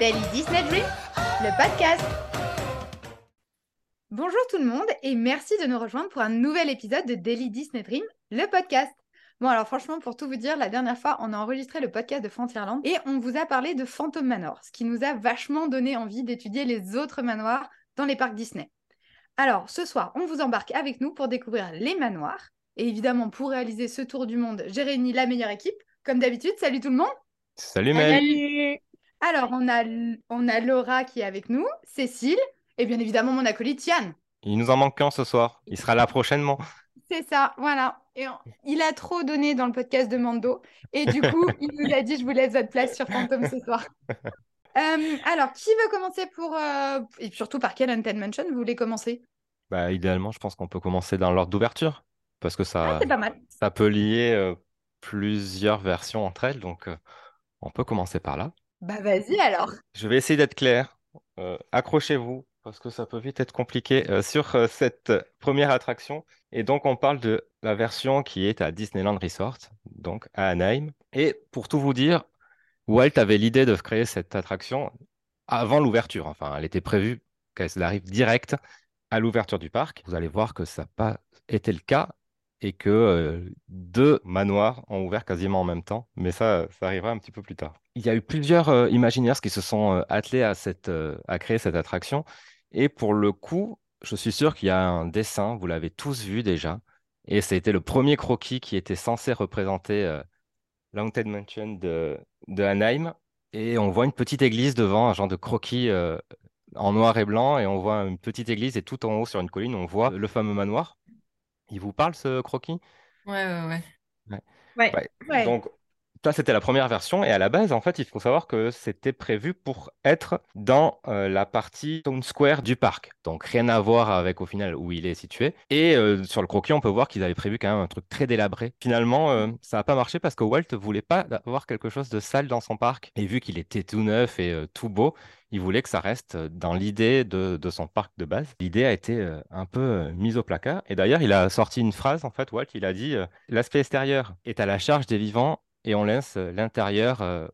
Daily Disney Dream, le podcast. Bonjour tout le monde et merci de nous rejoindre pour un nouvel épisode de Daily Disney Dream, le podcast. Bon alors franchement pour tout vous dire, la dernière fois on a enregistré le podcast de Frontierland et on vous a parlé de Phantom Manor, ce qui nous a vachement donné envie d'étudier les autres manoirs dans les parcs Disney. Alors ce soir on vous embarque avec nous pour découvrir les manoirs et évidemment pour réaliser ce tour du monde, j'ai réuni la meilleure équipe. Comme d'habitude, salut tout le monde Salut Mel Salut. Alors, on a, on a Laura qui est avec nous, Cécile, et bien évidemment mon acolyte Yann. Il nous en manque qu'un ce soir. Il sera là prochainement. C'est ça, voilà. Et on- il a trop donné dans le podcast de Mando. Et du coup, il nous a dit, je vous laisse votre place sur Phantom ce soir. Euh, alors, qui veut commencer pour... euh, Et surtout, par quel Haunted Mansion vous voulez commencer? Bah, idéalement, je pense qu'on peut commencer dans l'ordre d'ouverture. Parce que Ah, ça, pas mal. ça peut lier euh, plusieurs versions entre elles. Donc, on peut commencer par là. Bah vas-y alors. Je vais essayer d'être clair. Euh, accrochez-vous, parce que ça peut vite être compliqué euh, sur euh, cette première attraction. Et donc, on parle de la version qui est à Disneyland Resort, donc à Anaheim. Et pour tout vous dire, Walt avait l'idée de créer cette attraction avant l'ouverture. Enfin, elle était prévue qu'elle arrive direct à l'ouverture du parc. Vous allez voir que ça n'a pas été le cas et que deux manoirs ont ouvert quasiment en même temps, mais ça, ça arrivera un petit peu plus tard. Il y a eu plusieurs euh, Imagineers qui se sont euh, attelés à, cette, euh, à créer cette attraction, et pour le coup, je suis sûr qu'il y a un dessin, vous l'avez tous vu déjà, et c'était le premier croquis qui était censé représenter euh, l'Haunted Mansion de, de Anaheim, et on voit une petite église devant, un genre de croquis euh, en noir et blanc, et on voit une petite église, et tout en haut sur une colline, on voit le fameux manoir. Il vous parle ce croquis? Ouais, ouais, ouais. Ouais. Ouais. Ouais. Donc, ça, c'était la première version. Et à la base, en fait, il faut savoir que c'était prévu pour être dans euh, la partie Town Square du parc. Donc, rien à voir avec, au final, où il est situé. Et euh, sur le croquis, on peut voir qu'ils avaient prévu quand même un truc très délabré. Finalement, euh, ça n'a pas marché parce que Walt voulait pas avoir quelque chose de sale dans son parc. Et vu qu'il était tout neuf et tout beau, il voulait que ça reste dans l'idée de, son parc de base. L'idée a été un peu mise au placard. Et d'ailleurs, il a sorti une phrase, en fait, Walt, il a dit L'aspect extérieur est à la charge des vivants et on laisse euh, l'intérieur euh,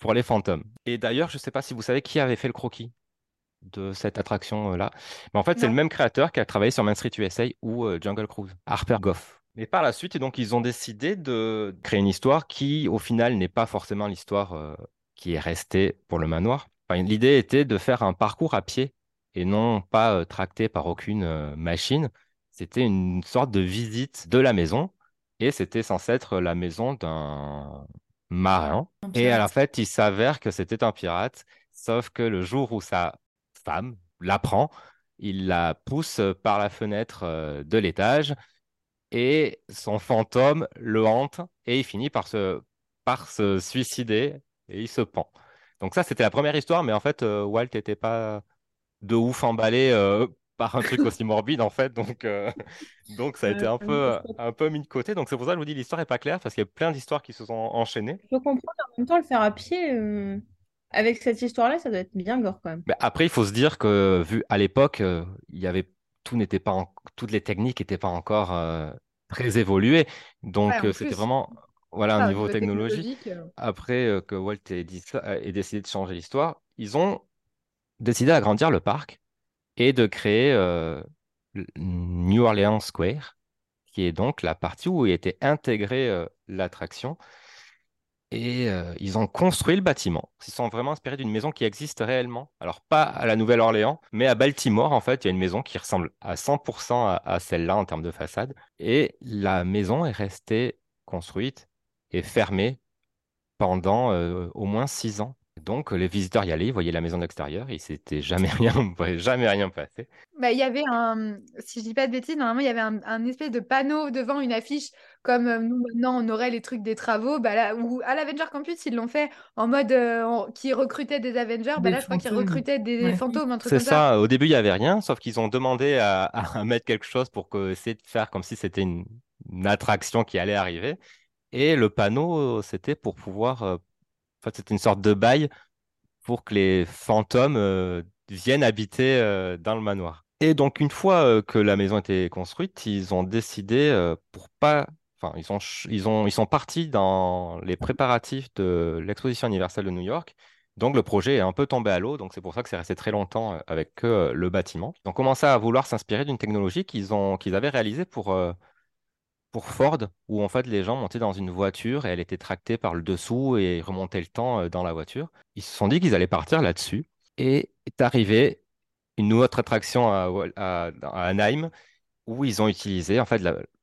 pour les fantômes. Et d'ailleurs, je ne sais pas si vous savez qui avait fait le croquis de cette attraction-là. Mais en fait, c'est le même créateur qui a travaillé sur Main Street USA ou euh, Jungle Cruise, Harper Goff. Et par la suite, donc, ils ont décidé de créer une histoire qui, au final, n'est pas forcément l'histoire euh, qui est restée pour le manoir. Enfin, L'idée était de faire un parcours à pied et non pas euh, tracté par aucune euh, machine. C'était une sorte de visite de la maison et c'était censé être la maison d'un marin. Et à la pirate. fait, il s'avère que c'était un pirate, sauf que le jour où sa femme l'apprend, il la pousse par la fenêtre euh, de l'étage et son fantôme le hante et il finit par se, par se suicider et il se pend. Donc ça, c'était la première histoire, mais en fait, euh, Walt n'était pas de ouf emballé euh, par un truc aussi morbide, en fait. Donc, euh, donc ça a été un peu, euh, un peu mis de côté. Donc c'est pour ça que je vous dis, l'histoire n'est pas claire, parce qu'il y a plein d'histoires qui se sont enchaînées. Je peux comprendre, en même temps, le faire à pied, euh, avec cette histoire-là, ça doit être bien gore quand même. Mais après, il faut se dire que, vu à l'époque, euh, il y avait, tout n'était pas, en- toutes les techniques n'étaient pas encore très évoluées. Donc, Ouais, c'était vraiment, voilà, un au niveau technologique. Après que Walt ait, dit ça- ait décidé de changer l'histoire, ils ont décidé d'agrandir le parc et de créer euh, New Orleans Square, qui est donc la partie où était intégrée euh, l'attraction. Et euh, ils ont construit le bâtiment. Ils sont vraiment inspirés d'une maison qui existe réellement. Alors, pas à la Nouvelle-Orléans, mais à Baltimore, en fait, il y a une maison qui ressemble à 100% à, celle-là en termes de façade. Et la maison est restée construite et fermée pendant au moins six ans. Donc, les visiteurs y allaient, ils voyaient la maison de l'extérieur, et il s'était jamais rien, jamais rien passé. Bah, il y avait un, si je dis pas de bêtises, normalement, il y avait un, un espèce de panneau devant une affiche, comme euh, nous maintenant on aurait les trucs des travaux, bah là, ou à l'Avenger Campus, ils l'ont fait en mode euh, qui recrutait des Avengers, bah Des là, je crois qu'ils recrutaient des Ouais. fantômes, un truc C'est comme ça. ça, au début, il n'y avait rien, sauf qu'ils ont demandé à, à mettre quelque chose pour que, essayer de faire comme si c'était une, une attraction qui allait arriver. Et le panneau, euh, c'était pour pouvoir. Fait, c'était une sorte de bail pour que les fantômes euh, viennent habiter euh, dans le manoir. Et donc, une fois euh, que la maison était construite, ils ont décidé, pour pas. Enfin, ils ont, ils ont, ils sont partis dans les préparatifs de l'exposition universelle de New York Donc le projet est un peu tombé à l'eau, donc c'est pour ça que c'est resté très longtemps avec le bâtiment. Ils ont commencé à vouloir s'inspirer d'une technologie qu'ils avaient réalisée pour, pour Ford, où en fait les gens montaient dans une voiture et elle était tractée par le dessous et remontaient le temps dans la voiture. Ils se sont dit qu'ils allaient partir là-dessus. Et est arrivé une autre attraction à, à, Anaheim, où ils ont utilisé en fait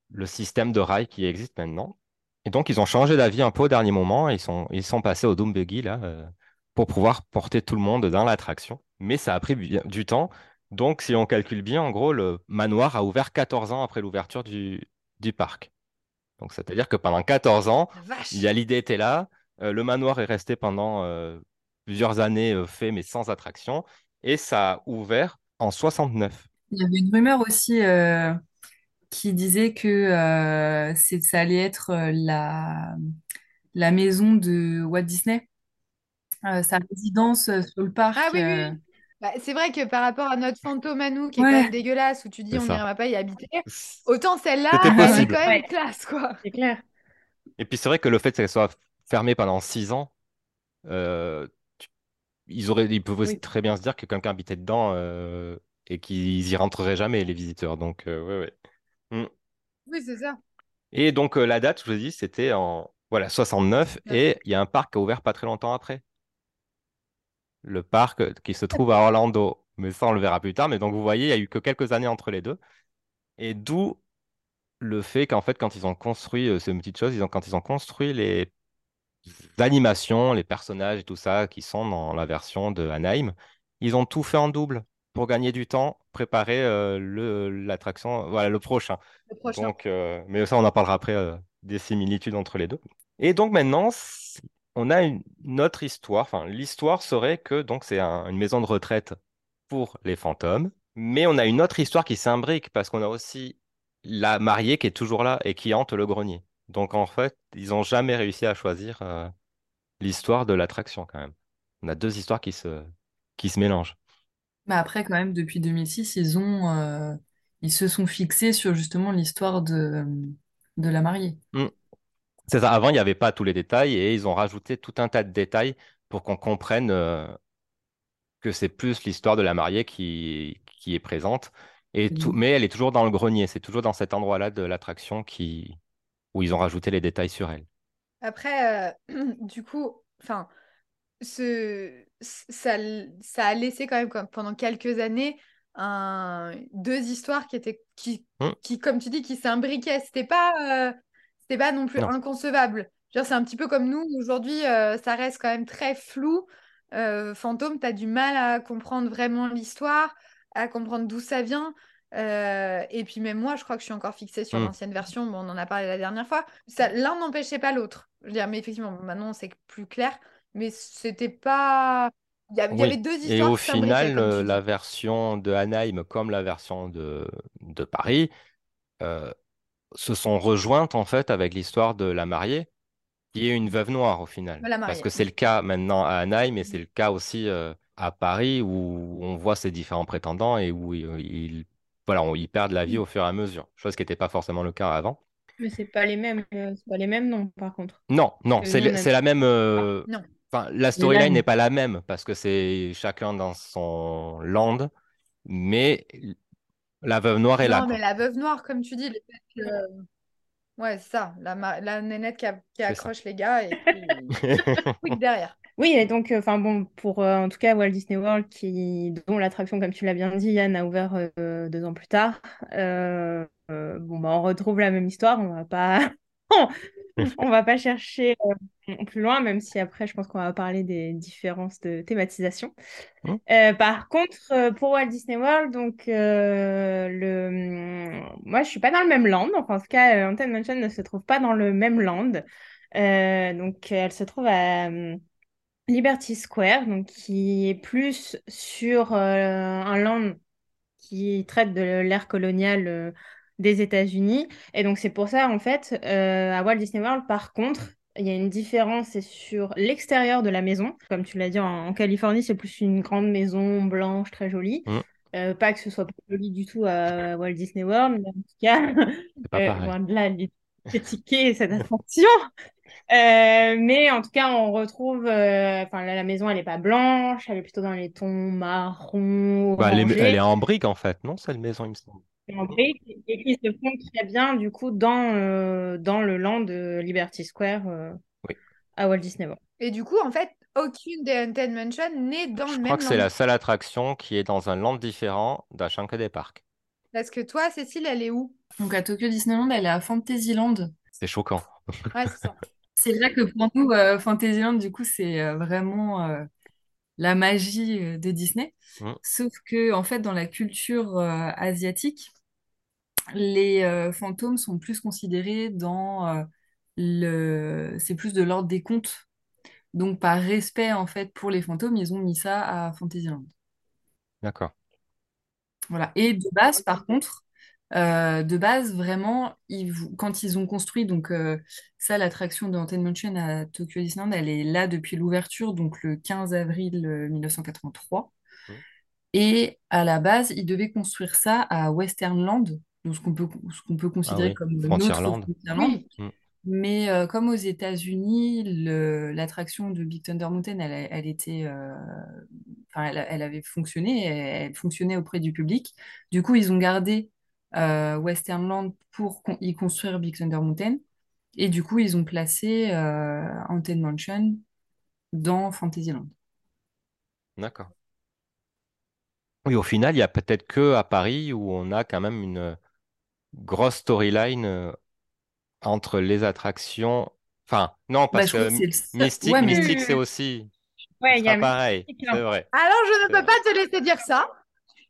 le système de rail qui existe maintenant. Et donc ils ont changé d'avis un peu au dernier moment. Et ils sont, ils sont passés au Doom là pour pouvoir porter tout le monde dans l'attraction. Mais ça a pris du temps. Donc, si on calcule bien, en gros, le manoir a ouvert 14 ans après l'ouverture du, du parc. Donc, c'est-à-dire que pendant 14 ans, il y a l'idée était là. Euh, le manoir est resté pendant euh, plusieurs années euh, fait, mais sans attraction. Et ça a ouvert en 69. Il y avait une rumeur aussi qui disait que ça allait être la, la maison de Walt Disney. Euh, sa résidence sur le parc. Ah oui, oui. Euh. Bah, c'est vrai que par rapport à notre fantôme à nous, qui est quand même dégueulasse, où tu dis on n'ira pas y habiter, autant celle-là, elle est quand même classe, quoi. C'est clair. Et puis c'est vrai que le fait qu'elle soit fermée pendant six ans, ils, auraient, ils peuvent très bien se dire que quelqu'un habitait dedans et qu'ils y rentreraient jamais, les visiteurs. Donc, ouais, ouais. Mm. Oui, c'est ça. Et donc, la date, je vous ai dit, c'était en voilà, 69, et il y a un parc qui a ouvert pas très longtemps après le parc qui se trouve à Orlando. Mais ça, on le verra plus tard. Mais donc, vous voyez, il n'y a eu que quelques années entre les deux. Et d'où le fait qu'en fait, quand ils ont construit, euh, c'est une petite chose, ils ont, quand ils ont construit les animations, les personnages et tout ça qui sont dans la version de Anaheim, ils ont tout fait en double pour gagner du temps, préparer euh, le, l'attraction, voilà, le prochain. Donc, euh, mais ça, on en parlera après des similitudes entre les deux. Et donc maintenant, on a une, autre histoire. Enfin, l'histoire serait que donc c'est une maison de retraite pour les fantômes, mais on a une autre histoire qui s'imbrique parce qu'on a aussi la mariée qui est toujours là et qui hante le grenier. Donc en fait, ils n'ont jamais réussi à choisir euh, l'histoire de l'attraction quand même. On a deux histoires qui se, qui se mélangent. Mais après, quand même, depuis 2006, ils ont, euh, ils se sont fixés sur justement l'histoire de, de la mariée. Mmh. C'est ça. Avant, il n'y avait pas tous les détails et ils ont rajouté tout un tas de détails pour qu'on comprenne euh, que c'est plus l'histoire de la mariée qui, qui est présente. Et tout, mais elle est toujours dans le grenier. C'est toujours dans cet endroit-là de l'attraction qui, où ils ont rajouté les détails sur elle. Après, euh, du coup, enfin, ce, ça, ça a laissé quand même comme, pendant quelques années un, deux histoires qui étaient qui, mmh. qui comme tu dis, qui s'imbriquaient. C'était pas euh, c'est pas non plus inconcevable. C'est un petit peu comme nous, aujourd'hui, euh, ça reste quand même très flou. Euh, Fantôme, tu as du mal à comprendre vraiment l'histoire, à comprendre d'où ça vient. Euh, et puis même moi, je crois que je suis encore fixée sur hmm. l'ancienne version. Bon, on en a parlé la dernière fois. L'un n'empêchait pas l'autre. Je veux dire, mais effectivement, maintenant c'est plus clair. Mais c'était pas. Il y, avait, deux histoires. Et au final, la version de Anaheim comme la version de, de Paris, se sont rejointes en fait avec l'histoire de la mariée, qui est une veuve noire au final. Parce que c'est le cas maintenant à Anaheim, mais c'est le cas aussi euh, à Paris où on voit ces différents prétendants et où ils, voilà, ils perdent la vie au fur et à mesure, chose qui n'était pas forcément le cas avant. Mais c'est pas les mêmes, euh, pas les mêmes noms par contre. Non, non, c'est la même. Euh, ah, enfin, la storyline n'est pas la même parce que c'est chacun dans son land, mais la veuve noire est là. Non, mais la veuve noire, comme tu dis, ouais, c'est ça, la, la nénette qui, accroche les gars et puis derrière. Oui, et donc, euh, enfin bon, pour euh, en tout cas Walt Disney World, qui, dont l'attraction, comme tu l'as bien dit, Yann, a ouvert euh, deux ans plus tard. bon, bah, on retrouve la même histoire, on va pas, on va pas chercher plus loin, même si après, je pense qu'on va parler des différences de thématisation. Mmh. Euh, par contre, euh, pour Walt Disney World, donc, euh, le... moi, je suis pas dans le même land. en tout cas, Haunted Mansion ne se trouve pas dans le même land. donc, elle se trouve à Liberty Square, donc, qui est plus sur un land qui traite de l'ère coloniale des États-Unis. Et donc, c'est pour ça, en fait, à Walt Disney World, par contre, il y a une différence, c'est sur l'extérieur de la maison. Comme tu l'as dit, en, Californie, c'est plus une grande maison blanche, très jolie. Mm. Euh, pas que ce soit pas joli du tout à Walt Disney World, mais en tout cas, euh, loin de là, critiquer cette attraction. Euh, mais en tout cas, on retrouve. euh, Enfin, la, la maison, elle n'est pas blanche, elle est plutôt dans les tons marron, Bah, elle est, elle est en brique en fait, non, cette maison, il me semble. En briques, et qui se font très bien, du coup, dans, euh, dans le land de Liberty Square euh, Oui. à Walt Disney World. Et du coup, en fait, aucune des Haunted Mansion n'est dans Je le crois même que c'est land. la seule attraction qui est dans un land différent d'Ashanka des parcs. Parce que toi, Cécile, elle est où? Donc à Tokyo Disneyland, elle est à Fantasyland. C'est choquant. Ouais, c'est vrai que pour nous, euh, Fantasyland, du coup, c'est euh, vraiment euh, la magie de Disney. Mm. Sauf que, en fait, dans la culture euh, asiatique, les euh, fantômes sont plus considérés dans euh, le... C'est plus de l'ordre des contes. Donc, par respect, en fait, pour les fantômes, ils ont mis ça à Fantasyland. D'accord. Voilà. Et de base, par contre, euh, de base, vraiment, ils quand ils ont construit, donc euh, ça, l'attraction de Haunted Mansion à Tokyo Disneyland, elle est là depuis l'ouverture, donc le 15 avril euh, 1983. Mm. Et à la base, ils devaient construire ça à Westernland, ce qu'on peut, ce qu'on peut Ah considérer oui, comme notre Frontierland. Frontierland. Oui. Mm. Mais euh, comme aux États-Unis, le- l'attraction de Big Thunder Mountain, elle, elle était, euh, enfin, elle, elle avait fonctionné, elle, elle fonctionnait auprès du public. Du coup, ils ont gardé euh, Westernland pour con- y construire Big Thunder Mountain. Et du coup, ils ont placé euh, Haunted Mansion dans Fantasyland. D'accord. Oui, au final, il y a peut-être que à Paris où on a quand même une grosse storyline euh, entre les attractions. Enfin, non, Bah, parce que que Mystique, Ouais, mais Mystique, c'est aussi. Ouais, y a pareil, c'est vrai. Alors, je ne peux vrai. pas te laisser dire ça,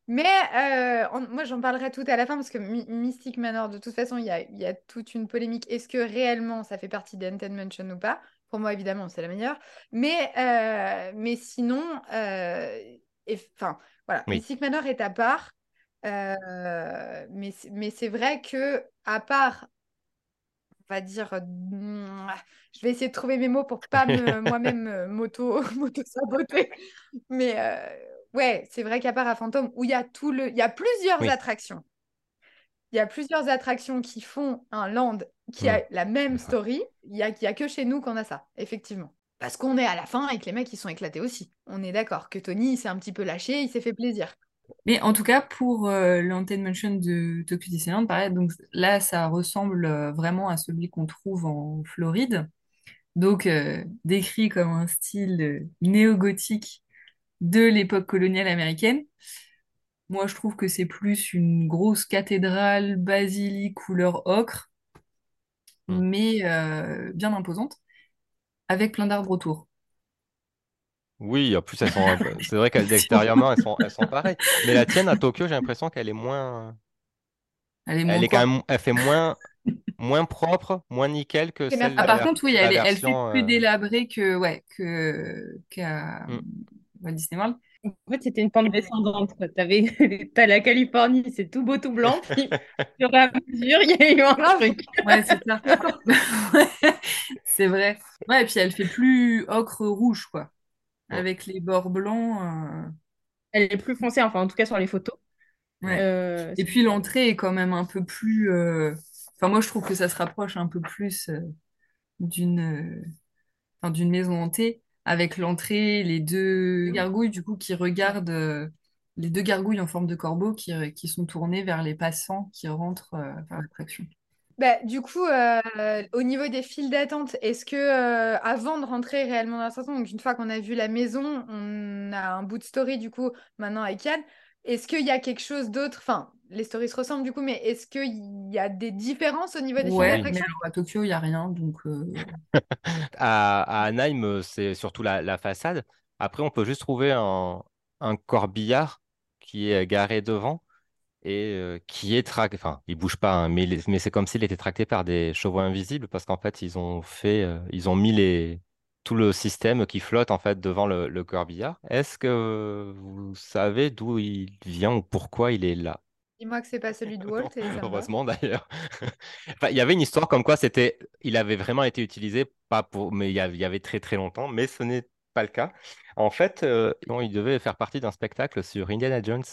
mais euh, on- moi, j'en parlerai tout à la fin parce que My- Mystic Manor, de toute façon, il y a, il y a toute une polémique. Est-ce que réellement ça fait partie des Haunted Mansion ou pas? Pour moi, évidemment, c'est la meilleure. Mais, euh, mais sinon, euh, et- enfin, voilà, Oui. Mystic Manor est à part. Euh, mais, c'est- mais c'est vrai que, à part on va dire, euh, mm, je vais essayer de trouver mes mots pour pas me moi-même euh, m'auto m'auto-saboter. Mais euh, ouais, c'est vrai qu'à part à Fantôme, où il y a tout le, il y a plusieurs Oui. attractions. Il y a plusieurs attractions qui font un land qui a Mm. la même story. Il y a, y a que chez nous qu'on a ça, effectivement. Parce qu'on est à la fin et que les mecs, ils sont éclatés aussi. On est d'accord que Tony, il s'est un petit peu lâché, il s'est fait plaisir. Mais en tout cas, pour euh, le Haunted Mansion de Tokyo Disneyland, pareil, donc là, ça ressemble euh, vraiment à celui qu'on trouve en Floride. Donc, euh, décrit comme un style euh, néo-gothique de l'époque coloniale américaine. Moi, je trouve que c'est plus une grosse cathédrale basilique couleur ocre, Mm. mais bien imposante, avec plein d'arbres autour. Oui, en plus, elles sont. C'est vrai qu'extérieurement, elles sont, elles sont pareilles. Mais la tienne à Tokyo, j'ai l'impression qu'elle est moins. Elle est Elle moins est quand propre. même. Elle fait moins, moins propre, moins nickel que celle Mercado. Ah, de par la, contre, oui, la elle, est- elle fait version. plus euh, délabrée que, ouais, que, qu'à Mm. Walt Disney World. En fait, c'était une pente descendante. quoi. T'avais, t'as la Californie, c'est tout beau, tout blanc. Puis, au fur et à mesure, il y a eu un Grave. truc. Ouais, c'est ça. Ouais, c'est vrai. Ouais, et puis elle fait plus ocre rouge, quoi. Avec les bords blancs. euh, Elle est plus foncée, enfin, en tout cas sur les photos. ouais. Euh, Et puis l'entrée est quand même un peu plus. euh, Enfin, moi, je trouve que ça se rapproche un peu plus d'une enfin, d'une maison hantée, avec l'entrée, les deux gargouilles, du coup, qui regardent. euh, Les deux gargouilles en forme de corbeau qui, qui sont tournées vers les passants qui rentrent euh, vers l'attraction. Bah, du coup, euh, au niveau des files d'attente, est-ce que euh, avant de rentrer réellement dans la station, donc une fois qu'on a vu la maison, on a un bout de story du coup maintenant avec Yann, est-ce qu'il y a quelque chose d'autre? Enfin, les stories se ressemblent du coup, mais est-ce qu'il y a des différences au niveau des files Ouais, d'attraction? alors à Tokyo, il n'y a rien, donc. euh, À, à Anaheim, c'est surtout la, la façade. Après, on peut juste trouver un, un corbillard qui est garé devant et euh, qui est tracté. Enfin, il bouge pas, hein, mais, c'est comme s'il était tracté par des chevaux invisibles parce qu'en fait, ils ont fait, euh, ils ont mis les, tout le système qui flotte en fait devant le, le corbillard. Est-ce que vous savez d'où il vient ou pourquoi il est là? Dis-moi que c'est pas celui de Walt et. Heureusement d'ailleurs. Enfin, il y avait une histoire comme quoi c'était, il avait vraiment été utilisé, pas pour, mais il y avait, très très longtemps, mais ce n'est pas le cas. En fait, euh, il devait faire partie d'un spectacle sur Indiana Jones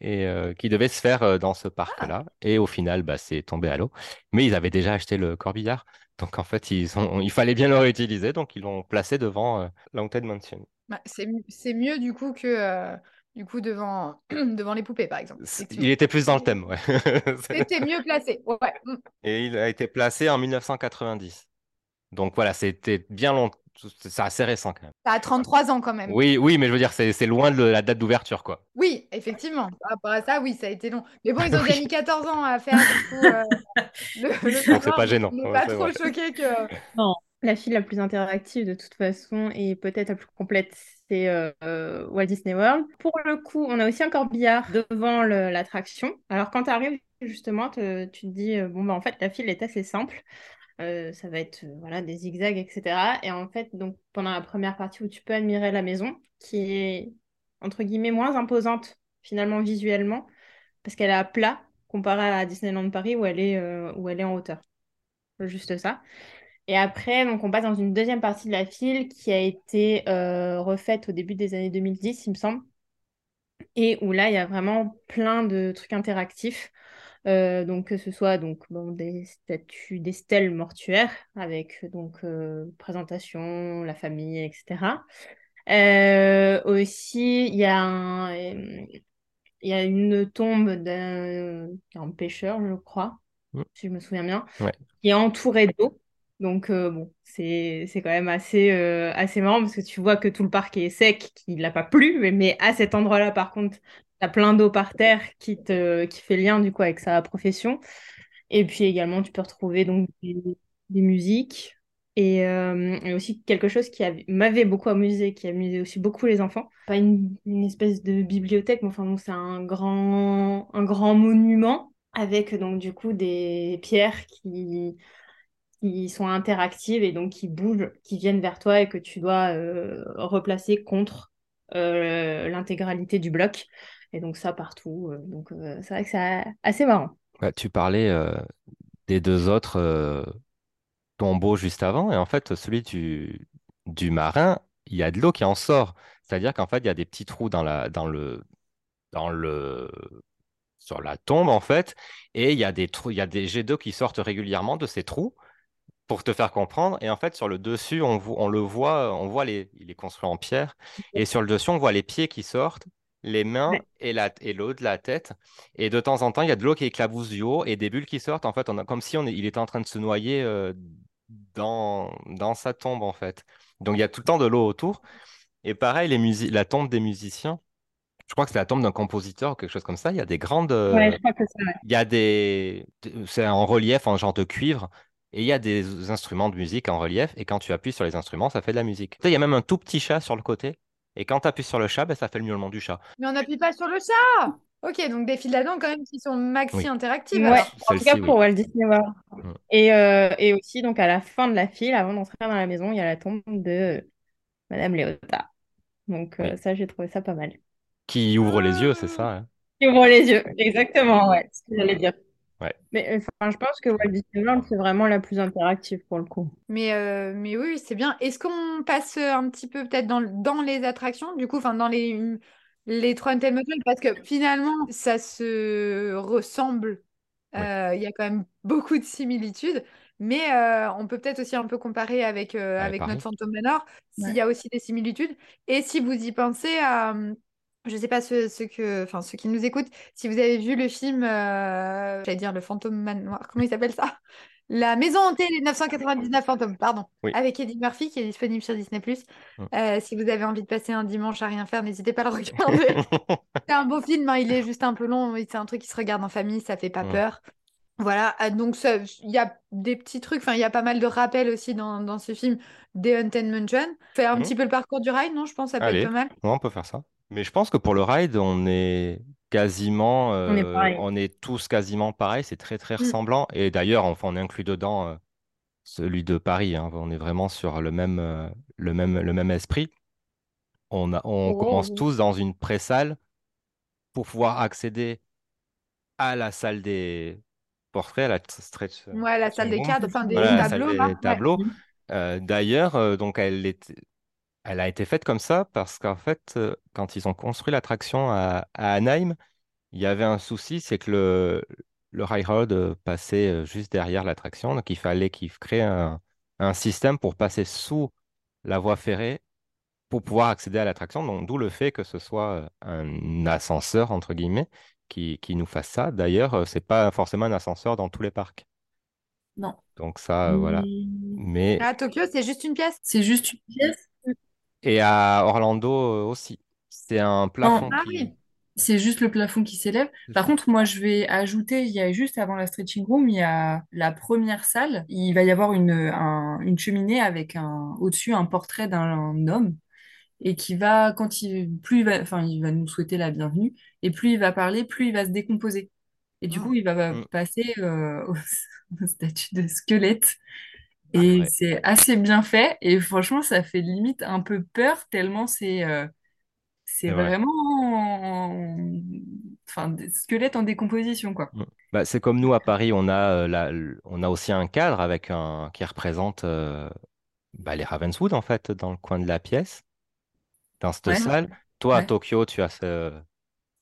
et euh, qui devait se faire euh, dans ce parc-là. Et au final, bah, c'est tombé à l'eau. Mais ils avaient déjà acheté le corbillard Donc en fait, ils ont, il fallait bien le réutiliser, donc ils l'ont placé devant euh, l'Haunted Mansion. Bah, c'est mieux du coup que euh, du coup devant, devant les poupées, par exemple. Il était plus dans le thème, ouais. C'était mieux placé. Ouais. mm. Et il a été placé en 1990. Donc voilà, c'était bien long, c'est assez récent quand même. Ça a 33 ans quand même. Oui, oui, mais je veux dire, c'est loin de la date d'ouverture, quoi. Oui, effectivement. Par rapport à ça, oui, ça a été long. Mais bon, ils ont mis 14 ans à faire du coup. euh, c'est pas gênant. n'est Ouais, pas trop vrai. choqué que. La file la plus interactive de toute façon et peut-être la plus complète, c'est euh, euh, Walt Disney World. Pour le coup, on a aussi un corbillard devant l'attraction. Alors quand tu arrives justement, te- tu te dis, euh, bon, bah, en fait, la file est assez simple. Euh, ça va être euh, voilà, des zigzags, etc. Et en fait, donc, pendant la première partie où tu peux admirer la maison, qui est, entre guillemets, moins imposante finalement visuellement, parce qu'elle est à plat comparé à Disneyland Paris où elle est, euh, où elle est en hauteur. Juste ça. Et après, donc, on passe dans une deuxième partie de la file qui a été refaite au début des années 2010, il me semble. Et où là, il y a vraiment plein de trucs interactifs. Euh, donc, que ce soit donc, bon, des statues, des stèles mortuaires avec donc euh, présentation, la famille, etc. Euh, aussi, il y a un, il y a une tombe d'un pêcheur, je crois, Mm. si je me souviens bien, Ouais. qui est entouré d'eau. Donc, euh, bon, c'est quand même assez, euh, assez marrant parce que tu vois que tout le parc est sec, qu'il n'a pas plu, mais, mais à cet endroit-là, par contre, as plein d'eau par terre qui, te, qui fait lien du coup avec sa profession. Et puis également, tu peux retrouver donc des, musiques et, euh, et aussi quelque chose qui avait- m'avait beaucoup amusé, qui amusait aussi beaucoup les enfants. Pas une, espèce de bibliothèque, mais enfin, c'est un grand, un grand monument avec donc du coup des pierres qui, qui sont interactives et donc qui bougent, qui viennent vers toi et que tu dois euh, replacer contre euh, l'intégralité du bloc. Et donc ça partout. euh, donc euh, c'est vrai que c'est assez marrant. Tu parlais euh, des deux autres tombeaux juste avant, et en fait, celui du, du marin, il y a de l'eau qui en sort. C'est-à-dire qu'en fait, il y a des petits trous dans la, dans le, dans le, sur la tombe, en fait, et il y a des trous, il y a des jets d'eau qui sortent régulièrement de ces trous pour te faire comprendre. Et en fait, sur le dessus, on, on le voit, on voit les, il est construit en pierre, et sur le dessus, on voit les pieds qui sortent, les mains Ouais. et la, et l'eau de la tête. Et de temps en temps, il y a de l'eau qui éclabousse du haut et des bulles qui sortent. En fait, on a, comme si on il était en train de se noyer euh, dans, dans sa tombe, en fait. Donc, il y a tout le temps de l'eau autour. Et pareil, les musi- la tombe des musiciens, je crois que c'est la tombe d'un compositeur ou quelque chose comme ça. Il y a des grandes. euh, Ouais, je crois que c'est vrai. il y a des. C'est en relief, en genre de cuivre. Et il y a des instruments de musique en relief. Et quand tu appuies sur les instruments, ça fait de la musique. Il y a même un tout petit chat sur le côté. Et quand tu appuies sur le chat, ben, ça fait le miaulement du chat. Mais on n'appuie pas sur le chat. Ok, donc des files là-dedans quand même qui sont maxi Oui. interactives. Ouais, en tout cas oui. pour Walt Disney World. Mm. Et, euh, et aussi, donc à la fin de la file, avant d'entrer dans la maison, il y a la tombe de Madame Léota. Donc euh, Oui. ça, j'ai trouvé ça pas mal. Qui ouvre les yeux, c'est ça. hein. Tu ouvres les yeux, exactement, ouais, c'est ce que j'allais dire. Ouais. Mais enfin, je pense que Walt Disney World, c'est vraiment la plus interactive pour le coup. Mais, euh, mais oui, c'est bien. Est-ce qu'on passe euh, un petit peu peut-être dans, dans les attractions, du coup, enfin dans les, les trois Mansion, parce que finalement, ça se ressemble. Euh, Il y a quand même beaucoup de similitudes, mais euh, on peut peut-être aussi un peu comparer avec, euh, Avec avec Paris. notre Phantom Manor, s'il Ouais. y a aussi des similitudes. Et si vous y pensez à, je sais pas ceux, ceux que, enfin ceux qui nous écoutent, si vous avez vu le film, euh, j'allais dire le Phantom Manoir, comment il s'appelle ça? La Maison hantée des 999 fantômes, pardon, Oui. avec Eddie Murphy qui est disponible sur Disney+. Euh, si vous avez envie de passer un dimanche à rien faire, n'hésitez pas à le regarder. C'est un beau film, hein, il est juste un peu long, c'est un truc qui se regarde en famille, ça fait pas peur. Voilà, ah, donc il y a des petits trucs, enfin il y a pas mal de rappels aussi dans, dans ce film des Haunted Mansion. Faire un Mhm. petit peu le parcours du ride, non? Je pense que ça peut Allez. être pas mal. On peut faire ça. Mais je pense que pour le ride, on est quasiment, On est euh, pareil. on est tous quasiment pareils. C'est très très Mm. ressemblant. Et d'ailleurs, enfin, on inclut dedans euh, celui de Paris. hein. On est vraiment sur le même, euh, le même, le même esprit. On a, on Oh, commence tous dans une pré-salle pour pouvoir accéder à la salle des portraits, à la stretch Ouais, la salle des cadres, enfin des Voilà, tableaux des. Ouais. tableaux. Euh, d'ailleurs, donc elle est- elle a été faite comme ça parce qu'en fait, euh, quand ils ont construit l'attraction à, à Anaheim, il y avait un souci, c'est que le, le railroad euh, passait euh, juste derrière l'attraction. Donc, il fallait qu'ils créent un, un système pour passer sous la voie ferrée pour pouvoir accéder à l'attraction. Donc, d'où le fait que ce soit un ascenseur, entre guillemets, qui, qui nous fasse ça. D'ailleurs, c'est pas forcément un ascenseur dans tous les parcs. Non. Donc, ça, voilà. Mais, À Tokyo, c'est juste une pièce? C'est juste une pièce. Et à Orlando euh, aussi. C'est un plafond Ah qui. oui. C'est juste le plafond qui s'élève. Par contre, moi, je vais ajouter, il y a juste avant la stretching room, il y a la première salle. Il va y avoir une, un- une cheminée avec un, au-dessus un portrait d'un homme et qui va, quand il, plus il va, enfin, il va nous souhaiter la bienvenue et plus il va parler, plus il va se décomposer. Et du coup, Mm. il va Mm. passer euh, au, au statut de squelette. Ah, Et c'est assez bien fait. Et franchement, ça fait limite un peu peur tellement c'est euh, c'est C'est vrai. vraiment enfin, des squelettes en décomposition, quoi. Mm. Bah, c'est comme nous à Paris, on a, euh, la- l- on a aussi un cadre avec un, qui représente euh, bah, les Ravenswood, en fait, dans le coin de la pièce, dans cette Ouais, salle. Toi, à ouais, Tokyo, tu as ce,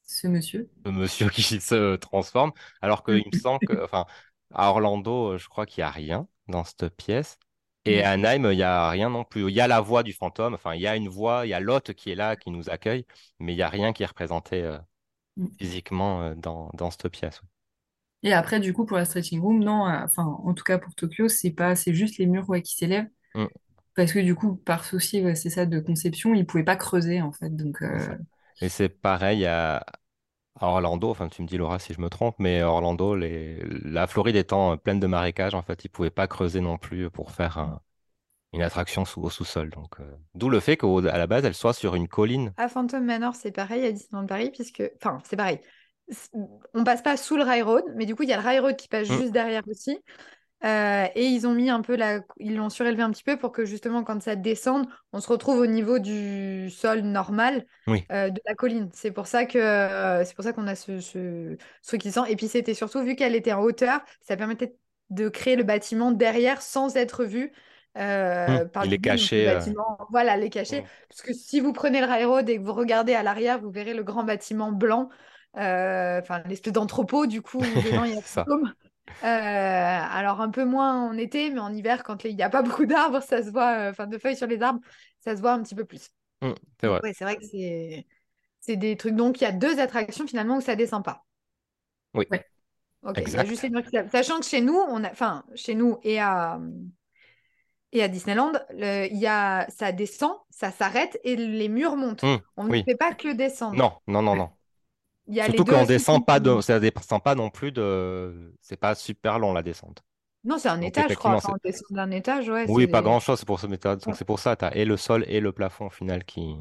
ce monsieur. ce monsieur qui se transforme, alors qu'il me semble que, enfin, à Orlando, euh, je crois qu'il n'y a rien dans cette pièce. Et à Anaheim, il n'y a rien non plus. Il y a la voix du fantôme, enfin, il y a une voix, il y a l'hôte qui est là, qui nous accueille, mais il n'y a rien qui est représenté euh, physiquement euh, dans, dans cette pièce. Et après, du coup, pour la stretching room, non, euh, enfin, en tout cas pour Tokyo, c'est pas, c'est juste les murs ouais, qui s'élèvent. Mm, Parce que du coup, par souci, ouais, c'est ça, de conception, ils pouvaient pas creuser, en fait. Donc. Et c'est pareil à, à Orlando, enfin, tu me dis, Laura, si je me trompe, mais Orlando, les, la Floride étant euh, pleine de marécages, en fait, ils ne pouvaient pas creuser non plus pour faire un- une attraction sous, au sous-sol. Donc, euh, d'où le fait qu'à la base, elle soit sur une colline. À Phantom Manor, c'est pareil à Disneyland Paris, puisque. Enfin, c'est pareil. On passe pas sous le railroad, mais du coup, il y a le railroad qui passe Mm, juste derrière aussi. Euh, et ils ont mis un peu la... Ils l'ont surélevé un petit peu pour que justement, quand ça descende, on se retrouve au niveau du sol normal oui. euh, de la colline. C'est pour ça que euh, c'est pour ça qu'on a ce, ce... ce truc qui descend. Et puis, c'était surtout, vu qu'elle était en hauteur, ça permettait de créer le bâtiment derrière sans être vu. Mm, euh, par il le est public. Donc, le caché. euh, bâtiment, voilà, les cacher. mm, Parce que si vous prenez le railroad et que vous regardez à l'arrière, vous verrez le grand bâtiment blanc, enfin l'espèce d'entrepôt, du coup, où y Euh, alors un peu moins en été, mais en hiver, quand il n'y a pas beaucoup d'arbres, ça se voit, euh, enfin de feuilles sur les arbres, ça se voit un petit peu plus. Mm, c'est vrai. ouais, c'est vrai que c'est c'est des trucs. Donc il y a deux attractions finalement où ça descend pas. Oui, ouais. Exact. juste les murs qui s'élèvent. Sachant que chez nous, on a, enfin chez nous et à et à Disneyland, le- il y a ça descend, ça s'arrête et les murs montent. Mm, On ne oui. fait pas que descendre. Non, non, non, non. Il y a les Surtout qu'on descend pas de, ça descend pas non plus de, c'est pas super long la descente. Non, c'est un Donc étage, je crois. on descend d'un étage, ouais. oui, pas des- grand chose. C'est pour ça, mais t'as- donc Ouais. c'est pour ça, t'as et le sol et le plafond au final qui,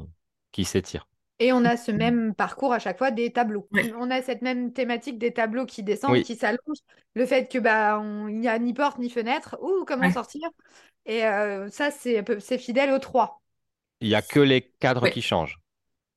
qui s'étirent. Et on a ce même parcours à chaque fois des tableaux. Ouais. On a cette même thématique des tableaux qui descendent, Oui. qui s'allongent. Le fait que bah on- il n'y a ni porte ni fenêtre. Ouh, comment Ouais. sortir? Et euh, ça, c'est fidèle aux trois. Il y a que les cadres Ouais. qui changent.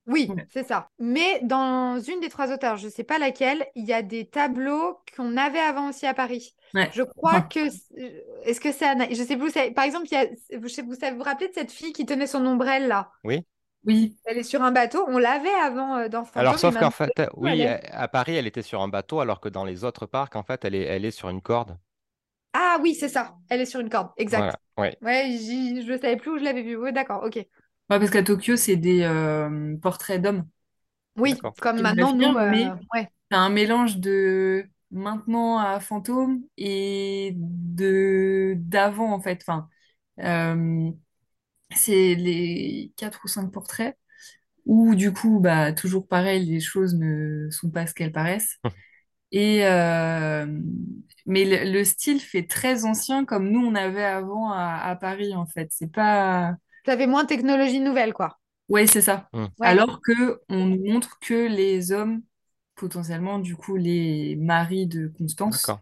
Oui, c'est ça. Mais dans une des trois auteurs, je ne sais pas laquelle, il y a des tableaux qu'on avait avant aussi à Paris. Ouais. Je crois que. c'est- Est-ce que c'est Anna... Je sais plus. où c'est- Par exemple, il y a... je sais- vous savez vous rappelez de cette fille qui tenait son ombrelle là? Oui. Oui, Elle est sur un bateau. On l'avait avant euh, dans Fantôme. Alors, sauf qu'en fait, oui, est à Paris, elle était sur un bateau, alors que dans les autres parcs, en fait, elle est, elle est sur une corde. Ah oui, c'est ça. Elle est sur une corde. Exact. Voilà. Ouais. Ouais, je ne savais plus où je l'avais vue. Oui, d'accord. Ok. Ouais, parce qu'à Tokyo, c'est des euh, portraits d'hommes. Oui, D'accord. comme maintenant, nous. venir, euh, mais ouais. c'est un mélange de maintenant à fantôme et de d'avant, en fait. Enfin, euh, c'est les quatre ou cinq portraits où, du coup, bah, toujours pareil, les choses ne sont pas ce qu'elles paraissent. Et euh, mais le, le style fait très ancien comme nous on avait avant à, à Paris en fait. C'est pas Ça fait moins technologie nouvelle, quoi. ouais c'est ça. Ouais. Alors que on nous montre que les hommes potentiellement du coup les maris de Constance. D'accord.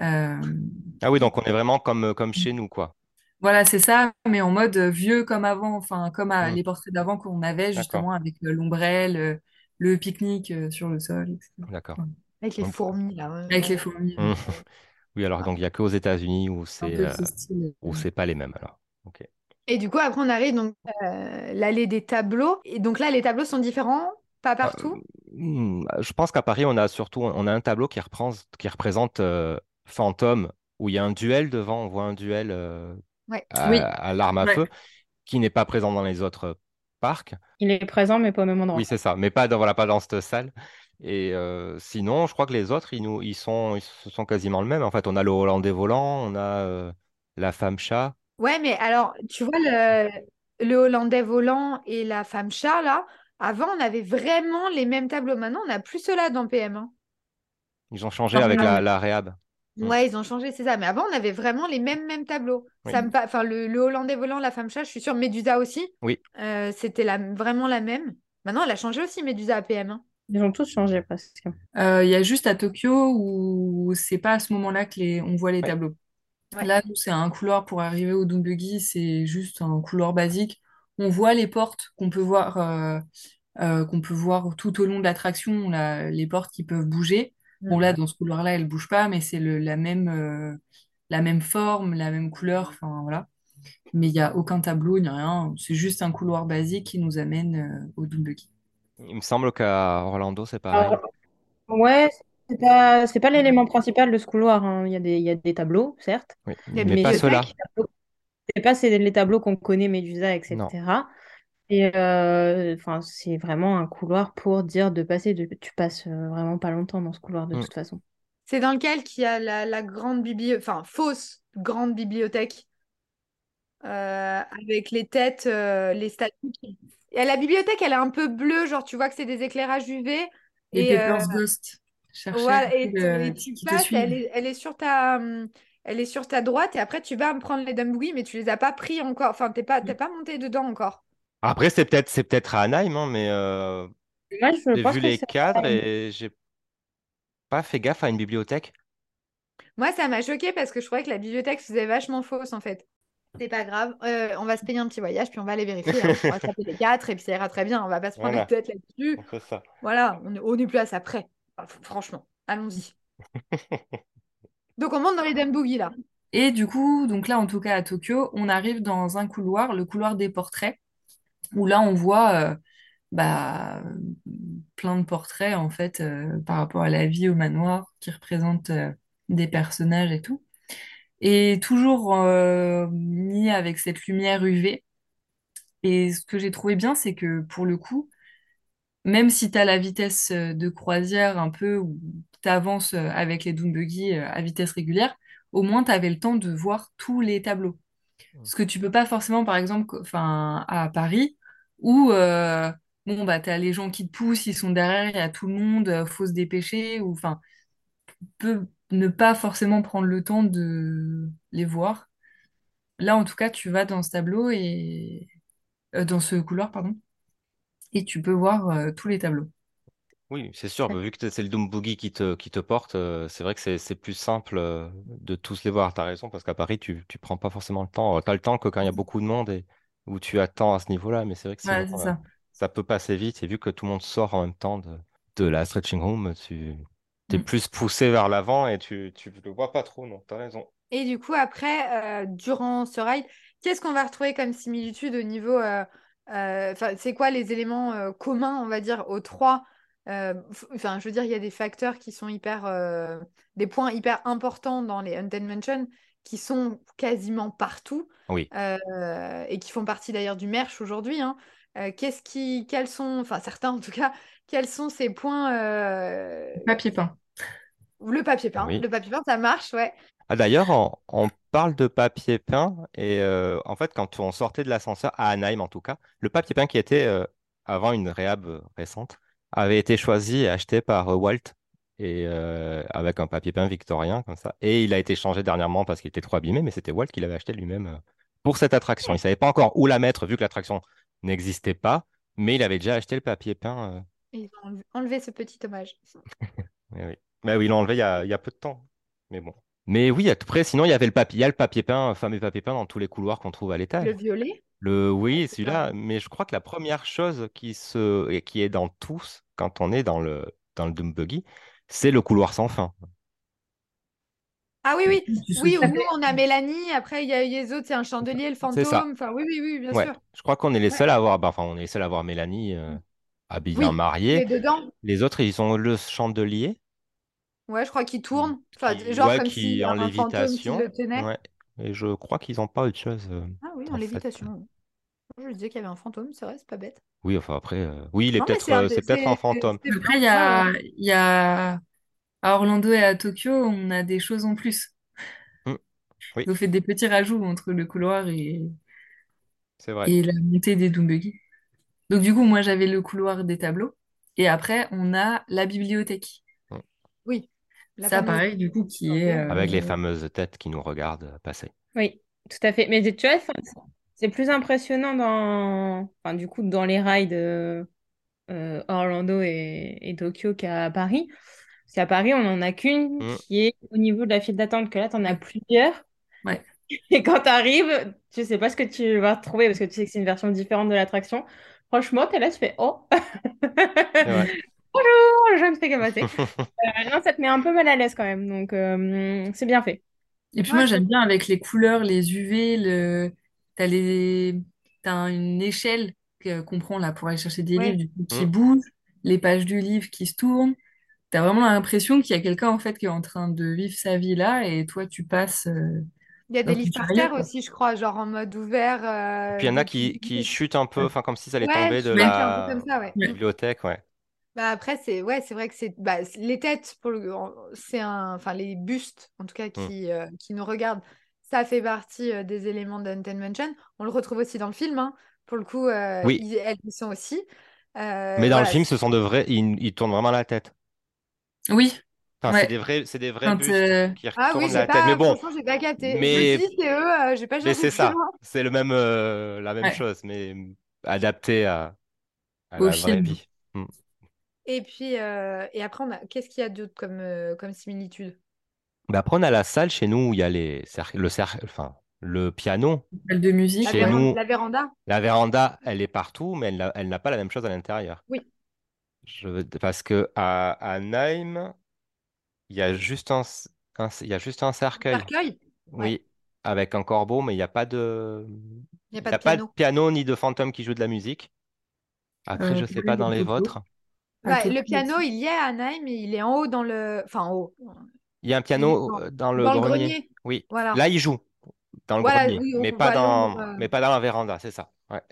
euh, Ah oui, donc on est vraiment comme, comme chez nous, quoi. voilà c'est ça, mais en mode vieux comme avant, enfin comme à Hmm. les portraits d'avant qu'on avait justement avec euh, l'ombrelle, euh, le pique-nique euh, sur le sol, etc. D'accord. Avec les Donc, fourmis, là. ouais, Avec les fourmis. Euh, Oui, alors donc il n'y a que aux États-Unis où c'est euh, ce style. où c'est pas les mêmes alors. Ok. Et du coup, après, on arrive donc euh, l'allée des tableaux. Et donc là, les tableaux sont différents. Pas partout? Hmm, Je pense qu'à Paris, on a surtout on a un tableau qui représente, qui représente euh, Fantôme, où il y a un duel devant, on voit un duel euh, Ouais. à, Oui, à l'arme à ouais. feu, qui n'est pas présent dans les autres parcs. Il est présent, mais pas au même endroit. Oui, c'est ça, mais pas dans, voilà, pas dans cette salle. Et euh, sinon, je crois que les autres, ils, nous, ils sont, ils sont quasiment le même. En fait, on a le Hollandais volant, on a euh, la femme chat. Ouais, mais alors, tu vois, le, le Hollandais volant et la femme chat, là, avant, on avait vraiment les mêmes tableaux. Maintenant, on n'a plus cela dans PM. hein. Ils ont changé avec la, la réhab. Mm. Ouais, ils ont changé, c'est ça. Mais avant, on avait vraiment les mêmes, mêmes tableaux. Oui. Ça me pa- Enfin, le, le Hollandais volant, la femme chat, je suis sûre, Médusa aussi. Oui. Euh, c'était la... vraiment la même. Maintenant, elle a changé aussi, Médusa à PM. hein. Ils ont tous changé presque. Euh, Il y a juste à Tokyo où c'est pas à ce moment-là que les... on voit les Ouais. tableaux. Ouais. Là, nous, c'est un couloir pour arriver au Doombuggy, c'est juste un couloir basique. On voit les portes qu'on peut voir, euh, euh, qu'on peut voir tout au long de l'attraction, là, les portes qui peuvent bouger. Bon, là, dans ce couloir-là, elles bougent pas, mais c'est le, la même, euh, la même forme, la même couleur, enfin voilà. Mais il n'y a aucun tableau, ni rien. C'est juste un couloir basique qui nous amène euh, au Doombuggy. Il me semble qu'à Orlando, c'est pareil. Alors, ouais, c'est pas, c'est pas l'élément principal de ce couloir. hein. Il y a des, il y a des tableaux, certes, Oui, des mais pas ceux-là. c'est pas c'est les tableaux qu'on connaît, Médusa, etc. Non. Et euh, enfin, c'est vraiment un couloir pour dire de passer. De... Tu passes euh, vraiment pas longtemps dans ce couloir de Mm. toute façon. C'est dans lequel qu'il y a la, la grande bibliothèque, enfin, fausse grande bibliothèque, euh, avec les têtes, euh, les statues. Et la bibliothèque, elle est un peu bleue, genre, tu vois que c'est des éclairages UV. Et Et, euh, Pepper's Ghost. Cherchez Voilà, et, le- et tu passes, elle est, elle est sur ta, elle est sur ta droite, et après tu vas me prendre les Dumbury, mais tu les as pas pris encore. Enfin, t'es pas, t'es pas monté dedans encore. Après, c'est peut-être c'est peut-être à Anaheim, hein, mais euh, Moi, je j'ai vu les cadres et j'ai pas fait gaffe à une bibliothèque. Moi, ça m'a choqué parce que je trouvais que la bibliothèque faisait vachement fausse en fait. C'est pas grave, euh, on va se payer un petit voyage, puis on va aller vérifier. hein. On va taper les quatre, et puis ça ira très bien. On va pas se prendre Voilà. la tête là-dessus. On fait ça. Voilà, on est, on est plus à ça près. F- franchement, allons-y. Donc on monte dans les Dumbury là. Et du coup, donc là, en tout cas à Tokyo, on arrive dans un couloir, le couloir des portraits, où là, on voit euh, bah, plein de portraits, en fait, euh, par rapport à la vie au manoir, qui représentent euh, des personnages et tout. Et toujours euh, mis avec cette lumière UV. Et ce que j'ai trouvé bien, c'est que pour le coup, même si tu as la vitesse euh, de croisière un peu, où tu avances avec les Doom Buggy euh, à vitesse régulière, au moins tu avais le temps de voir tous les tableaux. Ce que tu peux pas forcément, par exemple, enfin, à Paris, où euh, bon, bah, tu as les gens qui te poussent, ils sont derrière, il y a tout le monde, euh, faut se dépêcher, ou enfin, peut ne pas forcément prendre le temps de les voir. Là, en tout cas, tu vas dans ce tableau et euh, dans ce couloir, pardon, et tu peux voir euh, tous les tableaux. Oui, c'est sûr, bah, vu que c'est le Doom Boogie qui te, qui te porte, euh, c'est vrai que c'est c'est plus simple euh, de tous les voir. T'as raison, parce qu'à Paris, tu, tu prends pas forcément le temps. T'as le temps que quand il y a beaucoup de monde et où tu attends à ce niveau-là, mais c'est vrai que sinon, euh, ça. ça peut passer vite. Et vu que tout le monde sort en même temps de, de la stretching room, tu es Mm. plus poussé vers l'avant et tu, tu le vois pas trop, non, t'as raison. Et du coup, après, euh, durant ce ride, qu'est-ce qu'on va retrouver comme similitude au niveau... euh, euh, c'est quoi les éléments euh, communs, on va dire, aux trois? Euh, Enfin, je veux dire, il y a des facteurs qui sont hyper... euh, des points hyper importants dans les Haunted Mansion qui sont quasiment partout Oui. euh, et qui font partie d'ailleurs du merch aujourd'hui. hein. Euh, qu'est-ce qui... Quels sont... Enfin, certains en tout cas, quels sont ces points... euh, Papier peint. Le papier peint. Oui. Le papier peint, ça marche, ouais. Ah, d'ailleurs, on parle de papier peint et euh, en fait, quand on sortait de l'ascenseur, à Anaheim en tout cas, le papier peint qui était euh, avant une réhab euh, récente avait été choisi et acheté par Walt et euh, avec un papier peint victorien comme ça. Et il a été changé dernièrement parce qu'il était trop abîmé, mais c'était Walt qui l'avait acheté lui-même pour cette attraction. Il savait pas encore où la mettre vu que l'attraction n'existait pas, mais il avait déjà acheté le papier peint. Ils ont enlevé- ce petit hommage. mais oui. Mais oui, ils l'ont enlevé il y a, il y a peu de temps. Mais bon. Mais oui, après, sinon, il y avait le papier, il y a le papier peint, le fameux papier peint dans tous les couloirs qu'on trouve à l'étage. Le violet? Le oui, celui-là, mais je crois que la première chose qui se et qui est dans tous quand on est dans le dans le Doom Buggy, c'est le couloir sans fin. Ah oui, oui. Oui, nous, on a Mélanie. Après, il y a les autres, c'est un chandelier, le C'est ça. fantôme. Enfin, oui, oui, oui, bien Ouais, sûr. je crois qu'on est les Ouais. seuls à avoir, bah, enfin, on est les seuls à avoir Mélanie euh, habillé Oui, en il marié. est dedans. Les autres, ils ont le chandelier, Ouais, je crois qu'il tourne. Enfin, qui, genre ouais, comme qui a en un fantôme qui lévitation. le tenait. Ouais. Et je crois qu'ils n'ont pas autre chose euh, Ah oui, en lévitation. Je disais qu'il y avait un fantôme, c'est vrai, c'est pas bête. Oui, enfin après, euh, oui, il est peut-être, c'est un euh, c'est peut-être un fantôme. Après, il y a, il y a à Orlando et à Tokyo, on a des choses en plus. Hmm, Oui, Vous faites des petits rajouts entre le couloir et, c'est vrai. et la montée des Doom Buggy. Donc du coup, moi j'avais le couloir des tableaux. Et après, on a la bibliothèque. Hmm. Oui, la Ça, fameuse pareil, du coup, qui est... Avec les euh, fameuses têtes qui nous regardent passer. Oui, tout à fait. Mais tu vois, c'est plus impressionnant dans, enfin, du coup, dans les rides euh, euh, Orlando et, et Tokyo qu'à Paris. Parce qu'à Paris, on n'en a qu'une Hmm. qui est au niveau de la file d'attente, que là, tu en as plusieurs. Ouais. Et quand tu arrives, tu sais pas ce que tu vas retrouver parce que tu sais que c'est une version différente de l'attraction. Franchement, tu es là, tu fais Oh! Bonjour, je ne fais que passer. Euh, non, ça te met un peu mal à l'aise quand même. Donc, euh, c'est bien fait. Et puis Ouais, moi, j'aime bien avec les couleurs, les UV, le... t'as les... t'as une échelle qu'on prend là pour aller chercher des ouais. livres du coup, qui Hmm. bouge, les pages du livre qui se tournent. T'as vraiment l'impression qu'il y a quelqu'un en fait qui est en train de vivre sa vie là et toi tu passes euh, Il y a des livres par terre aussi, je crois, genre en mode ouvert. Puis il y euh, en a qui, qui chutent un peu, enfin comme si ça allait Ouais, tomber de la ça, ouais. Ouais. bibliothèque, ouais. Bah après, c'est ouais, c'est vrai que c'est bah, les têtes, pour le... c'est un... enfin, les bustes, en tout cas, Hmm. qui, euh, qui nous regardent, ça fait partie euh, des éléments d'Haunted Mansion. On le retrouve aussi dans le film, hein. Pour le coup, euh, Oui, ils, elles y sont aussi. Euh, mais dans le film, ce sont de vrais, ils, ils tournent vraiment la tête. Oui, Enfin, c'est des vrais, c'est des vrais Quand, bustes qui Ah oui, la tête. Mais bon, j'ai pas me mais, c'est eux, j'ai pas mais c'est ça. C'est le même, euh, la même ouais, chose, mais adapté à, à au la vraie film. vie. Hmm. Et puis, euh, et après, a... qu'est-ce qu'il y a d'autre comme, euh, comme similitude? Bah, après, on a la salle chez nous où il y a les cer- le, cer- enfin, le piano. Salle de musique, La, Chez ouais. véran- nous, la véranda? la véranda, elle est partout, mais elle n'a elle n'a pas la même chose à l'intérieur. Oui. Je- parce que à, à Nîmes, il y a juste un, un il y a juste un cercueil. Cercueil? Ouais. Oui, avec un corbeau, mais il n'y a pas de, Il n'y a il pas y a de pas de piano. ni de fantôme qui joue de la musique. Après, Euh, je sais pareil pas dans les vôtres. Bah, le piano, il y est à Nîmes, mais il est en haut dans le... Enfin, en haut. Il y a un piano dans, euh, dans le dans le grenier. grenier. Oui, Voilà. là, il joue dans le Voilà, grenier, oui, mais pas dans, euh, mais pas dans la véranda, c'est ça. Ouais.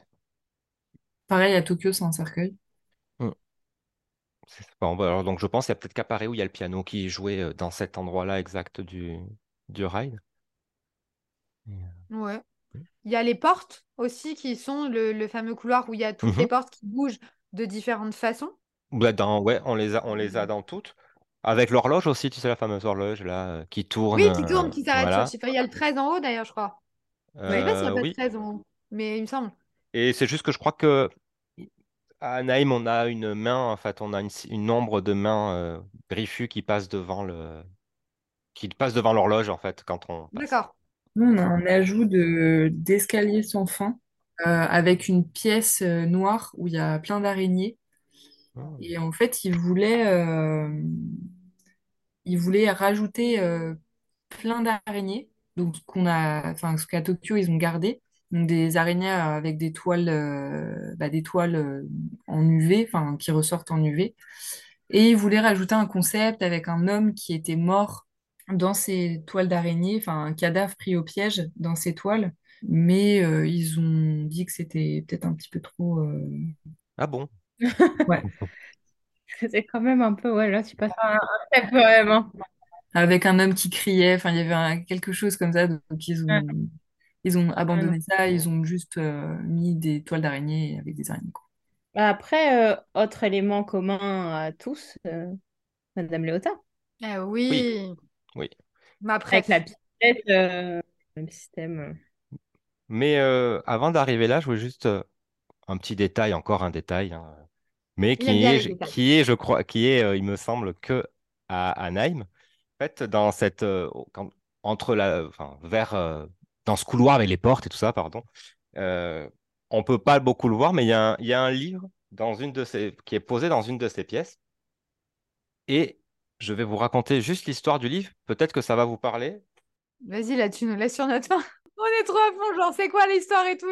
Pareil à Tokyo, c'est un cercueil. Hmm. Bon, bah, alors, donc je pense qu'il y a peut-être qu'à Paris où il y a le piano qui est joué euh, dans cet endroit-là exact du, du ride. Ouais. Il y a les portes aussi qui sont le, le fameux couloir où il y a toutes les mhm. portes qui bougent de différentes façons. Bah, dans, ouais, on les a, on les a dans toutes. Avec l'horloge aussi, tu sais, la fameuse horloge là, euh, qui tourne. Oui, qui euh, tourne, qui s'arrête sur le voilà. chiffre. Il y a le 13 en haut d'ailleurs, je crois. Je sais pas s'il y a Euh, pas de oui. 13 en haut, mais il me semble. Et c'est juste que je crois que à Naïm, on a une main, en fait, on a une, une ombre de main euh, griffue qui passe devant le, qui passe devant l'horloge, en fait, quand on. D'accord. Nous, on a un ajout de d'escalier sans fin euh, avec une pièce euh, noire où il y a plein d'araignées. Hmm. Et en fait, ils voulaient, euh, voulaient rajouter euh, plein d'araignées. Donc, ce qu'on a, enfin, ce qu'à Tokyo, ils ont gardé. Donc, des araignées avec des toiles, euh, bah, des toiles euh, en UV, enfin, qui ressortent en UV. Et ils voulaient rajouter un concept avec un homme qui était mort dans ces toiles d'araignée, enfin, un cadavre pris au piège dans ces toiles. Mais ils ont dit que c'était peut-être un petit peu trop. Ah bon? Ouais. C'est quand même un peu, ouais, là, tu passes un, un step quand même. hein. Avec un homme qui criait, enfin, il y avait un- quelque chose comme ça. Donc, ils Ouais, ont, ils ont ouais, non. abandonné ça. Ils ont juste euh, mis des toiles d'araignée avec des araignées. quoi. Bah, Après, euh, autre élément commun à tous, euh, Madame Léota, Eh Oui, oui, oui. ma avec préf. la euh, même système. Mais euh, avant d'arriver là, je voulais juste euh, un petit détail, encore un détail, hein, mais qui est, qui est, je crois, qui est, euh, il me semble, que à, à Nîmes. En fait, dans cette, euh, quand- entre la, enfin, vers, euh, dans ce couloir avec les portes et tout ça, pardon, on peut pas beaucoup le voir, mais il y a un, il y a un livre dans une de ces, qui est posé dans une de ces pièces, et je vais vous raconter juste l'histoire du livre. Peut-être que ça va vous parler. Vas-y, là, tu nous laisses sur notre faim. On est trop à fond, genre, c'est quoi l'histoire et tout.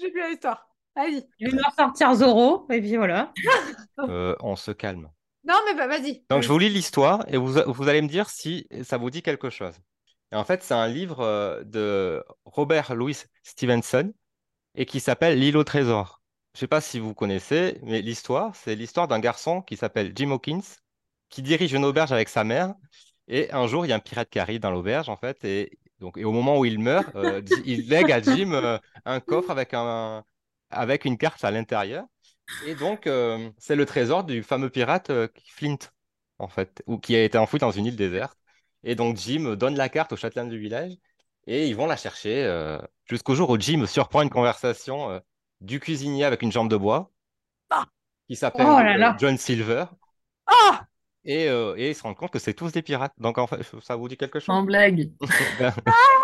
j'ai plus l'histoire. Vas-y. Je vais leur sortir Zoro, et puis voilà. Euh, on se calme. Non, mais bah, vas-y. Donc, je vous lis l'histoire et vous, vous allez me dire si ça vous dit quelque chose. Et en fait, c'est un livre euh, de Robert Louis Stevenson et qui s'appelle L'île au trésor. Je ne sais pas si vous connaissez, mais l'histoire, c'est l'histoire d'un garçon qui s'appelle Jim Hawkins, qui dirige une auberge avec sa mère. Et un jour, il y a un pirate qui arrive dans l'auberge, en fait, et, donc, et au moment où il meurt, euh, il lègue à Jim euh, un coffre avec, un, avec une carte à l'intérieur. Et donc, euh, c'est le trésor du fameux pirate euh, Flint, en fait, ou qui a été enfoui dans une île déserte. Et donc, Jim donne la carte au châtelain du village et ils vont la chercher euh, jusqu'au jour où Jim surprend une conversation du cuisinier avec une jambe de bois Ah qui s'appelle Oh. John Silver. Ah Et, et ils se rendent compte que c'est tous des pirates. Donc, en fait, ça vous dit quelque chose? En blague.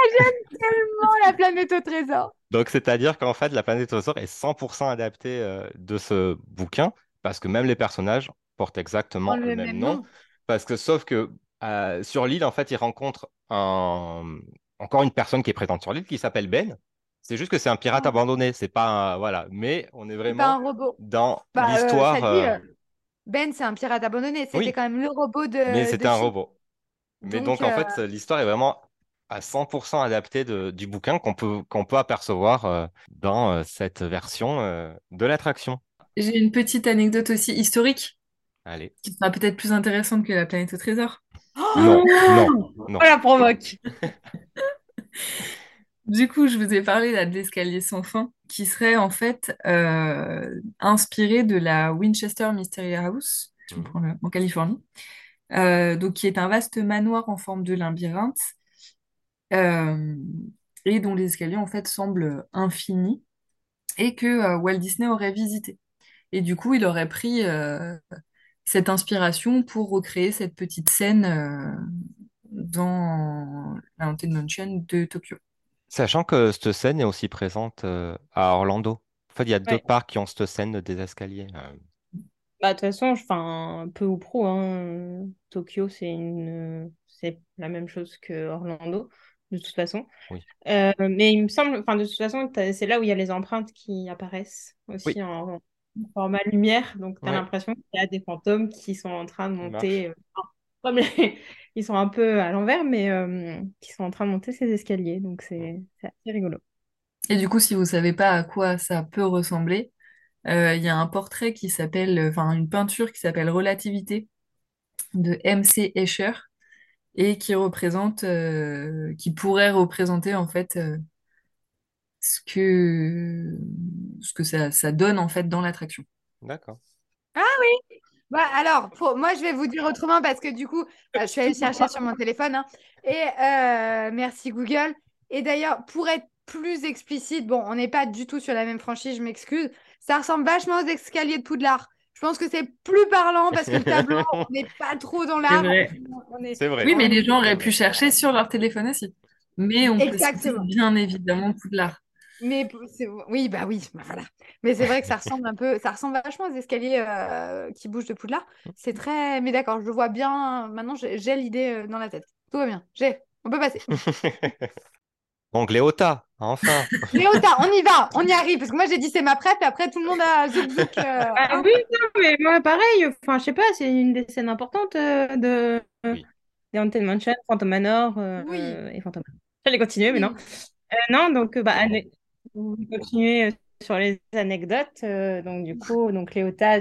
Tellement la planète au trésor. Donc, c'est-à-dire qu'en fait, la planète au trésor est 100% adaptée euh, de ce bouquin, parce que même les personnages portent exactement le, le même, même nom. nom. Parce que, sauf que euh, sur l'île, en fait, ils rencontrent un... encore une personne qui est présente sur l'île qui s'appelle Ben. C'est juste que c'est un pirate Ah. abandonné. C'est pas. un- Voilà. Mais on est C'est pas un vraiment robot. dans Bah, euh, l'histoire. euh, Ben, c'est un pirate abandonné. C'était Oui. quand même le robot de. Mais de c'était un robot. Mais Donc, donc, en fait, l'histoire est vraiment à 100% adaptée de- du bouquin qu'on peut, qu'on peut apercevoir euh, dans euh, cette version euh, de l'attraction. J'ai une petite anecdote aussi historique Allez. qui sera peut-être plus intéressante que la planète au trésor. Non, non, non. On la provoque. Du coup, je vous ai parlé là, de l'escalier sans fin, qui serait en fait inspiré de la Winchester Mystery House, le- en Californie, donc qui est un vaste manoir en forme de labyrinthe euh, et dont les escaliers en fait semblent infinis et que euh, Walt Disney aurait visité. Et du coup, il aurait pris euh, cette inspiration pour recréer cette petite scène euh, dans la Haunted Mansion de Tokyo. Sachant que cette scène est aussi présente euh, à Orlando. En fait, il y a deux Ouais. parcs qui ont cette scène des escaliers. Bah, de toute façon, enfin, peu ou prou, hein, Tokyo, c'est une, c'est la même chose que Orlando, de toute façon. Oui. Euh, mais il me semble, enfin, de toute façon, c'est là où il y a les empreintes qui apparaissent aussi Oui. en, en format lumière. Donc, tu as Ouais. l'impression qu'il y a des fantômes qui sont en train de monter, euh, comme les- ils sont un peu à l'envers, mais euh, qui sont en train de monter ces escaliers. Donc, c'est assez rigolo. Et du coup, si vous savez pas à quoi ça peut ressembler, euh, il y a un portrait qui s'appelle, enfin une peinture qui s'appelle Relativité de M.C. Escher et qui représente, euh, qui pourrait représenter en fait euh, ce que, ce que ça, ça donne en fait dans l'attraction. D'accord. Bah, alors, pour... moi, je vais vous dire autrement parce que du coup, bah, je suis allée chercher sur mon téléphone. hein. et euh, merci Google. Et d'ailleurs, pour être plus explicite, bon, on n'est pas du tout sur la même franchise, je m'excuse. Ça ressemble vachement aux escaliers de Poudlard. Je pense que c'est plus parlant parce que le tableau, on n'est pas trop dans l'arbre. vrai. On est... C'est vrai. Oui, mais les gens auraient pu chercher sur leur téléphone aussi. Mais on peut Exactement. bien évidemment Poudlard. Mais oui, bah oui, bah voilà. Mais c'est vrai que ça ressemble un peu, ça ressemble vachement aux escaliers euh, qui bougent de Poudlard. C'est très, mais d'accord, je le vois bien. Maintenant, j'ai l'idée euh, dans la tête. Tout va bien. J'ai. On peut passer. Donc, Léota, enfin. Léota, on y va, on y arrive. Parce que moi, j'ai dit c'est ma prep, et après, tout le monde a zouk zouk. euh, Ah oui, non, mais moi, pareil, enfin, je sais pas, c'est une des scènes importantes euh, de Oui. des Haunted Mansion, Phantom Manor euh, Oui. et Phantom Manor. J'allais continuer, mais Oui. non. Euh, non, donc, bah, vous continuez sur les anecdotes. euh, donc, du coup, donc, Léota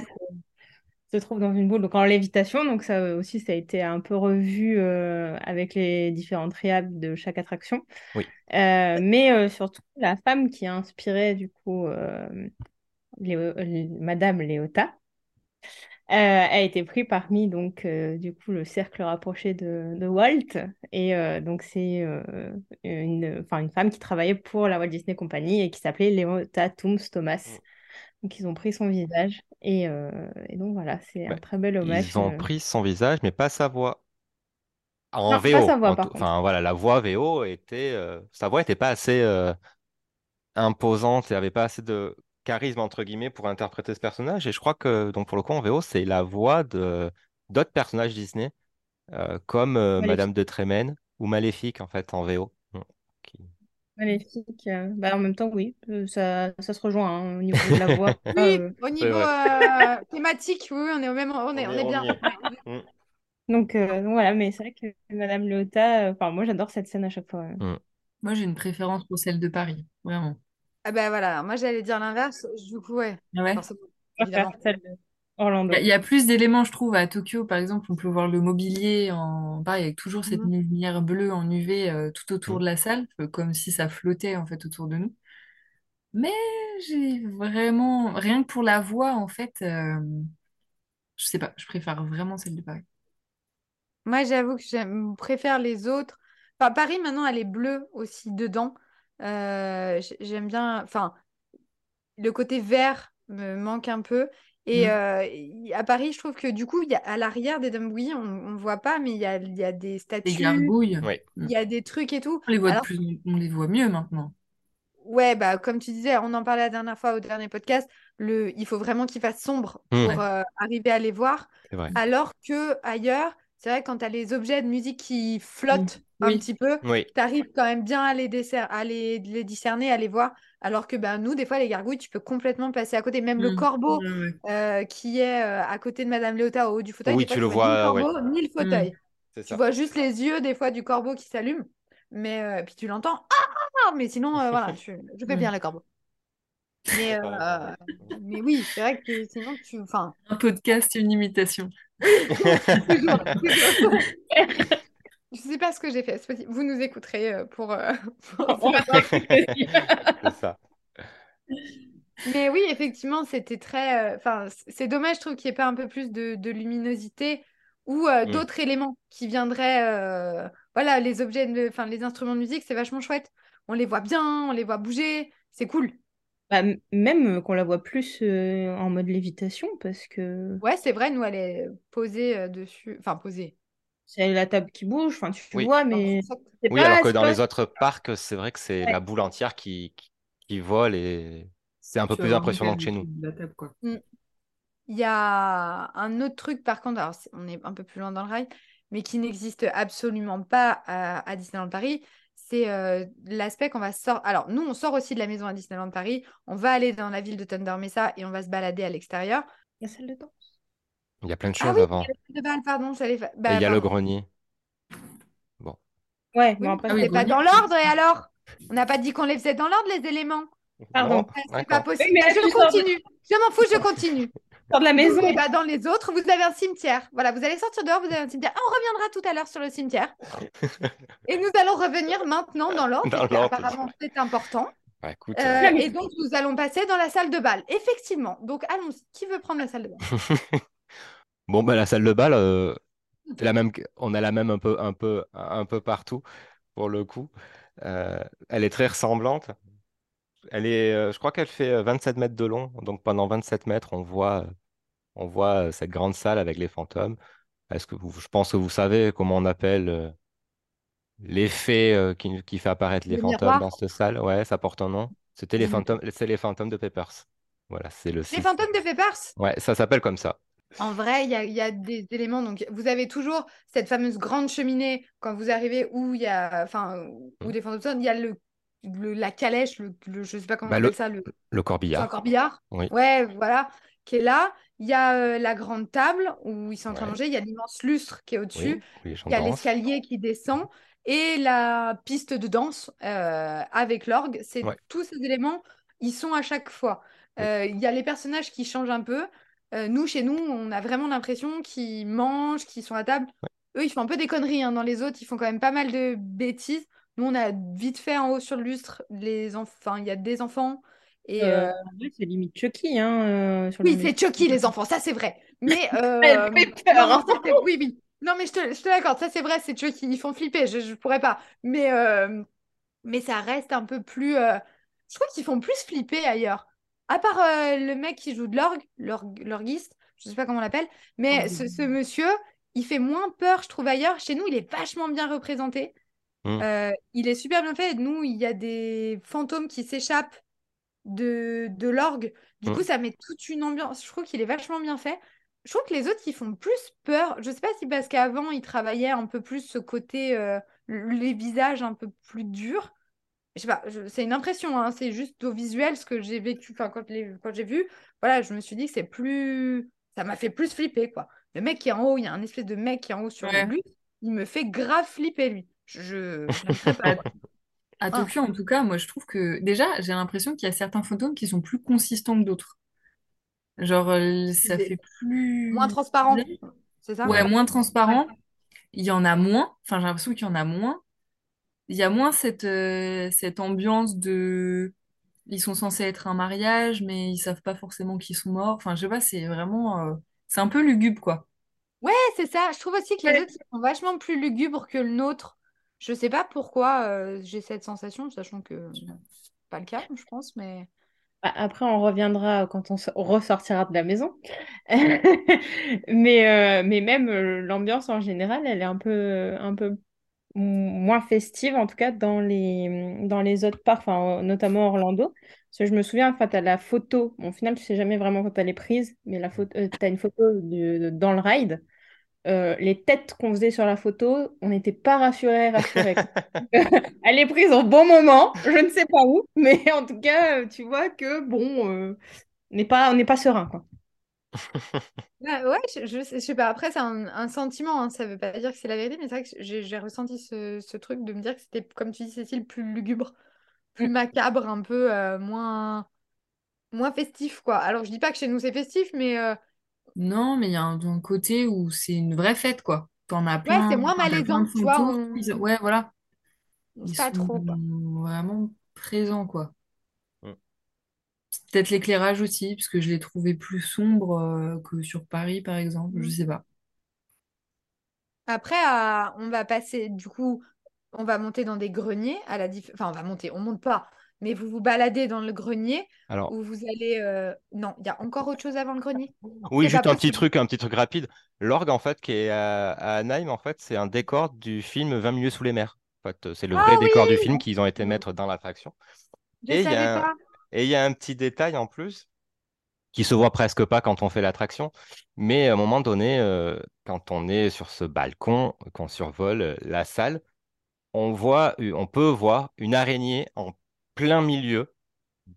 se, se trouve dans une boule donc en lévitation. Donc, ça aussi, ça a été un peu revu euh, avec les différentes réhab de chaque attraction. Oui. Euh, mais euh, surtout, la femme qui a inspiré, du coup, Léo- Madame Léota, a été pris parmi donc du coup le cercle rapproché de, de Walt et donc c'est une femme qui travaillait pour la Walt Disney Company et qui s'appelait Leota Toombs Thomas. Mm. Donc ils ont pris son visage et, euh, et donc voilà c'est un Ouais. très bel hommage. Ils ont euh. pris son visage, mais pas sa voix. En Non, pas VO. sa voix, en par tout- contre. Enfin, voilà, la voix VO était. euh, Sa voix n'était pas assez euh, imposante, n'y avait pas assez de charisme, entre guillemets, pour interpréter ce personnage. Et je crois que, donc, pour le coup, en VO, c'est la voix de d'autres personnages Disney, euh, comme euh, Maléfique. Madame de Trémène ou Maléfique, en fait, en VO. Mm. Maléfique. euh, Bah, en même temps, oui, euh, ça, ça se rejoint hein, au niveau de la voix. Oui, euh, au niveau euh, thématique, oui, on est au même, on est, On on est- on bien. est. Mm. Donc, euh, voilà, mais c'est vrai que Madame Léota, euh, enfin, moi j'adore cette scène à chaque fois. ouais. Moi, j'ai une préférence pour celle de Paris, vraiment. Ah bah voilà, moi j'allais dire l'inverse. Du coup, ouais, Ah ouais? forcément, Je préfère évidemment. celle de Orlando. Il y a- il y a plus d'éléments, je trouve, à Tokyo, par exemple, on peut voir le mobilier en, pareil, avec toujours cette Mhm. lumière bleue en UV euh, tout autour de la salle, euh, comme si ça flottait en fait autour de nous. Mais j'ai vraiment, rien que pour la voix, en fait, euh, je sais pas, je préfère vraiment celle de Paris. Moi, j'avoue que j'aime, préfère les autres. Enfin, Paris, maintenant, elle est bleue aussi dedans. Euh, j- j'aime bien. Enfin, le côté vert me manque un peu. Et Mm. euh, à Paris, je trouve que du coup, il y a, à l'arrière des Dumb on ne voit pas, mais il y a, il y a des statues, gargouilles, Oui. il y a des trucs et tout. on les voit Alors, plus, on les voit mieux maintenant. ouais, bah, comme tu disais, on en parlait la dernière fois au dernier podcast, le, il faut vraiment qu'il fasse sombre Mm. pour euh, arriver à les voir. C'est vrai. Alors que ailleurs, c'est vrai, quand tu as les objets de musique qui flottent un Oui. petit peu, Oui. tu arrives quand même bien à les, décer- à les, les discerner, à les voir. Alors que ben, nous, des fois, les gargouilles, tu peux complètement passer à côté. Même le Mm. corbeau euh, qui est euh, à côté de Madame Léota au haut du fauteuil, Oui, fois, tu tu le vois ni le ouais. corbeau, ni le fauteuil. C'est Tu ça. vois juste les yeux, des fois, du corbeau qui s'allume. Mais euh, puis tu l'entends. Ah Mais sinon, euh, voilà, je, je fais bien le corbeau. Mais, euh, mais oui, c'est vrai que sinon, tu. Enfin, Un podcast, une imitation. toujours, toujours. Je sais pas ce que j'ai fait. Vous nous écouterez euh, pour, euh, pour. C'est ça. Mais oui, effectivement, c'était très. Enfin, c'est dommage, je trouve qu'il n'y ait pas un peu plus de, de luminosité ou euh, Mm. d'autres éléments qui viendraient. euh, Voilà, les objets, enfin, les instruments de musique, c'est vachement chouette. On les voit bien, on les voit bouger, c'est cool. Bah, même qu'on la voit plus euh, en mode lévitation, parce que Ouais, c'est vrai, nous, elle est posée euh, dessus. Enfin, posée. c'est la table qui bouge, enfin tu Oui. vois, mais c'est Oui, pas- alors que c'est dans pas- les autres parcs, c'est vrai que c'est Ouais. la boule entière qui, qui, qui vole et c'est un peu Tu plus voir impressionnant que chez nous. de la table, quoi. Il y a un autre truc, par contre, alors c'est- on est un peu plus loin dans le rail, mais qui n'existe absolument pas à, à Disneyland Paris, c'est euh, l'aspect qu'on va sortir. Alors, nous, on sort aussi de la maison à Disneyland Paris, on va aller dans la ville de Thunder Mesa et on va se balader à l'extérieur. de danse. Il y a plein de Ah choses oui, avant. il y a le de balle, pardon, j'allais fa- Et bah, il y a le grenier. Bon. Ouais, Oui, bon, mais après, Ah oui, c'est pas dans l'ordre, et alors? On n'a pas dit qu'on les faisait dans l'ordre, les éléments? Pardon. Ah, C'est pas possible? Là, je de- continue. Je m'en fous, je continue. De la maison. Et bah, dans les autres, vous avez un cimetière. Voilà, vous allez sortir dehors, vous avez un cimetière. Ah, on reviendra tout à l'heure sur le cimetière. Et nous allons revenir maintenant dans l'ordre, qu'apparemment c'est important. Bah, écoute, Euh, euh, et donc, nous allons passer dans la salle de bal. Effectivement. Donc, allons-y. Qui veut prendre la salle de bal? Bon, bah, la salle de bal, euh, la même, on a la même un peu, un peu, un peu partout pour le coup. Euh, elle est très ressemblante. Elle est, euh, je crois qu'elle fait euh, 27 mètres de long. Donc pendant 27 mètres, on voit, euh, on voit euh, cette grande salle avec les fantômes. Est-ce que vous, je pense que vous savez comment on appelle euh, l'effet euh, qui, qui fait apparaître les Le fantômes miroir dans cette salle? Ouais, ça porte un nom. C'était les Mhm. fantômes, c'est les fantômes de Peppers. Voilà, c'est le Les fantômes de Peppers? Ouais, ça s'appelle comme ça. En vrai, il y y a des éléments. Donc, vous avez toujours cette fameuse grande cheminée quand vous arrivez où il y a, enfin, où Mhm. les fantômes. Il y a le, le- la calèche, le, le- je sais pas comment Bah, on le- appelle ça, le, Le c'est un corbillard. corbillard. Oui. Ouais, voilà, qui est là. Il y a euh, la grande table où ils sont en train de manger. Il y a l'immense lustre qui est au-dessus. Oui, oui, j'en Il y a l'escalier qui descend et la piste de danse euh, avec l'orgue. C'est Ouais. tous ces éléments, ils sont à chaque fois. Euh, Il y a les personnages qui changent un peu. Nous, chez nous, on a vraiment l'impression qu'ils mangent, qu'ils sont à table. Eux, ils font un peu des conneries. hein. Dans les autres, ils font quand même pas mal de bêtises. Nous, on a vite fait en haut sur le lustre. Les enfants, il y a des enfants. Et Euh, euh, c'est limite Chucky, hein, euh, sur oui, c'est Chucky, les enfants, ça c'est vrai. Mais euh, Elle fait peur, non, hein. ça, oui, oui. Non, mais je te, je te l'accorde, ça c'est vrai, c'est Chucky, ils font flipper, je, je pourrais pas. Mais, mais ça reste un peu plus. Je crois qu'ils font plus flipper ailleurs. À part le mec qui joue de l'orgue, l'orgue- l'orguiste, je sais pas comment on l'appelle, mais ce, ce monsieur, il fait moins peur, je trouve, ailleurs. Chez nous, il est vachement bien représenté. Mm. Euh, il est super bien fait. Nous, il y a des fantômes qui s'échappent de, de l'orgue. Du coup, ça met toute une ambiance. Je trouve qu'il est vachement bien fait. Je trouve que les autres, ils font plus peur. Je sais pas si parce qu'avant, ils travaillaient un peu plus ce côté, euh, les visages un peu plus durs. je sais pas, c'est une impression, hein, c'est juste au visuel ce que j'ai vécu, enfin quand, les- quand j'ai vu, voilà, je me suis dit que c'est plus, ça m'a fait plus flipper quoi. Le mec qui est en haut, il y a un espèce de mec qui est en haut sur Ouais. lui, il me fait grave flipper lui. Je, pas. À Ah. Tokyo, en tout cas, moi, je trouve que déjà, j'ai l'impression qu'il y a certains fantômes qui sont plus consistants que d'autres. Genre, euh, ça fait plus... Moins transparent, c'est ça? Ouais, moins transparent. Il y en a moins. Enfin, j'ai l'impression qu'il y en a moins. Il y a moins cette, euh, cette ambiance de... Ils sont censés être un mariage, mais ils savent pas forcément qu'ils sont morts. Enfin, je sais pas, c'est vraiment... euh, C'est un peu lugubre, quoi. Ouais, c'est ça. Je trouve aussi que les Ouais. autres ils sont vachement plus lugubres que le nôtre. Je sais pas pourquoi euh, j'ai cette sensation, sachant que pas le cas, je pense, mais. Bah, Après, on reviendra quand on, so- on ressortira de la maison. Mais, euh, mais même euh, l'ambiance en général, elle est un peu, un peu moins festive, en tout cas dans les, dans les autres parcs, notamment Orlando. Parce que je me souviens, enfin, tu as la photo, bon, au final, tu sais jamais vraiment quand elle est prise, mais la photo, tu as une photo de- dans le ride. Euh, les têtes qu'on faisait sur la photo, on n'était pas rassurés, rassurés. Elle est prise au bon moment, je ne sais pas où, mais en tout cas, tu vois que bon, euh, on n'est pas, on n'est pas serein, quoi. Ouais, ouais, je, je sais, je sais pas. Après, c'est un, un sentiment, hein, Ça veut pas dire que c'est la vérité, mais c'est vrai que j'ai j'ai ressenti ce, ce truc de me dire que c'était, comme tu dis, Cécile, plus lugubre, plus macabre, un peu euh, moins, moins festif, quoi. Alors, je dis pas que chez nous c'est festif, mais euh, Non, mais il y a un, un côté où c'est une vraie fête, quoi. T'en as ouais, plein, c'est moins malaisant, de tu vois. fantômes. On, ils- Ouais, voilà. Ils pas sont trop, vraiment présents, quoi. C'est Peut-être l'éclairage aussi, parce que je l'ai trouvé plus sombre euh, que sur Paris, par exemple. Je Mm. sais pas. Après, on va passer, du coup, on va monter dans des greniers, à la diff- Enfin, on va monter, on monte pas, mais vous vous baladez dans le grenier Alors, où vous allez... euh, Non, il y a encore autre chose avant le grenier? oui, juste un petit truc, un petit truc rapide. L'orgue, en fait, qui est à, à Anaheim, en fait, c'est un décor du film 20 milieux sous les mers. En fait, c'est le Ah vrai décor du film qu'ils ont été mettre dans l'attraction. Je Et il y a un, y a petit détail en plus qui se voit presque pas quand on fait l'attraction, mais à un moment donné, euh, quand on est sur ce balcon, qu'on survole euh, la salle, on voit, on peut voir une araignée en plein milieu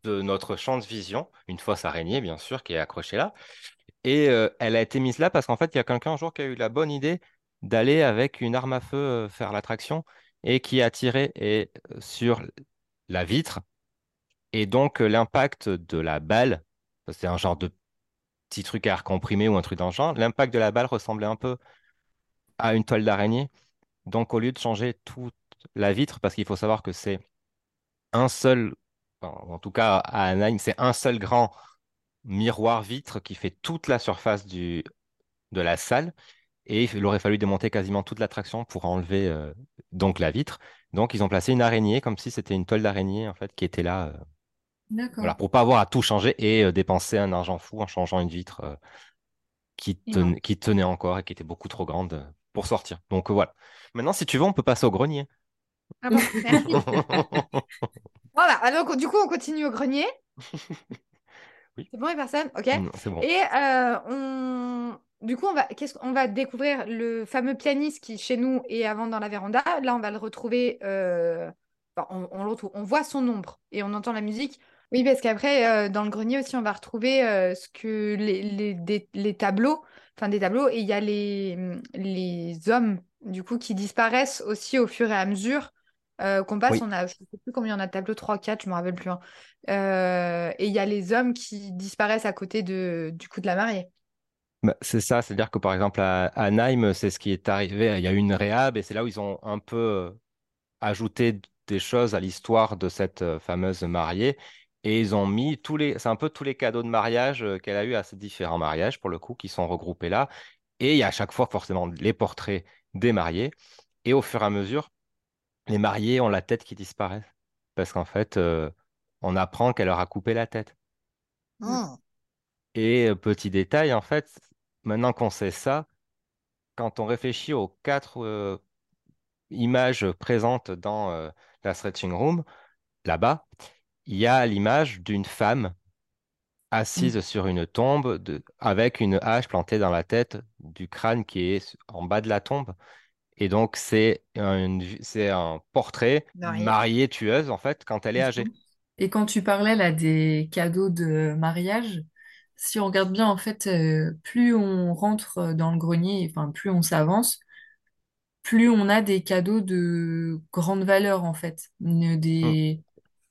de notre champ de vision, une fausse araignée bien sûr qui est accrochée là, et euh, elle a été mise là parce qu'en fait il y a quelqu'un un jour qui a eu la bonne idée d'aller avec une arme à feu euh, faire l'attraction et qui a tiré et, euh, sur la vitre et donc, l'impact de la balle, c'est un genre de petit truc à air comprimé ou un truc dans genre, l'impact de la balle ressemblait un peu à une toile d'araignée. Donc, au lieu de changer toute la vitre, parce qu'il faut savoir que c'est un seul, en tout cas à Anaheim, c'est un seul grand miroir vitre qui fait toute la surface du, de la salle. Et il aurait fallu démonter quasiment toute l'attraction pour enlever euh, donc la vitre. Donc, ils ont placé une araignée comme si c'était une toile d'araignée en fait qui était là. euh, D'accord. Voilà, pour pas avoir à tout changer et euh, dépenser un argent fou en changeant une vitre euh, qui, ten- qui tenait encore et qui était beaucoup trop grande pour sortir. Donc voilà. Maintenant, si tu veux, on peut passer au grenier. Ah bon, merci. Voilà, alors du coup, on continue au grenier. Oui. C'est bon, les personnes? OK. C'est bon. Et euh, on... du coup, on va, qu'est-ce qu'on va découvrir? Le fameux pianiste qui, chez nous, est avant dans la véranda. Là, on va le retrouver. euh, enfin, on, on le retrouve. On voit son ombre et on entend la musique. Oui, parce qu'après, euh, dans le grenier aussi, on va retrouver ce que les, les, des- les tableaux, enfin des tableaux, et il y a les, les hommes, du coup, qui disparaissent aussi au fur et à mesure euh, qu'on passe. Oui. On a, je ne sais plus combien il y en a de tableaux, 3, 4, je ne me rappelle plus. hein. Euh, et il y a les hommes qui disparaissent à côté de, du coup de la mariée. Bah, c'est ça, c'est-à-dire que par exemple à, à Anaheim, c'est ce qui est arrivé. Il y a eu une réhab et c'est là où ils ont un peu euh, ajouté des choses à l'histoire de cette fameuse mariée. Et ils ont mis tous les, c'est un peu tous les cadeaux de mariage qu'elle a eu à ces différents mariages, pour le coup, qui sont regroupés là. Et il y a à chaque fois forcément les portraits des mariés. Et au fur et à mesure, les mariés ont la tête qui disparaît. Parce qu'en fait, euh, on apprend qu'elle leur a coupé la tête. Et euh, petit détail, en fait, maintenant qu'on sait ça, quand on réfléchit aux quatre euh, images présentes dans la stretching room, là-bas, il y a l'image d'une femme assise sur une tombe de- avec une hache plantée dans la tête du crâne qui est en bas de la tombe. Et donc, c'est un, portrait Mariée. mariée tueuse, en fait, quand elle est âgée. Et quand tu parlais là des cadeaux de mariage, si on regarde bien, en fait, euh, plus on rentre dans le grenier, enfin, plus on s'avance, plus on a des cadeaux de grande valeur, en fait, des,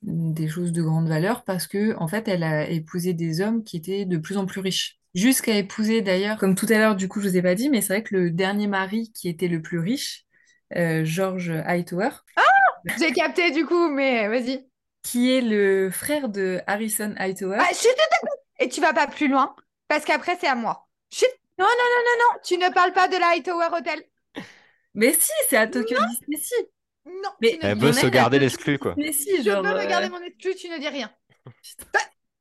des choses de grande valeur, parce que, en fait, elle a épousé des hommes qui étaient de plus en plus riches. Jusqu'à épouser, d'ailleurs, comme tout à l'heure, du coup, je vous ai pas dit, mais c'est vrai que le dernier mari qui était le plus riche, euh, George Hightower, J'ai capté du coup, mais vas-y. qui est le frère de Harrison Hightower, Ah, chut, chut, chut. Et tu vas pas plus loin, parce qu'après, c'est à moi. Chut. Non, non, non, non, non. Tu ne parles pas de la Hightower Hotel. Mais si, c'est à Tokyo Disney, si. Non, Mais tu ne Elle veut on se garder l'exclu, quoi. Disney, si, Je genre, peux euh, regarder mon exclu, tu ne dis rien.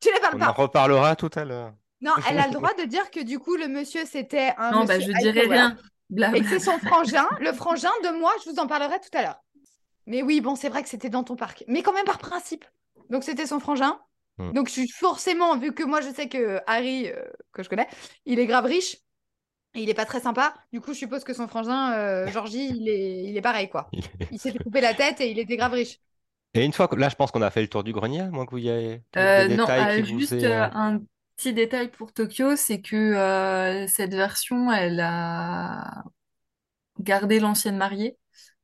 Tu ne parles On pas. en reparlera tout à l'heure. Non, elle a le droit de dire que du coup, le monsieur, c'était un Non, bah, je dirais rien. Et que c'est son frangin. Le frangin de moi, je vous en parlerai tout à l'heure. Mais oui, bon, c'est vrai que c'était dans ton parc. Mais quand même par principe. Donc, c'était son frangin. Hmm. Donc, je suis forcément, vu que moi, je sais que Harry, euh, que je connais, il est grave riche. Et il est pas très sympa. Du coup, je suppose que son frangin, euh, Georgie, il est, il est pareil, quoi. Il s'est fait couper la tête et il était grave riche. Et une fois que là, je pense qu'on a fait le tour du grenier, à moins que vous y des Euh, non, euh, juste euh, un petit détail pour Tokyo, c'est que euh, cette version, elle a gardé l'ancienne mariée.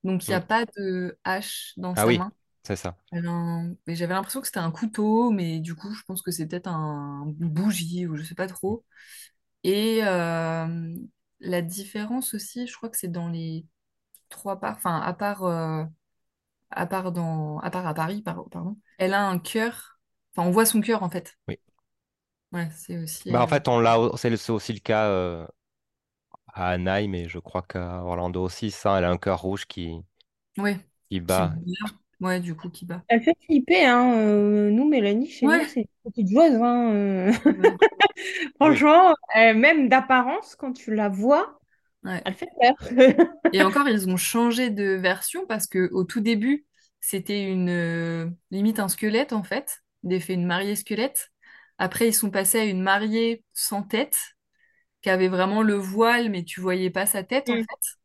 Donc, il n'y a Mm. pas de hache dans Ah sa oui. main. C'est ça. Elle a un- mais J'avais l'impression que c'était un couteau, mais du coup, je pense que c'est peut-être un une bougie ou je sais pas trop. Et euh, la différence aussi, je crois que c'est dans les trois parts, enfin, à part, euh, à part, dans, à part à Paris, par- pardon, elle a un cœur, enfin, on voit son cœur en fait. Ouais, c'est aussi. Bah, en euh, fait, on l'a, c'est aussi le cas euh, à Anaheim, mais je crois qu'à Orlando aussi, ça, elle a un cœur rouge qui, ouais, qui bat. Ouais, du coup, qui bat. Elle fait flipper, hein. euh, nous, Mélanie, chez Ouais. nous, c'est une petite joueuse. Hein, euh. Ouais. Franchement, euh, même d'apparence, quand tu la vois, Ouais. elle fait peur. Et encore, ils ont changé de version parce que au tout début, c'était une euh, limite un squelette en fait. Ils avaient fait une mariée squelette. Après, ils sont passés à une mariée sans tête, qui avait vraiment le voile, mais tu voyais pas sa tête en Mm. fait.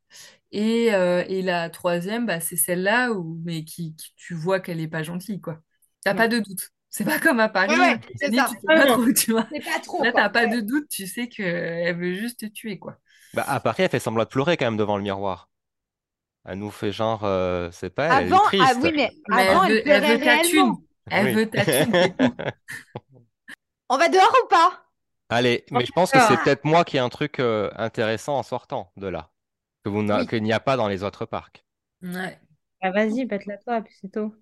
Et, euh, et la troisième, bah, c'est celle-là où mais qui, qui- tu vois qu'elle est pas gentille quoi. T'as pas de doute. C'est pas comme à Paris. Ouais, c'est ça. tu sais pas trop, tu vois. C'est pas trop, Là, quoi. t'as pas Ouais. de doute, tu sais qu'elle veut juste te tuer quoi. Bah, à Paris, elle fait semblant de pleurer quand même devant le miroir. Elle nous fait genre, euh, c'est pas elle, elle est Avant, ah triste. oui, mais Mais avant, elle elle veut, elle pleurait veut ta thune. réellement. Elle Oui. veut ta thune. On va dehors ou pas? Allez, mais je pense que c'est peut-être moi qui ai un truc euh, intéressant en sortant de là, que vous n'a- Oui. qu'il n'y a pas dans les autres parcs. Ouais. Ah, vas-y, pète-la toi, puis c'est tout.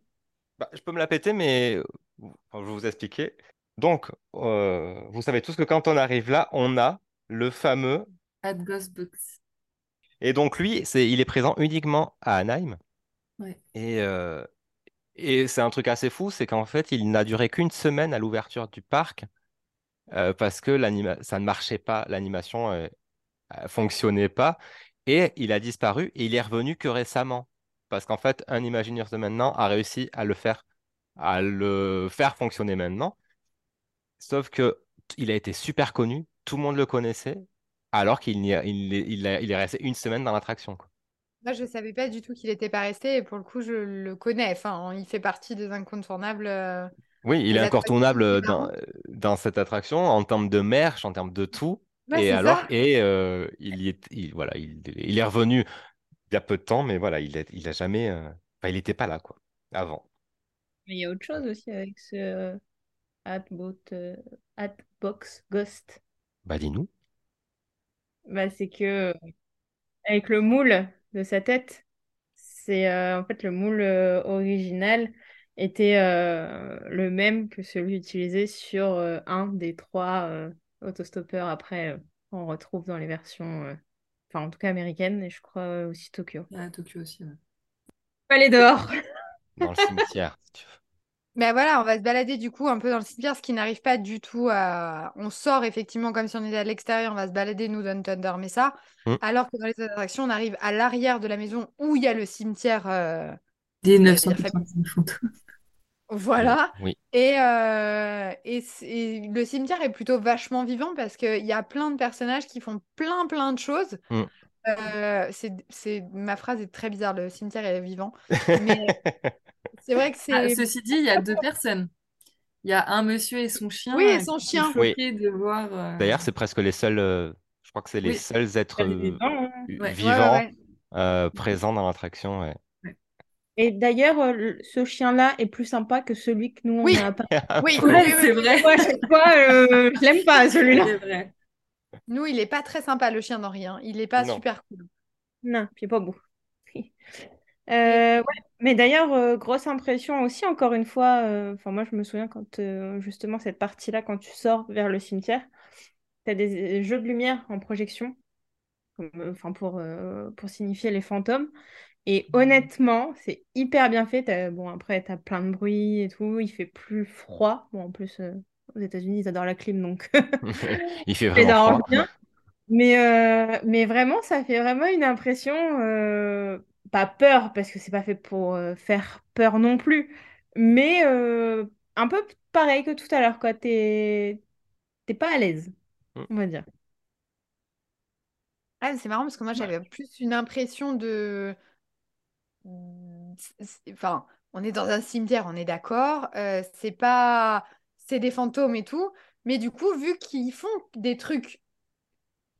Bah, je peux me la péter, mais euh, enfin, je vais vous expliquer. Donc, euh, vous savez tous que quand on arrive là, on a le fameux. At Ghostbox. Et donc, lui, c'est, il est présent uniquement à Anaheim. Ouais. Et, euh, et c'est un truc assez fou, c'est qu'en fait, il n'a duré qu'une semaine à l'ouverture du parc euh, parce que ça ne marchait pas, l'animation euh, euh, fonctionnait pas. Et il a disparu et il est revenu que récemment. Parce qu'en fait, un Imagineers de maintenant a réussi à le faire, à le faire fonctionner maintenant. Sauf que il a été super connu, tout le monde le connaissait, alors qu'il il il il est resté une semaine dans l'attraction. Moi, je savais pas du tout qu'il était pas resté et pour le coup, je le connais. Enfin, il fait partie des incontournables. Oui, il est incontournable dans, différentes. dans cette attraction en termes de merch, en termes de tout. Ouais, et alors, ça. et euh, il y est, il- voilà, il, il est revenu il y a peu de temps, mais voilà, il a, il a jamais, euh, enfin, il n'était pas là, quoi, avant. Mais il y a autre chose aussi avec ce euh, euh, Hatbox Ghost. Bah, dis-nous. Bah, c'est que euh, avec le moule de sa tête, c'est euh, en fait le moule euh, original était euh, le même que celui utilisé sur euh, un des trois euh, autostoppeurs après euh, on retrouve dans les versions euh, enfin en tout cas américaines et je crois aussi Tokyo. À Tokyo aussi. ouais. Faut aller dehors. Dans le cimetière, si tu veux. Ben voilà, on va se balader du coup un peu dans le cimetière, ce qui n'arrive pas du tout à. On sort effectivement comme si on était à l'extérieur, on va se balader nous dans Thunder Mesa, Mm. alors que dans les attractions, on arrive à l'arrière de la maison où il y a le cimetière. euh, Des Bah, je veux dire, 985 fantômes. Voilà. Oui. Et, euh, et, le cimetière est plutôt vachement vivant parce qu'il y a plein de personnages qui font plein plein de choses. Mm. Euh, c'est, c'est... Ma phrase est très bizarre, le cimetière est vivant. Mais c'est vrai que Ah, c'est... ceci dit, il y a deux personnes. Il y a un monsieur et son chien Oui, et son chien. Oui. choqués de voir. euh, D'ailleurs, c'est presque les seuls, euh, je crois que c'est les Oui. seuls êtres hein. vi- Ouais. Ouais, Ouais, vivants ouais, ouais. euh, présents dans l'attraction. Et d'ailleurs, euh, ce chien-là est plus sympa que celui que nous, on Oui. a pas. Oui, Ouais, oui, c'est vrai. Moi, à chaque fois, euh, je l'aime pas, celui-là. Nous, il est pas très sympa, le chien d'Henri. hein. Il est pas Non. super cool. Non, puis pas beau. Euh, ouais. Mais d'ailleurs, euh, grosse impression aussi, encore une fois. euh, Enfin, moi, je me souviens quand euh, justement cette partie-là, quand tu sors vers le cimetière, tu as des jeux de lumière en projection, euh, enfin pour, euh, pour signifier les fantômes. Et honnêtement, c'est hyper bien fait. T'as- bon, après, tu as plein de bruit et tout. Il fait plus froid. Bon, en plus, euh, aux États-Unis, ils adorent la clim, donc Il fait les vraiment arrange bien. Mais, euh, mais vraiment, ça fait vraiment une impression, euh, pas peur, parce que c'est pas fait pour euh, faire peur non plus, mais euh, un peu pareil que tout à l'heure, quoi. T'es, t'es pas à l'aise, Mm. on va dire. Ah, c'est marrant parce que moi, j'avais plus une impression de... Enfin, on est dans un cimetière, on est d'accord. euh, c'est pas... C'est des fantômes et tout. Mais du coup, vu qu'ils font des trucs...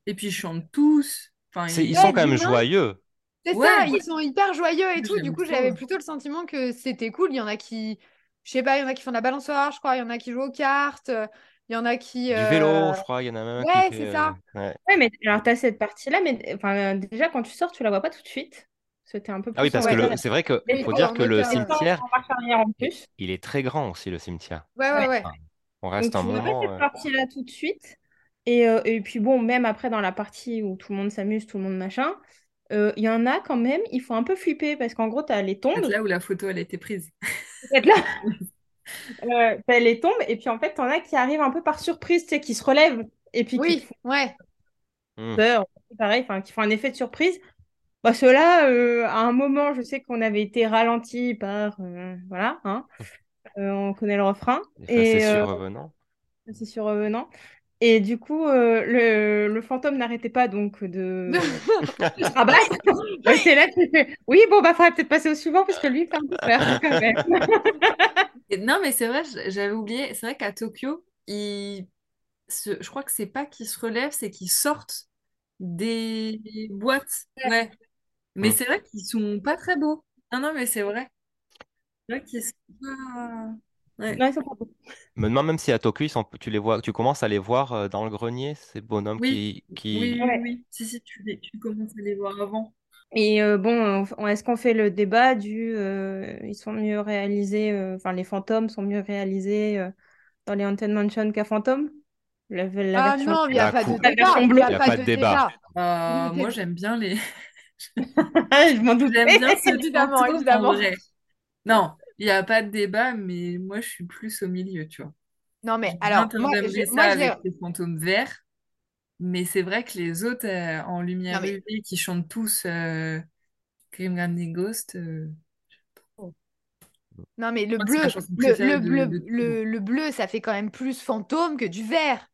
Et puis ils chantent tous. Enfin, ils- Ouais, sont quand même joyeux. C'est Ouais. ça, ils sont hyper joyeux et tout. Du coup, j'avais plutôt le sentiment que c'était cool. Il y en a qui... Je sais pas, il y en a qui font de la balançoire, je crois. Il y en a qui jouent aux cartes. euh, Il y en a qui... Du euh, vélo, je crois, il y en a même un qui Ouais, c'est euh, ça. ouais. Ouais, mais alors t'as cette partie-là, mais enfin, déjà, quand tu sors, tu la vois pas tout de suite. C'était un peu Ah oui, plus parce que c'est vrai qu'il faut on dire que le cimetière, il, plus. il est très grand aussi, le cimetière. Ouais, ouais, Ouais. on reste tu un moment. cette euh, partie-là tout de suite. Et, euh, et puis bon, même après dans la partie où tout le monde s'amuse, tout le monde machin, euh, il y en a quand même, il faut un peu flipper parce qu'en gros, t'as les C'est tombes, là où la photo elle a été prise. peut-être là, euh, t'as les tombes, et puis en fait, t'en as qui arrivent un peu par surprise, tu sais, qui se relèvent et puis qui Oui, font ouais. hmm. peur, pareil, qui font un effet de surprise. Bah, ceux-là, euh, à un moment, je sais qu'on avait été ralenti par, euh, voilà, hein, euh, on connaît le refrain, et facétieux euh, revenants. c'est sur revenant. Et du coup, euh, le, le fantôme n'arrêtait pas donc de, rabattre. Donc, t'es là, tu fais, oui, bon, bah, faudrait peut-être passer au suivant parce que lui, il fait un peu peur quand même. Non, mais c'est vrai, j'avais oublié. C'est vrai qu'à Tokyo, ils je crois que c'est pas qu'ils se relèvent, c'est qu'ils sortent des boîtes. Ouais. Mais Hmm. c'est vrai qu'ils sont pas très beaux. Non, non, mais c'est vrai. C'est vrai qu'ils sont pas. Ouais. Non, ils sont pas beaux. Me demande même si à Tokyo, ils sont- tu les vois, tu commences à les voir euh, dans le grenier, ces bonhommes Oui, qui, qui... oui, oui, oui. Si, si, tu, les- tu commences à les voir avant. Et euh, bon, on- est-ce qu'on fait le débat du euh, ils sont mieux réalisés, euh, enfin, les fantômes sont mieux réalisés euh, dans les Haunted Mansion qu'à Fantôme? La, la Ah version. non, il n'y a pas de débat. a a pas de. Euh, moi, j'aime bien les. Je m'en doutais. J'aime bien ce Évidemment. Non, il n'y a pas de débat, mais moi, je suis plus au milieu, tu vois. Non, mais alors, moi, je l'ai... avec les fantômes verts, mais c'est vrai que les autres euh, en lumière mais... UV qui chantent tous euh, Grim Ghost, euh, Non, mais le bleu, le, préférée le de, bleu, de le, le bleu, ça fait quand même plus fantôme que du vert.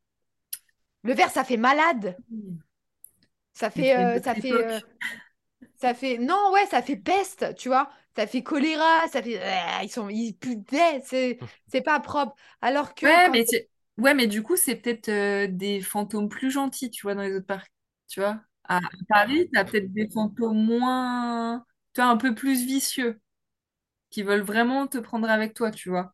Le vert, ça fait malade. Ça fait, euh, ça fait, euh, ça fait, non, ouais, ça fait peste, tu vois. Ça fait choléra, ça fait, ils sont, ils pudaient, c'est, c'est pas propre. Alors que Ouais, mais, ouais, mais du coup, c'est peut-être euh, des fantômes plus gentils, tu vois, dans les autres parcs. Tu vois, à Paris, t'as peut-être des fantômes moins, tu vois, un peu plus vicieux, qui veulent vraiment te prendre avec toi, tu vois.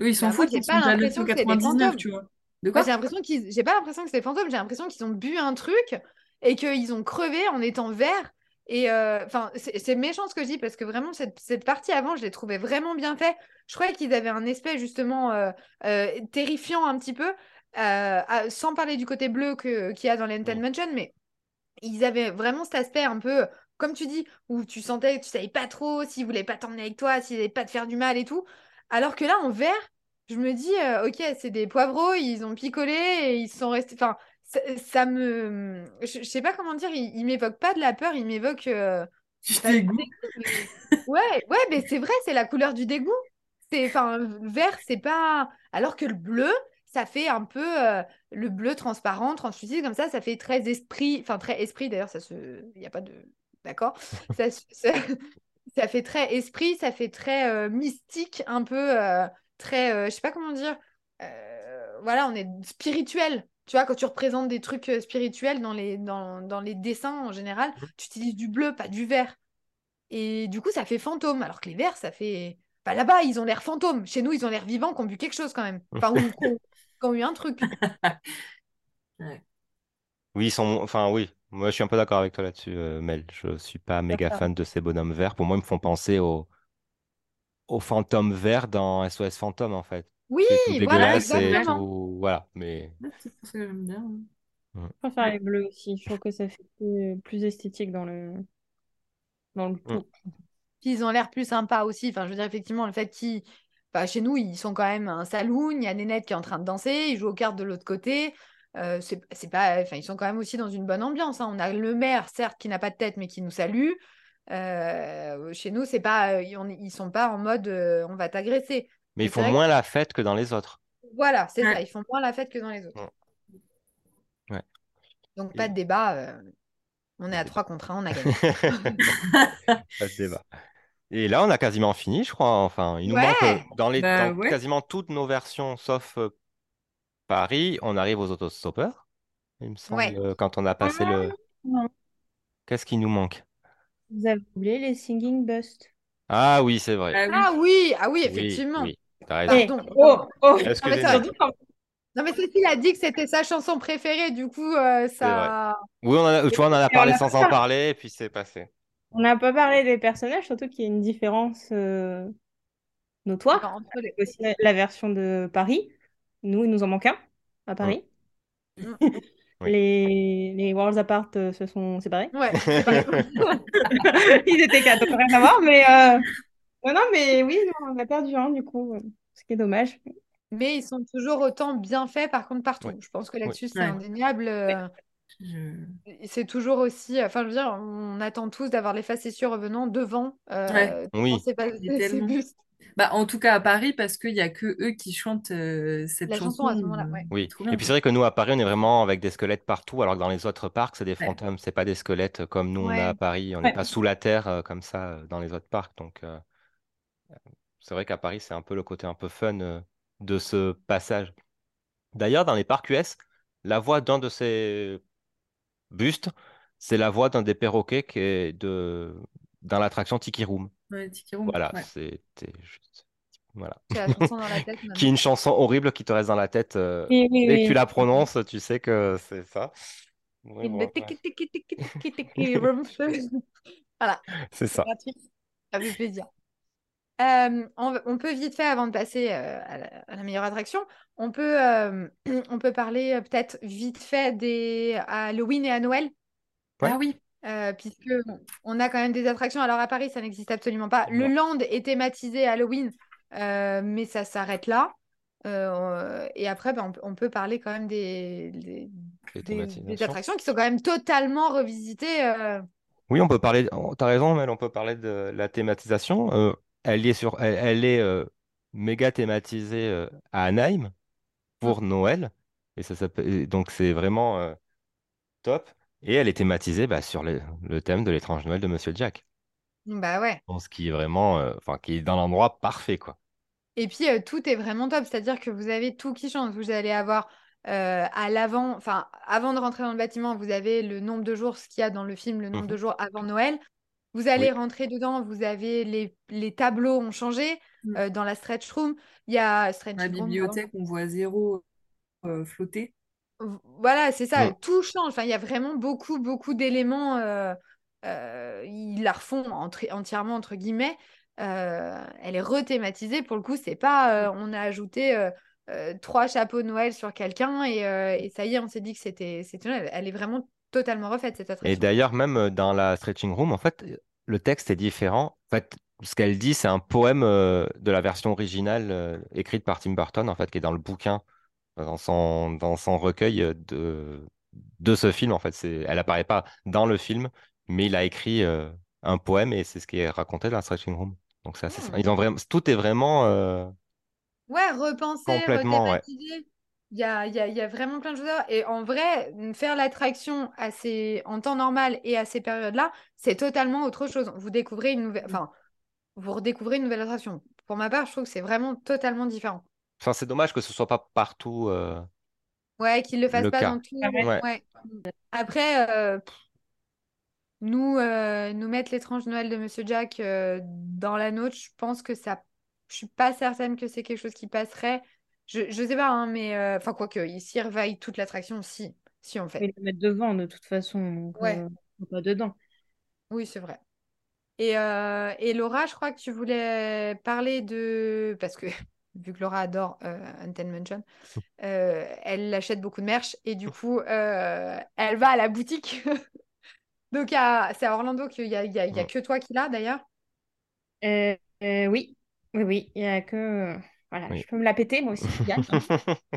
Eux, ils s'en Bah, foutent, ils pas sont déjà 999, fantômes. tu vois. De Moi, j'ai quoi? l'impression qu'ils, j'ai pas l'impression que c'est des fantômes. J'ai l'impression qu'ils ont bu un truc et qu'ils ont crevé en étant verts. Et euh, enfin, c'est c'est méchant ce que je dis parce que vraiment cette, cette partie avant, je l'ai trouvée vraiment bien fait. Je croyais qu'ils avaient un aspect justement euh, euh, terrifiant un petit peu, sans parler du côté bleu que qu'il y a dans l'Enten Mm. Mansion, mais ils avaient vraiment cet aspect un peu, comme tu dis, où tu sentais, tu savais pas trop s'ils voulaient pas t'emmener avec toi, s'ils n'allaient pas te faire du mal et tout. Alors que là, en vert, je me dis, ok, c'est des poivreaux, ils ont picolé et ils sont restés. Enfin, ça, ça me. Je, je sais pas comment dire, ils, ils m'évoquent pas de la peur, ils m'évoquent. euh, du dégoûtes. dégoût, Ouais, ouais, mais c'est vrai, c'est la couleur du dégoût. C'est, enfin, vert, c'est pas. Alors que le bleu, ça fait un peu euh, le bleu transparent, translucide, comme ça, ça fait très esprit, enfin très esprit d'ailleurs, ça se. Il n'y a pas de. D'accord ça, ça, ça, fait très esprit, ça fait très euh, mystique, un peu euh, très. je sais pas comment dire. voilà, on est spirituel. Tu vois, quand tu représentes des trucs spirituels dans les, dans, dans les dessins en général, Mmh. tu utilises du bleu, pas du vert. Et du coup, ça fait fantôme. Alors que les verts, ça fait. Bah, là-bas, ils ont l'air fantômes. Chez nous, ils ont l'air vivants, qui ont bu quelque chose quand même. Enfin, ou qui ont, qui ont eu un truc. Oui, ils sont. Enfin, oui. Moi, je suis un peu d'accord avec toi là-dessus, euh, Mel. Je suis pas méga fan de ces bonhommes verts. Pour moi, ils me font penser aux, aux fantômes verts dans SOS Fantôme, en fait. Oui, voilà, exactement. tout. Voilà. Mais c'est pour ça que j'aime bien. Je préfère les bleus aussi. Je trouve que ça fait plus, plus esthétique dans le, dans le. Puis ils ont l'air plus sympas aussi. Enfin, je veux dire, effectivement, le fait qu'ils. Chez nous, ils sont quand même un saloon. Il y a Nénette qui est en train de danser. Ils jouent aux cartes de l'autre côté. Euh, c'est c'est pas. Enfin, ils sont quand même aussi dans une bonne ambiance. hein. On a le maire, certes, qui n'a pas de tête, mais qui nous salue. Euh, chez nous, c'est pas. euh, ils sont pas en mode euh, on va t'agresser. Mais ils font que- moins la fête que dans les autres. Voilà, c'est Ouais. ça. Ils font moins la fête que dans les autres. Ouais. Donc, pas de débat. euh, on est à débat. 3 contre 1, on a gagné. Pas de débat. Et là, on a quasiment fini, je crois. Enfin, il nous Ouais. manque euh, dans les, Bah, dans ouais. quasiment toutes nos versions, sauf euh, Paris, on arrive aux autostoppeurs. Il me semble, Ouais. euh, quand on a passé le. non. Qu'est-ce qui nous manque? Vous avez oublié les singing bust. Ah oui, c'est vrai. Ah oui. Ah oui, ah oui, Oui, effectivement. oui, raison. Eh, Pardon. oh, oh. Non, mais Cécile a dit que c'était sa chanson préférée, du coup, euh, ça. Oui, on en a, tu vois, on en a parlé sans pas en parlé. parler, et puis c'est passé. On n'a pas parlé des personnages, surtout qu'il y a une différence euh, notoire. Enfin, entre les- Aussi la, version de Paris. Nous, il nous en manque un à Paris. Mm. Oui. Les, les Worlds Apart euh, se sont séparés. Ouais, Ils étaient quatre, donc rien à voir, mais euh, non, non, mais oui, non, on a perdu un du coup, euh, ce qui est dommage. mais ils sont toujours autant bien faits, par contre, partout. Ouais. Je pense que là-dessus, c'est Ouais. indéniable. euh, C'est toujours aussi. Enfin, je veux dire, on attend tous d'avoir les facétieux revenant devant. euh, Oui. ces, pa- Il y a ces tellement. bustes. Bah, en tout cas à Paris, parce qu'il n'y a que eux qui chantent euh, cette La chanson à ce moment-là, ouais. Oui. Et puis c'est vrai que nous, à Paris, on est vraiment avec des squelettes partout, alors que dans les autres parcs, c'est des Ouais. fantômes, c'est pas des squelettes comme nous, on a à. Paris. On n'est Ouais. pas sous la terre euh, comme ça dans les autres parcs. Donc, euh, c'est vrai qu'à Paris, c'est un peu le côté un peu fun euh, de ce passage. D'ailleurs, dans les parcs US, la voix d'un de ces bustes, c'est la voix d'un des perroquets qui est de... dans l'attraction Tiki Room. Ouais, Tiki Room, Voilà, ouais. c'était juste. Voilà. Dans la tête Qui est une chanson horrible qui te reste dans la tête. euh, Oui, oui, Dès que oui. tu la prononces, tu sais que c'est ça. Ouais, tiki tiki tiki. Voilà, C'est ça. Ça fait plaisir. Euh, on, on peut vite fait, avant de passer euh, à, la, à la meilleure attraction, on peut, euh, on peut parler euh, peut-être vite fait des à Halloween et à Noël, Ouais. Ah oui. euh, puisque on a quand même des attractions. Alors à Paris, ça n'existe absolument pas. Le. Land est thématisé Halloween, euh, mais ça s'arrête là. Euh, et après, ben, on, peut- on peut parler quand même des, des, des- attractions qui sont quand même totalement revisitées. euh. Oui, on peut parler. oh, T'as raison, Mel, on peut parler de la thématisation. Elle est sur, elle, elle est euh, méga thématisée euh, à Anaheim pour Noël. Et ça s'appelle, et donc c'est vraiment euh, top. Et elle est thématisée bah, sur le, le thème de l'étrange Noël de Monsieur Jack. Bah ouais. Ce qui est vraiment, enfin, qui est dans l'endroit parfait, quoi. Et puis, tout est vraiment top. C'est-à-dire que vous avez tout qui change. Vous allez avoir euh, à l'avant, enfin, avant de rentrer dans le bâtiment, vous avez le nombre de jours, ce qu'il y a dans le film, le nombre de Mhm. jours avant Noël. Vous allez Oui. rentrer dedans, vous avez les, les tableaux ont changé Mm. euh, dans la stretch room. Il y a stretch la room, bibliothèque, on voit zéro euh, flotter. Voilà, c'est ça, Mm. tout change. Enfin, il y a vraiment beaucoup, beaucoup d'éléments. euh, ils la refont entre- entièrement, entre guillemets. Elle est rethématisée. Pour le coup, c'est pas euh, on a ajouté trois chapeaux de Noël sur quelqu'un et, et ça y est, on s'est dit que c'était c'était. Elle est vraiment totalement refaite, cette Et attraction. d'ailleurs, même euh, dans la stretching room, en fait, le texte est différent. En fait, ce qu'elle dit, c'est un poème euh, de la version originale euh, écrite par Tim Burton, en fait, qui est dans le bouquin, dans son, dans son recueil de, de ce film. En fait, c'est, elle apparaît pas dans le film, mais il a écrit euh, un poème et c'est ce qui est raconté dans la stretching room. Donc, c'est assez- Hmm. ils ont vraiment, tout est vraiment Ouais, repenser, complètement, ouais. Il y a, il y a- il y a vraiment plein de choses à. Et en vrai, faire l'attraction ces- en temps normal et à ces périodes-là, c'est totalement autre chose. Vous découvrez une nouvelle... Enfin, vous redécouvrez une nouvelle attraction. Pour ma part, je trouve que c'est vraiment totalement différent. Enfin, c'est dommage que ce soit pas partout. euh, Ouais, qu'ils le fassent Le pas cas. dans tout. Ouais. Ouais. Après, euh, nous, euh, nous mettre l'étrange Noël de Monsieur Jack euh, dans la nôtre, je pense que ça. Je suis pas certaine que c'est quelque chose qui passerait. Je, je sais pas, hein, mais. euh, Enfin, quoique, ici, revaille toute l'attraction, si. Si, en fait. Ils le mettent devant de toute façon, donc Ouais. euh, pas dedans. Oui, c'est vrai. Et, euh, et Laura, je crois que tu voulais parler de... Parce que vu que Laura adore euh, Mansion, euh, elle achète beaucoup de merch et du coup, euh, elle va à la boutique. Donc, à- c'est à Orlando qu'il y a, il y a, il y a que toi qui l'as d'ailleurs? Euh, euh, oui, oui, oui, il y a que... euh, Voilà, Oui. je peux me la péter, moi aussi.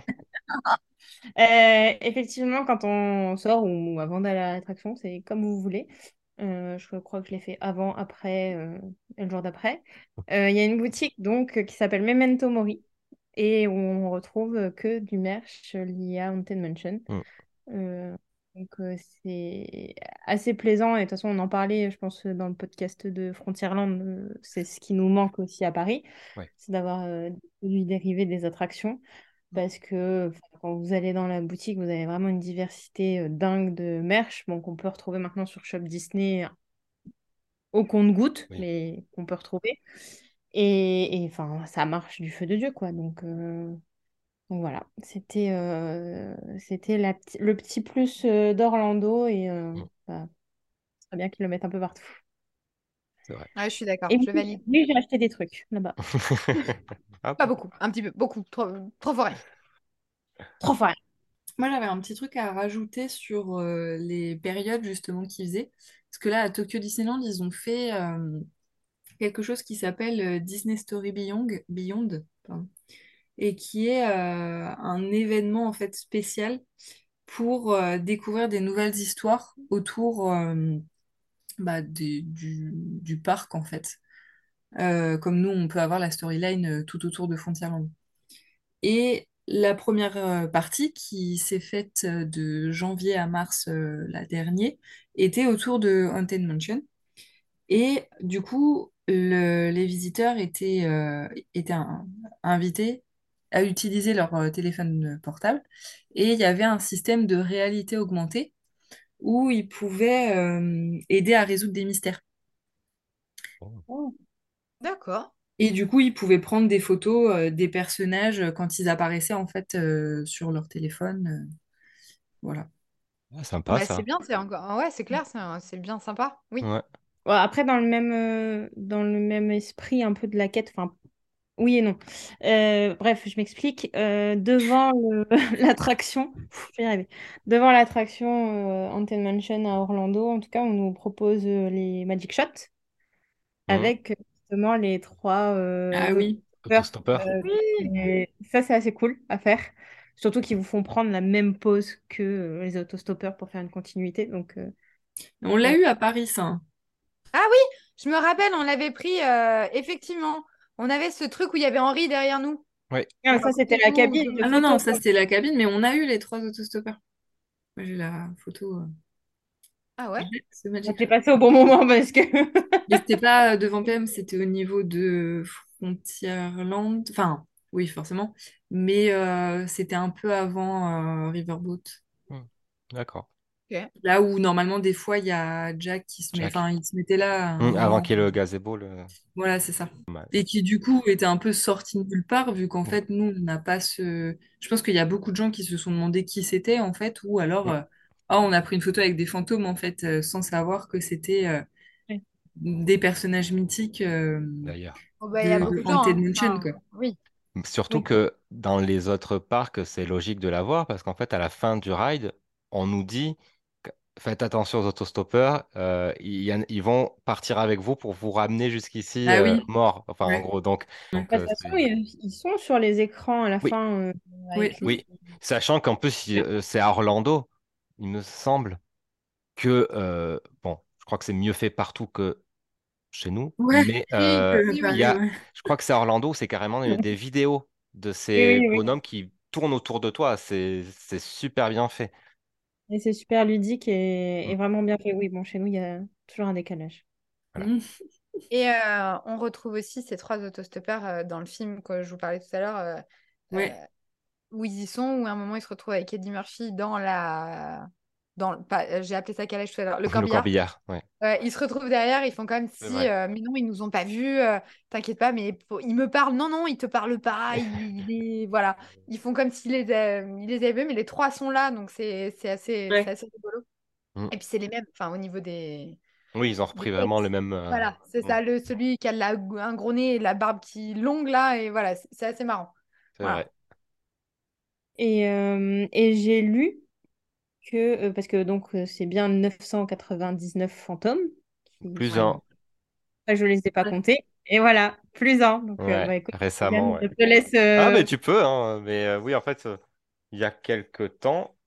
Euh, effectivement, quand on sort ou avant d'aller à l'attraction, c'est comme vous voulez. Euh, je crois que je l'ai fait avant, après euh, et le jour d'après. Euh, Il y a une boutique donc euh, qui s'appelle Memento Mori et où on retrouve euh, que du merch lié à Haunted Mansion. Mm. Donc euh, c'est assez plaisant et de toute façon on en parlait, je pense, dans le podcast de Frontierland. euh, c'est ce qui nous manque aussi à Paris, Ouais. c'est d'avoir euh, des produits dérivés des attractions parce que quand vous allez dans la boutique, vous avez vraiment une diversité euh, dingue de merch bon, qu'on peut retrouver maintenant sur Shop Disney au compte-goutte, Oui. mais qu'on peut retrouver. Et, enfin, ça marche du feu de Dieu, quoi. Donc, donc voilà, c'était euh, c'était le petit plus euh, d'Orlando et euh, Mm. bah, ce serait bien qu'ils le mettent un peu partout. C'est vrai. Ouais, je suis d'accord, Et je oui, valide. oui, j'ai acheté des trucs là-bas. Hop. Pas beaucoup, un petit peu, beaucoup, trop, trop fort. Trop fort. Moi, j'avais un petit truc à rajouter sur euh, les périodes justement qu'ils faisaient. Parce que là, à Tokyo Disneyland, ils ont fait euh, quelque chose qui s'appelle Disney Story Beyond, Beyond, pardon, et qui est euh, un événement en fait spécial pour euh, découvrir des nouvelles histoires autour euh, bah, du, parc en fait. Comme nous, on peut avoir la storyline tout autour de Frontierland. Et la première partie, qui s'est faite de janvier à mars euh, dernière, était autour de Haunted Mansion. Et du coup, le- les visiteurs étaient, invités à utiliser leur euh, téléphone portable. Et il y avait un système de réalité augmentée où ils pouvaient euh, aider à résoudre des mystères. D'accord. Et du coup, ils pouvaient prendre des photos euh, des personnages euh, quand ils apparaissaient en fait euh, sur leur téléphone. euh, voilà. Ah, sympa Bah, ça. c'est bien, c'est encore... Ouais, c'est clair, c'est c'est bien sympa. Oui. Ouais. Ouais, après, dans le même, euh, dans le même esprit un peu de la quête, enfin, oui et non. Euh, bref, je m'explique. Euh, devant le- l'attraction, Pff, je vais y arriver. Devant l'attraction euh, Haunted Mansion à Orlando, en tout cas, on nous propose euh, les Magic Shots Mhm. avec euh, justement les trois euh, Ah oui. autostoppeurs. Autostoppeur. Euh, et ça, c'est assez cool à faire. Surtout qu'ils vous font prendre la même pause que euh, les autostoppeurs pour faire une continuité. Donc, euh, On l'a Ouais. eu à Paris, ça. Ah oui, je me rappelle, on l'avait pris, euh, effectivement. On avait ce truc où il y avait Henri derrière nous. Oui. ah, ça, c'était la cabine Ah non, non, ça c'était la cabine, mais on a eu les trois autostoppeurs. Moi j'ai la photo. euh, Ah ouais? t'est Shop. passé au bon moment parce que. Mais c'était pas euh, devant PM, c'était au niveau de Frontierland. Enfin, oui, forcément. Mais euh, c'était un peu avant euh, Riverboat. D'accord. Là où normalement, des fois, il y a Jack qui se met. Il se mettait là. avant qu'il y ait le gazebo, le... Voilà, c'est ça. Et qui du coup était un peu sorti de nulle part, vu qu'en Mm. fait, nous, on n'a pas ce. Je pense qu'il y a beaucoup de gens qui se sont demandé qui c'était, en fait, ou alors, euh, Ah, on a pris une photo avec des fantômes, en fait, euh, sans savoir que c'était euh, des personnages mythiques euh, D'ailleurs. Oh, bah, il y a de, beaucoup de de gens. Haunted. Mansion, Enfin, quoi. oui. Surtout Oui. que dans les autres parcs, c'est logique de l'avoir parce qu'en fait, à la fin du ride, on nous dit faites attention aux autostoppeurs, euh, ils vont partir avec vous pour vous ramener jusqu'ici Ah euh, oui, mort. Enfin, en gros, donc, Bah, de euh, toute façon, ils, ils sont sur les écrans à la Oui. fin euh, Oui. avec les- Oui, sachant qu'en plus, euh, c'est à Orlando, il me semble que, euh, bon, je crois que c'est mieux fait partout que chez nous, Ouais, mais euh, il y a, je crois que c'est à Orlando, c'est carrément des, des vidéos de ces oui, oui. bonhommes qui tourne autour de toi. C'est super bien fait. Et c'est super ludique et, et vraiment bien fait. Oui, bon, chez nous, il y a toujours un décalage. Voilà. Mm. Et euh, on retrouve aussi ces trois autostoppeurs euh, dans le film que je vous parlais tout à l'heure, euh, Ouais. euh, où ils y sont, où à un moment ils se retrouvent avec Eddie Murphy dans la. Dans le... pas- euh, J'ai appelé ça calèche tout à l'heure, le Le corbillard. ouais. Ils se retrouvent derrière, ils font comme si, euh, mais non, ils nous ont pas vus, euh, t'inquiète pas, mais faut- ils me parlent, non, non, ils te parlent pas, ils, ils- voilà, ils font comme s'ils les, ils les avaient vus, mais les trois sont là, donc c'est c'est assez, Ouais. c'est assez rigolo. Mm. Et puis c'est les mêmes, enfin, au niveau des, Oui, ils ont des repris vraiment le têtes. même. euh, Voilà, c'est mm, ça, le, celui qui a la- un gros nez et la barbe qui est longue là, et voilà, c'est c'est assez marrant. c'est Voilà. vrai. Et, euh, et j'ai lu que, euh, parce que donc euh, c'est bien 999 fantômes. qui Plus un. Je les ai pas comptés. Et voilà, plus un. Donc, euh, Ouais, bah, écoute, récemment, Morgane, ouais. je te laisse. Ah, mais tu peux, hein. Mais euh, oui, en fait, il y a quelques temps,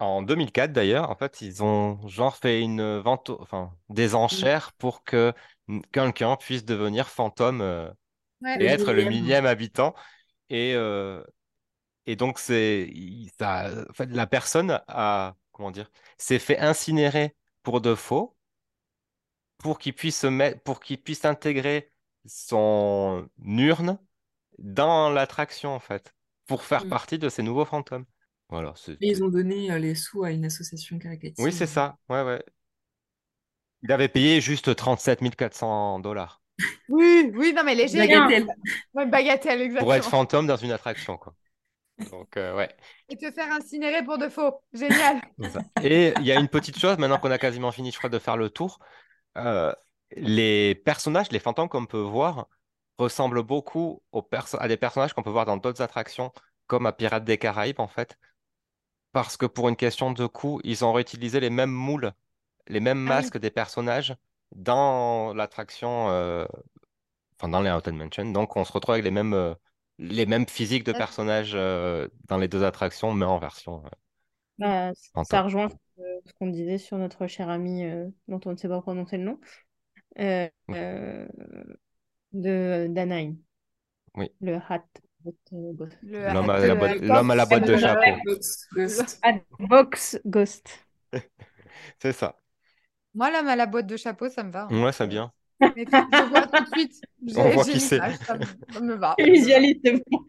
en 2004 d'ailleurs, en fait, ils ont genre fait une vente, enfin, des enchères pour que quelqu'un puisse devenir fantôme euh, Ouais. et être le millième. millième habitant. Et, euh, et donc, c'est, il- ça, en fait, la personne a, comment dire, s'est fait incinérer pour de faux pour qu'il puisse se mettre, pour qu'il puisse intégrer son urne dans l'attraction, en fait, pour faire Mm. partie de ces nouveaux fantômes. Voilà, c'est... Et ils ont donné euh, les sous à une association caritative. Oui, c'est ça. Ouais, ouais. Il avait payé juste 37 400 dollars Oui, oui, non, mais léger. Bagatelle. Ouais, bagatelle, pour être exactement. fantôme dans une attraction, quoi. Donc, euh, ouais, Et te faire incinérer pour de faux. Génial. Et il y a une petite chose, maintenant qu'on a quasiment fini, je crois, de faire le tour. euh, les personnages, les fantômes qu'on peut voir, ressemblent beaucoup aux perso- à des personnages qu'on peut voir dans d'autres attractions, comme à Pirates des Caraïbes, en fait. Parce que pour une question de coût, ils ont réutilisé les mêmes moules, les mêmes Ah oui. masques des personnages dans l'attraction, euh, enfin dans les Haunted Mansion. Donc on se retrouve avec les mêmes, euh, les mêmes physiques de personnages euh, dans les deux attractions, mais en version euh, bah, ça rejoint ce qu'on disait sur notre cher ami euh, dont on ne sait pas prononcer le nom, euh, Oui. euh, de d'Anaheim, Oui. le Hat. L'homme à la boîte, l'homme à la boîte de chapeau. Box Ghost. C'est ça. Moi, l'homme à la boîte de chapeau, ça me va. hein. Ouais, c'est bien. Mais je vois tout de suite. On voit qui c'est. ça, me- ça me va. Visualise, c'est bon.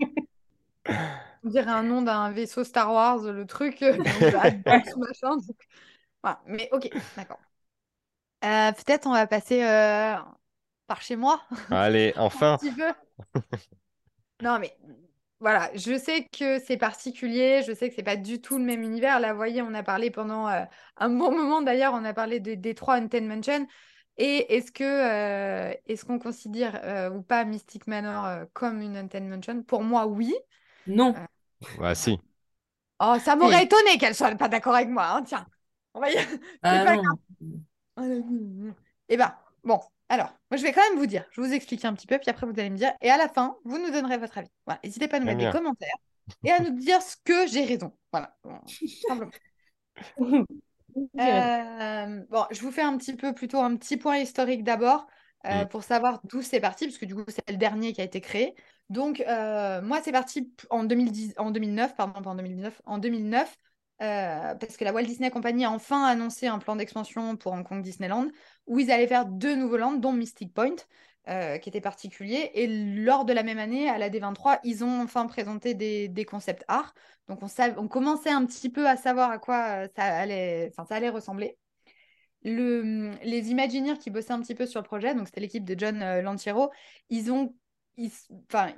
On dirait un nom d'un vaisseau Star Wars, le truc. euh, machin, donc, voilà. Mais ok, d'accord. Euh, Peut-être on va passer euh, par chez moi. Allez, un enfin. petit peu. Non, mais voilà, je sais que c'est particulier, je sais que c'est pas du tout le même univers. Là, vous voyez, on a parlé pendant euh, un bon moment d'ailleurs, on a parlé de- des trois Haunted Mansion. Et est-ce que euh, est-ce qu'on considère euh, ou pas Mystic Manor euh, comme une Haunted Mansion? Pour moi, oui. Non. Bah si. Oh, ça m'aurait étonné qu'elle soit pas d'accord avec moi, hein, tiens. On va y... Ah pas non. Eh ben, bon, alors, moi je vais quand même vous dire, je vais vous expliquer un petit peu, puis après vous allez me dire, et à la fin, vous nous donnerez votre avis. Voilà, n'hésitez pas à nous mettre des commentaires et à nous dire ce que j'ai raison. Voilà, bon, simplement. Euh, bon, je vous fais un petit peu plutôt un petit point historique d'abord euh, pour savoir d'où c'est parti, parce que du coup, c'est le dernier qui a été créé. Donc, euh, moi, c'est parti en 2010, en 2009, pardon, pas en 2019, en 2009, euh, parce que la Walt Disney Company a enfin annoncé un plan d'expansion pour Hong Kong Disneyland, où ils allaient faire deux nouveaux lands, dont Mystic Point, euh, qui était particulier. Et lors de la même année, à la D23, ils ont enfin présenté des, des concepts art. Donc, on, sav- on commençait un petit peu à savoir à quoi euh, ça allait, ça allait ressembler. Le, les Imagineers qui bossaient un petit peu sur le projet, donc c'était l'équipe de John euh, Lantiero, ils ont, ils,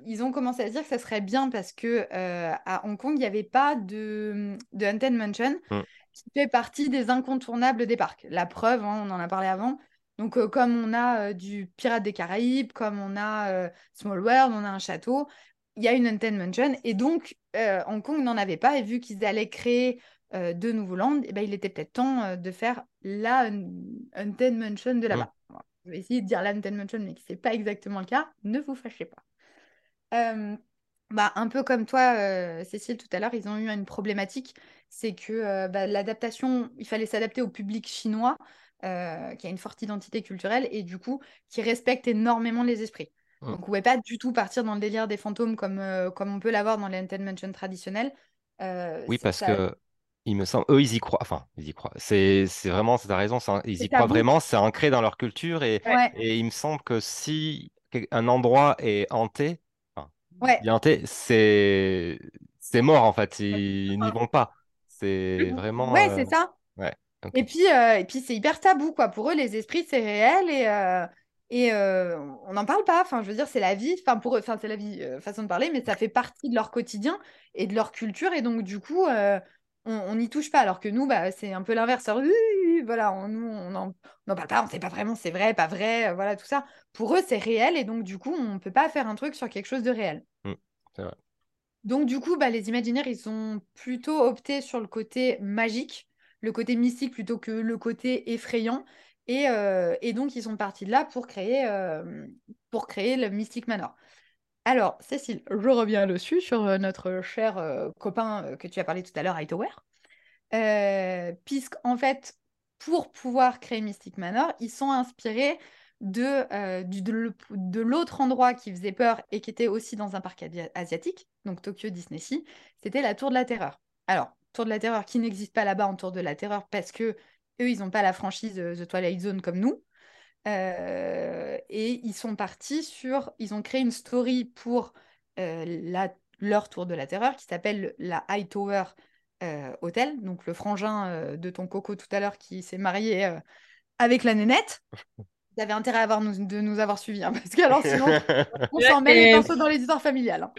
ils ont commencé à se dire que ça serait bien parce que euh, à Hong Kong, il n'y avait pas de, de Haunted Mansion Mm. qui fait partie des incontournables des parcs. La preuve, hein, on en a parlé avant. Donc, euh, comme on a euh, du Pirate des Caraïbes, comme on a euh, Small World, on a un château, il y a une Haunted Mansion. Et donc, Hong Kong n'en avait pas. Et vu qu'ils allaient créer de nouveaux lands, eh ben, il était peut-être temps de faire la un- Haunted Mansion de là-bas. Voilà. Je vais essayer de dire la Haunted Mansion, mais ce n'est pas exactement le cas. Ne vous fâchez pas. Bah, un peu comme toi, euh, Cécile, tout à l'heure, ils ont eu une problématique, c'est que euh, bah, l'adaptation, il fallait s'adapter au public chinois, euh, qui a une forte identité culturelle et du coup, qui respecte énormément les esprits. Mm. Donc, on ne pouvait pas du tout partir dans le délire des fantômes comme, euh, comme on peut l'avoir dans les Haunted Mansion traditionnels. Euh, Oui, parce ça- que il me semble, eux, ils y croient. Enfin, ils y croient. C'est, vraiment, c'est ta raison. un- ils y croient vraiment. C'est ancré dans leur culture et, Ouais, et il me semble que si un endroit est hanté, enfin, ouais. bien hanté, c'est, c'est mort en fait. Ils n'y vont pas. C'est vraiment. Ouais, euh, c'est ça. Et puis, euh, et puis c'est hyper tabou, quoi. Pour eux, les esprits, c'est réel et, euh, et euh, on n'en parle pas. Enfin, je veux dire, c'est la vie. Enfin, pour eux, enfin, c'est la vie, façon de parler, mais ça fait partie de leur quotidien et de leur culture. Et donc, du coup, on n'y touche pas. Alors que nous, bah, c'est un peu l'inverse. Voilà, on, nous, on n'en on parle pas. On ne sait pas vraiment c'est vrai, pas vrai, voilà, tout ça. Pour eux, c'est réel. Et donc, du coup, on ne peut pas faire un truc sur quelque chose de réel. Mm, c'est vrai. Donc, du coup, bah, les Imaginaires, ils ont plutôt opté sur le côté magique, le côté mystique plutôt que le côté effrayant. Et, euh, et donc, ils sont partis de là pour créer, euh, pour créer le Mystic Manor. Alors, Cécile, je reviens dessus sur euh, notre cher copain que tu as parlé tout à l'heure, Hightower. Puisqu'en fait, pour pouvoir créer Mystic Manor, ils sont inspirés de, de l'autre endroit qui faisait peur et qui était aussi dans un parc asiatique, donc Tokyo Disney Sea, c'était la Tour de la Terreur. Alors, Tour de la Terreur qui n'existe pas là-bas en Tour de la Terreur parce que eux, ils n'ont pas la franchise euh, The Twilight Zone comme nous. Euh, et ils sont partis sur, ils ont créé une story pour euh, la, leur Tour de la Terreur qui s'appelle la Hightower euh, Hotel, donc le frangin euh, de ton coco tout à l'heure qui s'est marié euh, avec la nénette. Vous avez intérêt à avoir nous- de nous avoir suivis, hein, parce que alors sinon, on s'en met les pinceaux dans les histoires familiales. hein.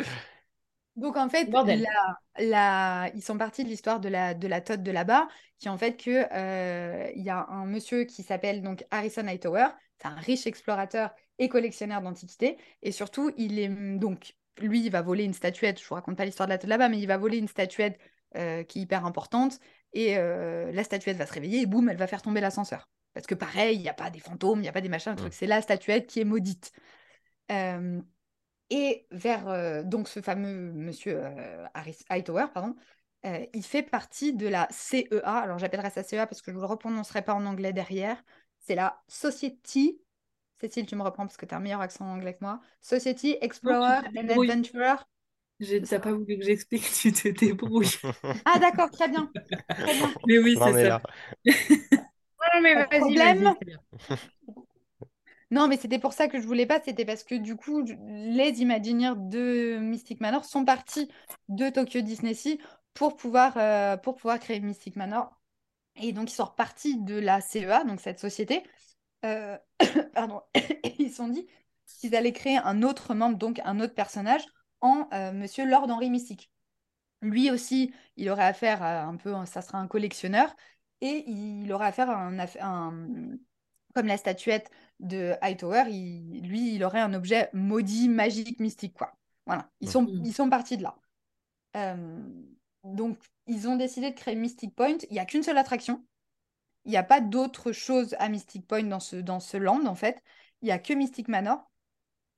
Donc en fait, Bordel. la- la- ils sont partis de l'histoire de la, de la Todd de là-bas, qui est en fait que euh, il y a un monsieur qui s'appelle donc Harrison Hightower, c'est un riche explorateur et collectionneur d'antiquités, et surtout il est donc lui il va voler une statuette. Je vous raconte pas l'histoire de la Todd là-bas, mais il va voler une statuette euh, qui est hyper importante, et euh, la statuette va se réveiller et boum, elle va faire tomber l'ascenseur. Parce que pareil, il n'y a pas des fantômes, il n'y a pas des machins, un truc, c'est la statuette qui est maudite. Et vers euh, donc ce fameux monsieur euh, Harris Hightower, pardon, euh, il fait partie de la CEA. Alors j'appellerai ça CEA parce que je ne le reprononcerai pas en anglais derrière. C'est la Society. Cécile, tu me reprends parce que tu as un meilleur accent anglais que moi. Society Explorer and. Adventurer. J'ai- T'as pas voulu que j'explique, tu te débrouilles. Ah d'accord, très bien. Très bien. Mais oui, c'est est ça. là. Non, mais vas-y, problème. Non, mais c'était pour ça que je voulais pas, c'était parce que du coup, les Imagineers de Mystic Manor sont partis de Tokyo Disney Sea pour pouvoir, euh, pour pouvoir créer Mystic Manor. Et donc, ils sont repartis de la CEA, donc cette société. euh, pardon, ils se sont dit qu'ils allaient créer un autre membre, donc un autre personnage, en euh, Monsieur Lord Henry Mystique. Lui aussi, il aurait affaire à un peu, ça sera un collectionneur, et il aurait affaire à un, un- comme la statuette de Hightower, il- lui, il aurait un objet maudit, magique, mystique, quoi. Voilà, ils sont, Mhm. ils sont partis de là. Euh, donc, ils ont décidé de créer Mystic Point. Il n'y a qu'une seule attraction. Il n'y a pas d'autre chose à Mystic Point dans ce, dans ce land, en fait. Il n'y a que Mystic Manor.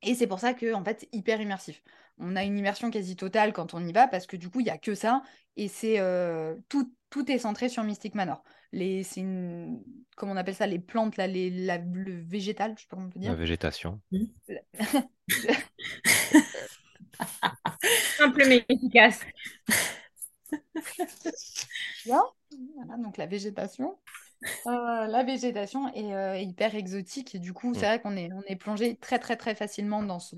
Et c'est pour ça que, en fait, c'est hyper immersif. On a une immersion quasi totale quand on y va, parce que du coup, il n'y a que ça. Et c'est euh, tout, tout est centré sur Mystic Manor. Les, c'est une, comment on appelle ça, les plantes, là, les, la, le végétal, je sais pas comment on peut La dire. végétation. Simple mais efficace. Voilà, donc la végétation. Euh, la végétation est euh, hyper exotique et du coup, c'est Mm. vrai qu'on est, on est plongé très très très facilement dans ce,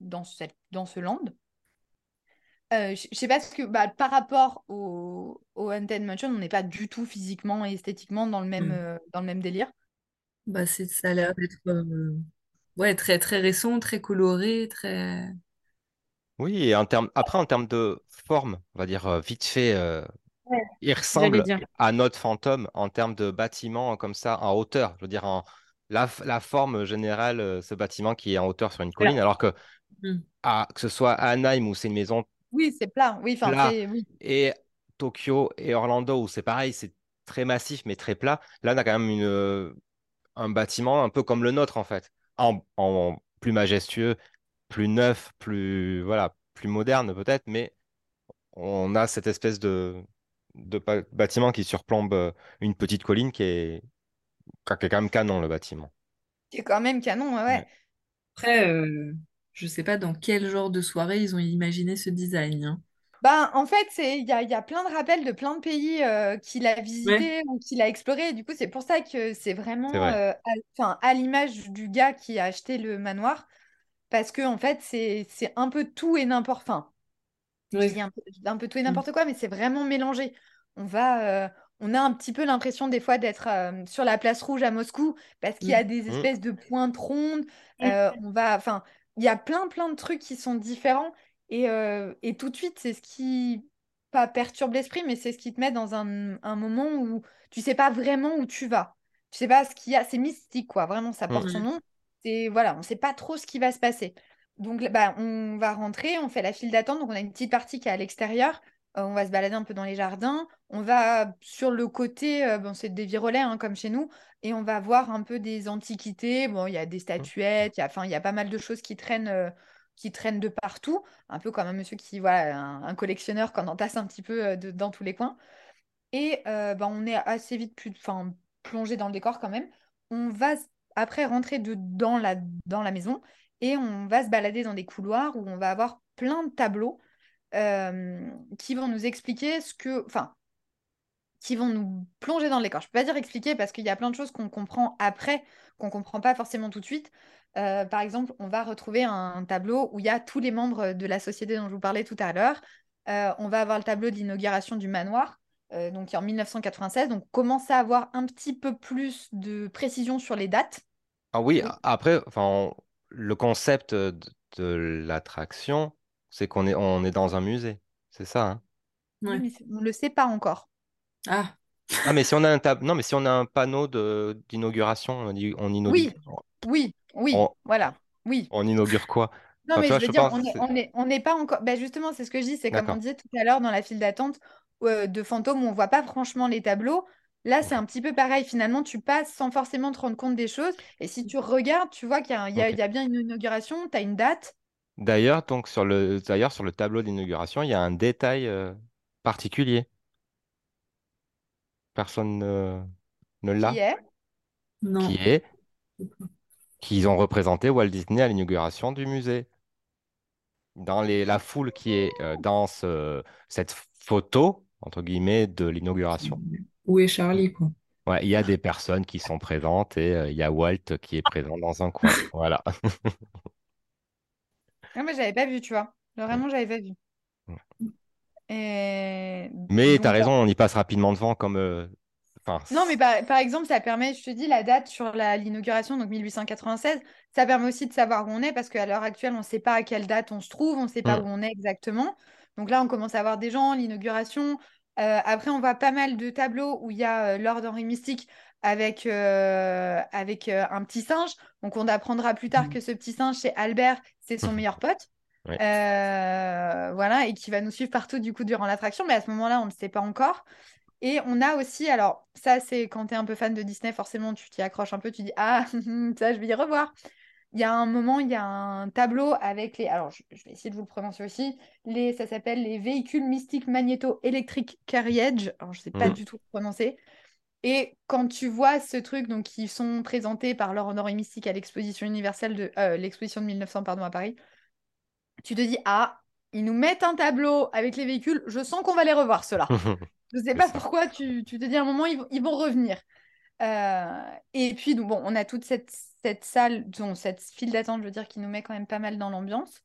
dans ce, dans ce land. Euh, je sais pas ce que bah, par rapport au, au Haunted Mansion, on n'est pas du tout physiquement et esthétiquement dans le même, Mm. euh, dans le même délire. Bah, c'est, ça a l'air d'être euh, ouais, très, très récent, très coloré, très. Oui, et en termes, après, en termes de forme, on va dire euh, vite fait, euh, Ouais, il J'allais ressemble dire. à notre fantôme en termes de bâtiment comme ça, en hauteur. Je veux dire, en, la, la forme générale, euh, ce bâtiment qui est en hauteur sur une colline, alors que, Mm. à, que ce soit à Anaheim où c'est une maison Oui, c'est plat. Oui, enfin, plat oui. et Tokyo et Orlando où c'est pareil, c'est très massif mais très plat. Là, on a quand même une, euh, un bâtiment un peu comme le nôtre en fait, en, en plus majestueux, plus neuf, plus voilà, plus moderne peut-être, mais on a cette espèce de, bâtiment qui surplombe euh, une petite colline qui est, qui est quand même canon le bâtiment. Qui est quand même canon, ouais. ouais. Ouais. Après, euh, je sais pas dans quel genre de soirée ils ont imaginé ce design. hein. Ben, en fait, c'est il y a, il y a plein de rappels de plein de pays euh, qu'il a Ouais. visités ou qu'il a explorés. Et du coup, c'est pour ça que c'est vraiment vrai. euh, à, enfin, à l'image du gars qui a acheté le manoir. Parce que, en fait, c'est c'est un peu tout et n'importe enfin, je dis Ouais. un peu, un peu tout et Mm. n'importe quoi, mais c'est vraiment mélangé. On va, euh, on a un petit peu l'impression des fois d'être euh, sur la place rouge à Moscou parce qu'il y a Mm. des Mm. espèces de pointes rondes. On va, enfin, il y a plein plein de trucs qui sont différents et, euh, et tout de suite c'est ce qui pas perturbe l'esprit, mais c'est ce qui te met dans un, un moment où tu sais pas vraiment où tu vas. Tu sais pas ce qu'il y a, c'est mystique quoi. Vraiment, ça porte son Ouais. nom. C'est voilà, on sait pas trop ce qui va se passer. Donc, bah, on va rentrer, on fait la file d'attente. Donc, on a une petite partie qui est à l'extérieur. On va se balader un peu dans les jardins. On va sur le côté, euh, bon, c'est des virolais hein, comme chez nous, et on va voir un peu des antiquités. Bon, il y a des statuettes, il y a, y pas mal de choses qui traînent, euh, qui traînent de partout. Un peu comme un monsieur qui, voilà, un, un collectionneur qu'on entasse un petit peu euh, de- dans tous les coins. Et bah, on est assez vite plus, plongé dans le décor quand même. On va après rentrer de, dans la, dans la maison et on va se balader dans des couloirs où on va avoir plein de tableaux euh, qui vont nous expliquer ce que, enfin, qui vont nous plonger dans le décor. Je peux pas dire expliquer parce qu'il y a plein de choses qu'on comprend après, qu'on comprend pas forcément tout de suite. Euh, par exemple, on va retrouver un tableau où il y a tous les membres de la société dont je vous parlais tout à l'heure. Euh, on va avoir le tableau d'inauguration du manoir, euh, donc qui est en 1996. Donc, on commence à avoir un petit peu plus de précision sur les dates. Ah oui, Oui. après, enfin, le concept de l'attraction, c'est qu'on est, on est dans un musée. C'est ça, hein? Ouais. mais on ne le sait pas encore. Ah, Ah, mais si on a un tab... non, mais si on a un panneau de d'inauguration, on, y- on inaugure, Oui, oui, oui, on, voilà, oui. on inaugure quoi? Non, Enfin, mais je veux je dire, on est, c'est- on est, on n'est pas encore. Ben justement, c'est ce que je dis, c'est comme on disait tout à l'heure dans la file d'attente euh, de fantômes où on voit pas franchement les tableaux. Là, c'est un petit peu pareil. Finalement, tu passes sans forcément te rendre compte des choses. Et si tu regardes, tu vois qu'il y a, un- il y a- Ok. il y a bien une inauguration, tu as une date. D'ailleurs, donc sur le, d'ailleurs sur le tableau d'inauguration, il y a un détail euh, particulier. Personne ne, ne qui l'a, est? non. qui est? Qu'ils ont représenté Walt Disney à l'inauguration du musée. Dans les, la foule qui est euh, dans ce- cette photo, entre guillemets, de l'inauguration. Où est Charlie, quoi? Ouais, il y a des personnes qui sont présentes et euh, il y a Walt qui est présent dans un coin. Voilà. Ah, mais j'avais pas vu, tu vois. Vraiment, j'avais pas vu. Et Mais tu as raison, on y passe rapidement devant comme... euh, Enfin, Non, mais par, par exemple, ça permet, je te dis, la date sur la- l'inauguration, donc 1896, ça permet aussi de savoir où on est, parce qu'à l'heure actuelle, on ne sait pas à quelle date on se trouve, on ne sait pas Hmm. où on est exactement. Donc là, on commence à voir des gens, l'inauguration. Euh, après, on voit pas mal de tableaux où il y a euh, Lord Henry Mystique avec, euh, avec euh, un petit singe. Donc on apprendra plus tard que ce petit singe, c'est Albert, c'est son meilleur pote. Ouais. Euh, voilà, et qui va nous suivre partout du coup durant l'attraction, mais à ce moment-là, on ne sait pas encore. Et on a aussi, alors ça c'est quand tu es un peu fan de Disney, forcément tu t'y accroches un peu, tu dis ah ça je vais y revoir. Il y a un moment, il y a un tableau avec les, alors je, je vais essayer de vous le prononcer aussi, les, ça s'appelle les véhicules mystiques magnéto-électriques carriage, alors je sais pas Mhm. du tout le prononcer. Et quand tu vois ce truc, donc qui sont présentés par Laure Honoré Mystique à l'exposition universelle de euh, l'exposition de 1900 pardon à Paris, tu te dis ah ils nous mettent un tableau avec les véhicules, je sens qu'on va les revoir ceux-là. Je sais C'est pas ça. pourquoi tu, tu te dis à un moment, ils, vont- ils vont revenir. Euh, et puis, donc, bon, on a toute cette, cette salle, donc, cette file d'attente, je veux dire, qui nous met quand même pas mal dans l'ambiance.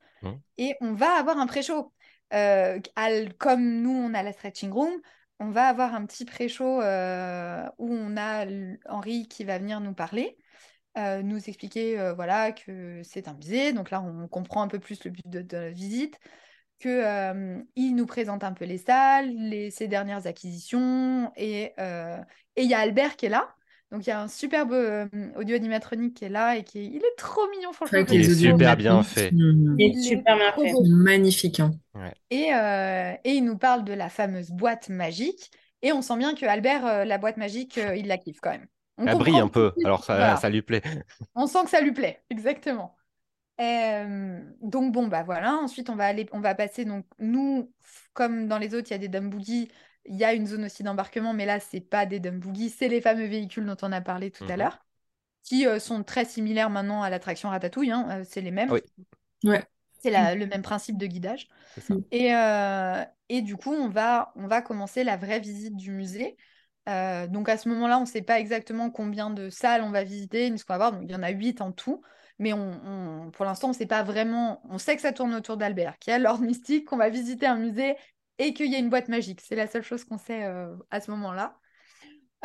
Et on va avoir un pré-show. Euh, comme nous, on a la stretching room, on va avoir un petit pré-show euh, où on a Henri qui va venir nous parler. euh, nous expliquer euh, voilà que c'est un musée donc là on comprend un peu plus le but de, la visite que il nous présente un peu les salles, les, ses dernières acquisitions, et et il y a Albert qui est là. Donc il y a un superbe euh, audio animatronique qui est là et qui est... il est trop mignon franchement. Il est super bien fait. Il est super bien fait. magnifiques. hein. Et, euh, et il nous parle de la fameuse boîte magique. Et on sent bien que Albert, euh, la boîte magique, euh, il la kiffe quand même. On Elle brille un peu, alors ça, voilà. ça lui plaît. On sent que ça lui plaît, exactement. Euh, donc bon bah voilà. Ensuite on va aller, on va passer donc nous comme dans les autres il y a des dumb buggy, il y a une zone aussi d'embarquement, mais là c'est pas des dumb buggy, c'est les fameux véhicules dont on a parlé tout à Mhm. l'heure, qui euh, sont très similaires maintenant à l'attraction Ratatouille. hein, euh, c'est les mêmes. Oui. Ouais. C'est la- le même principe de guidage. Et, euh, et du coup, on va, on va commencer la vraie visite du musée. Euh, donc à ce moment-là, on ne sait pas exactement combien de salles on va visiter, ni ce qu'on va voir. Donc il y en a huit en tout. Mais on, on- pour l'instant, on ne sait pas vraiment. On sait que ça tourne autour d'Albert, qu'il y a l'ordre mystique, qu'on va visiter un musée et qu'il y a une boîte magique. C'est la seule chose qu'on sait euh, à ce moment-là.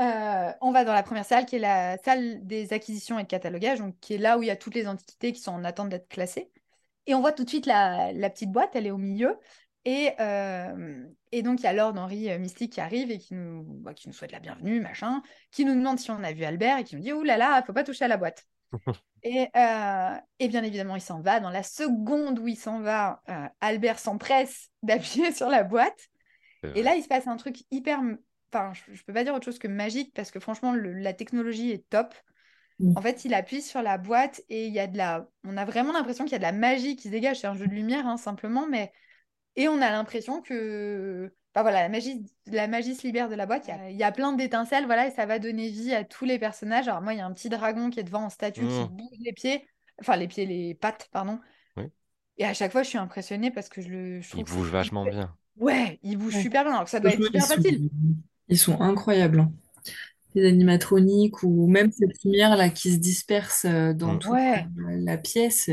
Euh, on va dans la première salle, qui est la salle des acquisitions et de catalogage, donc qui est là où il y a toutes les antiquités qui sont en attente d'être classées. Et on voit tout de suite la, petite boîte, elle est au milieu. Et, euh, donc, il y a Lord Henry Mystique qui arrive et qui nous, bah, qui nous souhaite la bienvenue, machin, qui nous demande si on a vu Albert et qui nous dit Ouh là là, faut pas toucher à la boîte. Et, euh, et bien évidemment, il s'en va. Dans la seconde où il s'en va, euh, Albert s'empresse d'appuyer sur la boîte. Et là, il se passe un truc hyper. Enfin, je, je peux pas dire autre chose que magique parce que franchement, le- la technologie est top. Mm. En fait, il appuie sur la boîte et il y a de la. On a vraiment l'impression qu'il y a de la magie qui se dégage. C'est un jeu de lumière, hein, simplement, mais. Et on a l'impression que. Bah voilà, la magie, la magie se libère de la boîte. Il y a, il y a plein d'étincelles, voilà, et ça va donner vie à tous les personnages. Alors, moi, il y a un petit dragon qui est devant en statue qui Mm. bouge les pieds. Enfin, les pieds, les pattes, pardon. Oui. Et à chaque fois, je suis impressionnée parce que je le. je Il bouge vachement bien. Ouais, il bouge Ouais. super bien, alors que ça doit être ils super sont, facile. ils sont incroyables. hein. Les animatroniques ou même cette lumière là qui se disperse euh, dans Mm. toute Ouais. la, la pièce.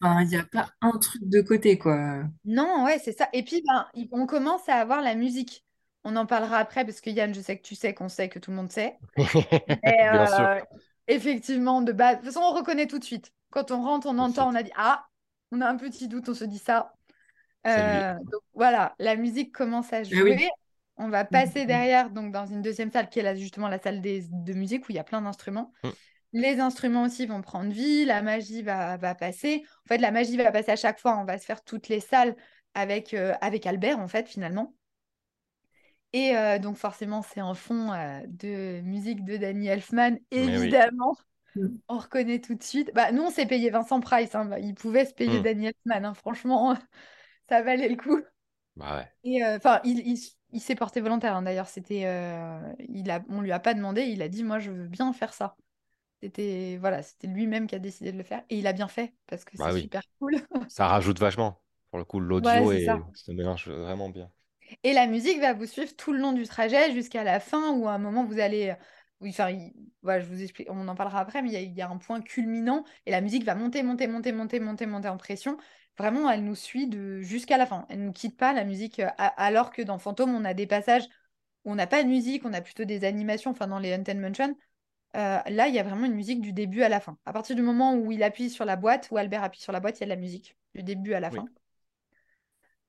Enfin, il n'y a pas un truc de côté, quoi. Non, ouais, c'est ça. Et puis, ben, on commence à avoir la musique. On en parlera après parce que Yann, je sais que tu sais qu'on sait que tout le monde sait. Mais Bien sûr. euh, effectivement, de base, de toute façon, on reconnaît tout de suite. Quand on rentre, on entend, on a dit Ah, on a un petit doute, on se dit ça. C'est lui. Euh, donc voilà, la musique commence à Ah jouer. oui. On va passer derrière, donc dans une deuxième salle qui est là, justement la salle des- de musique où il y a plein d'instruments. Mm. Les instruments aussi vont prendre vie, la magie va, va passer. En fait, la magie va passer à chaque fois. On va se faire toutes les salles avec, euh, avec Albert, en fait, finalement. Et euh, donc, forcément, c'est un fond euh, de musique de Danny Elfman, oui. évidemment. Mm. On reconnaît tout de suite. Bah, nous, on s'est payé Vincent Price. hein. Bah, il pouvait se payer Mm. Danny Elfman. hein. Franchement, ça valait le coup. Bah ouais. Et euh, enfin, il, il, s- il s'est porté volontaire. hein. D'ailleurs, c'était, euh, il a, on lui a pas demandé. Il a dit, moi, je veux bien faire ça. C'était, voilà, c'était lui-même qui a décidé de le faire. Et il a bien fait parce que Bah c'est oui. super cool. Ça rajoute vachement. Pour le coup, l'audio et ça. se mélange vraiment bien. Et la musique va vous suivre tout le long du trajet jusqu'à la fin où à un moment vous allez. Oui, enfin, il- voilà, je vous explique, on en parlera après, mais il y a, il y a un point culminant et la musique va monter, monter, monter, monter, monter, monter en pression. Vraiment, elle nous suit de jusqu'à la fin. Elle ne nous quitte pas, la musique. euh, Alors que dans Fantôme, on a des passages où on n'a pas de musique, on a plutôt des animations, enfin dans les Haunted Mansion. Euh, là, il y a vraiment une musique du début à la fin. À partir du moment où il appuie sur la boîte, où Albert appuie sur la boîte, il y a de la musique du début à la Oui. fin.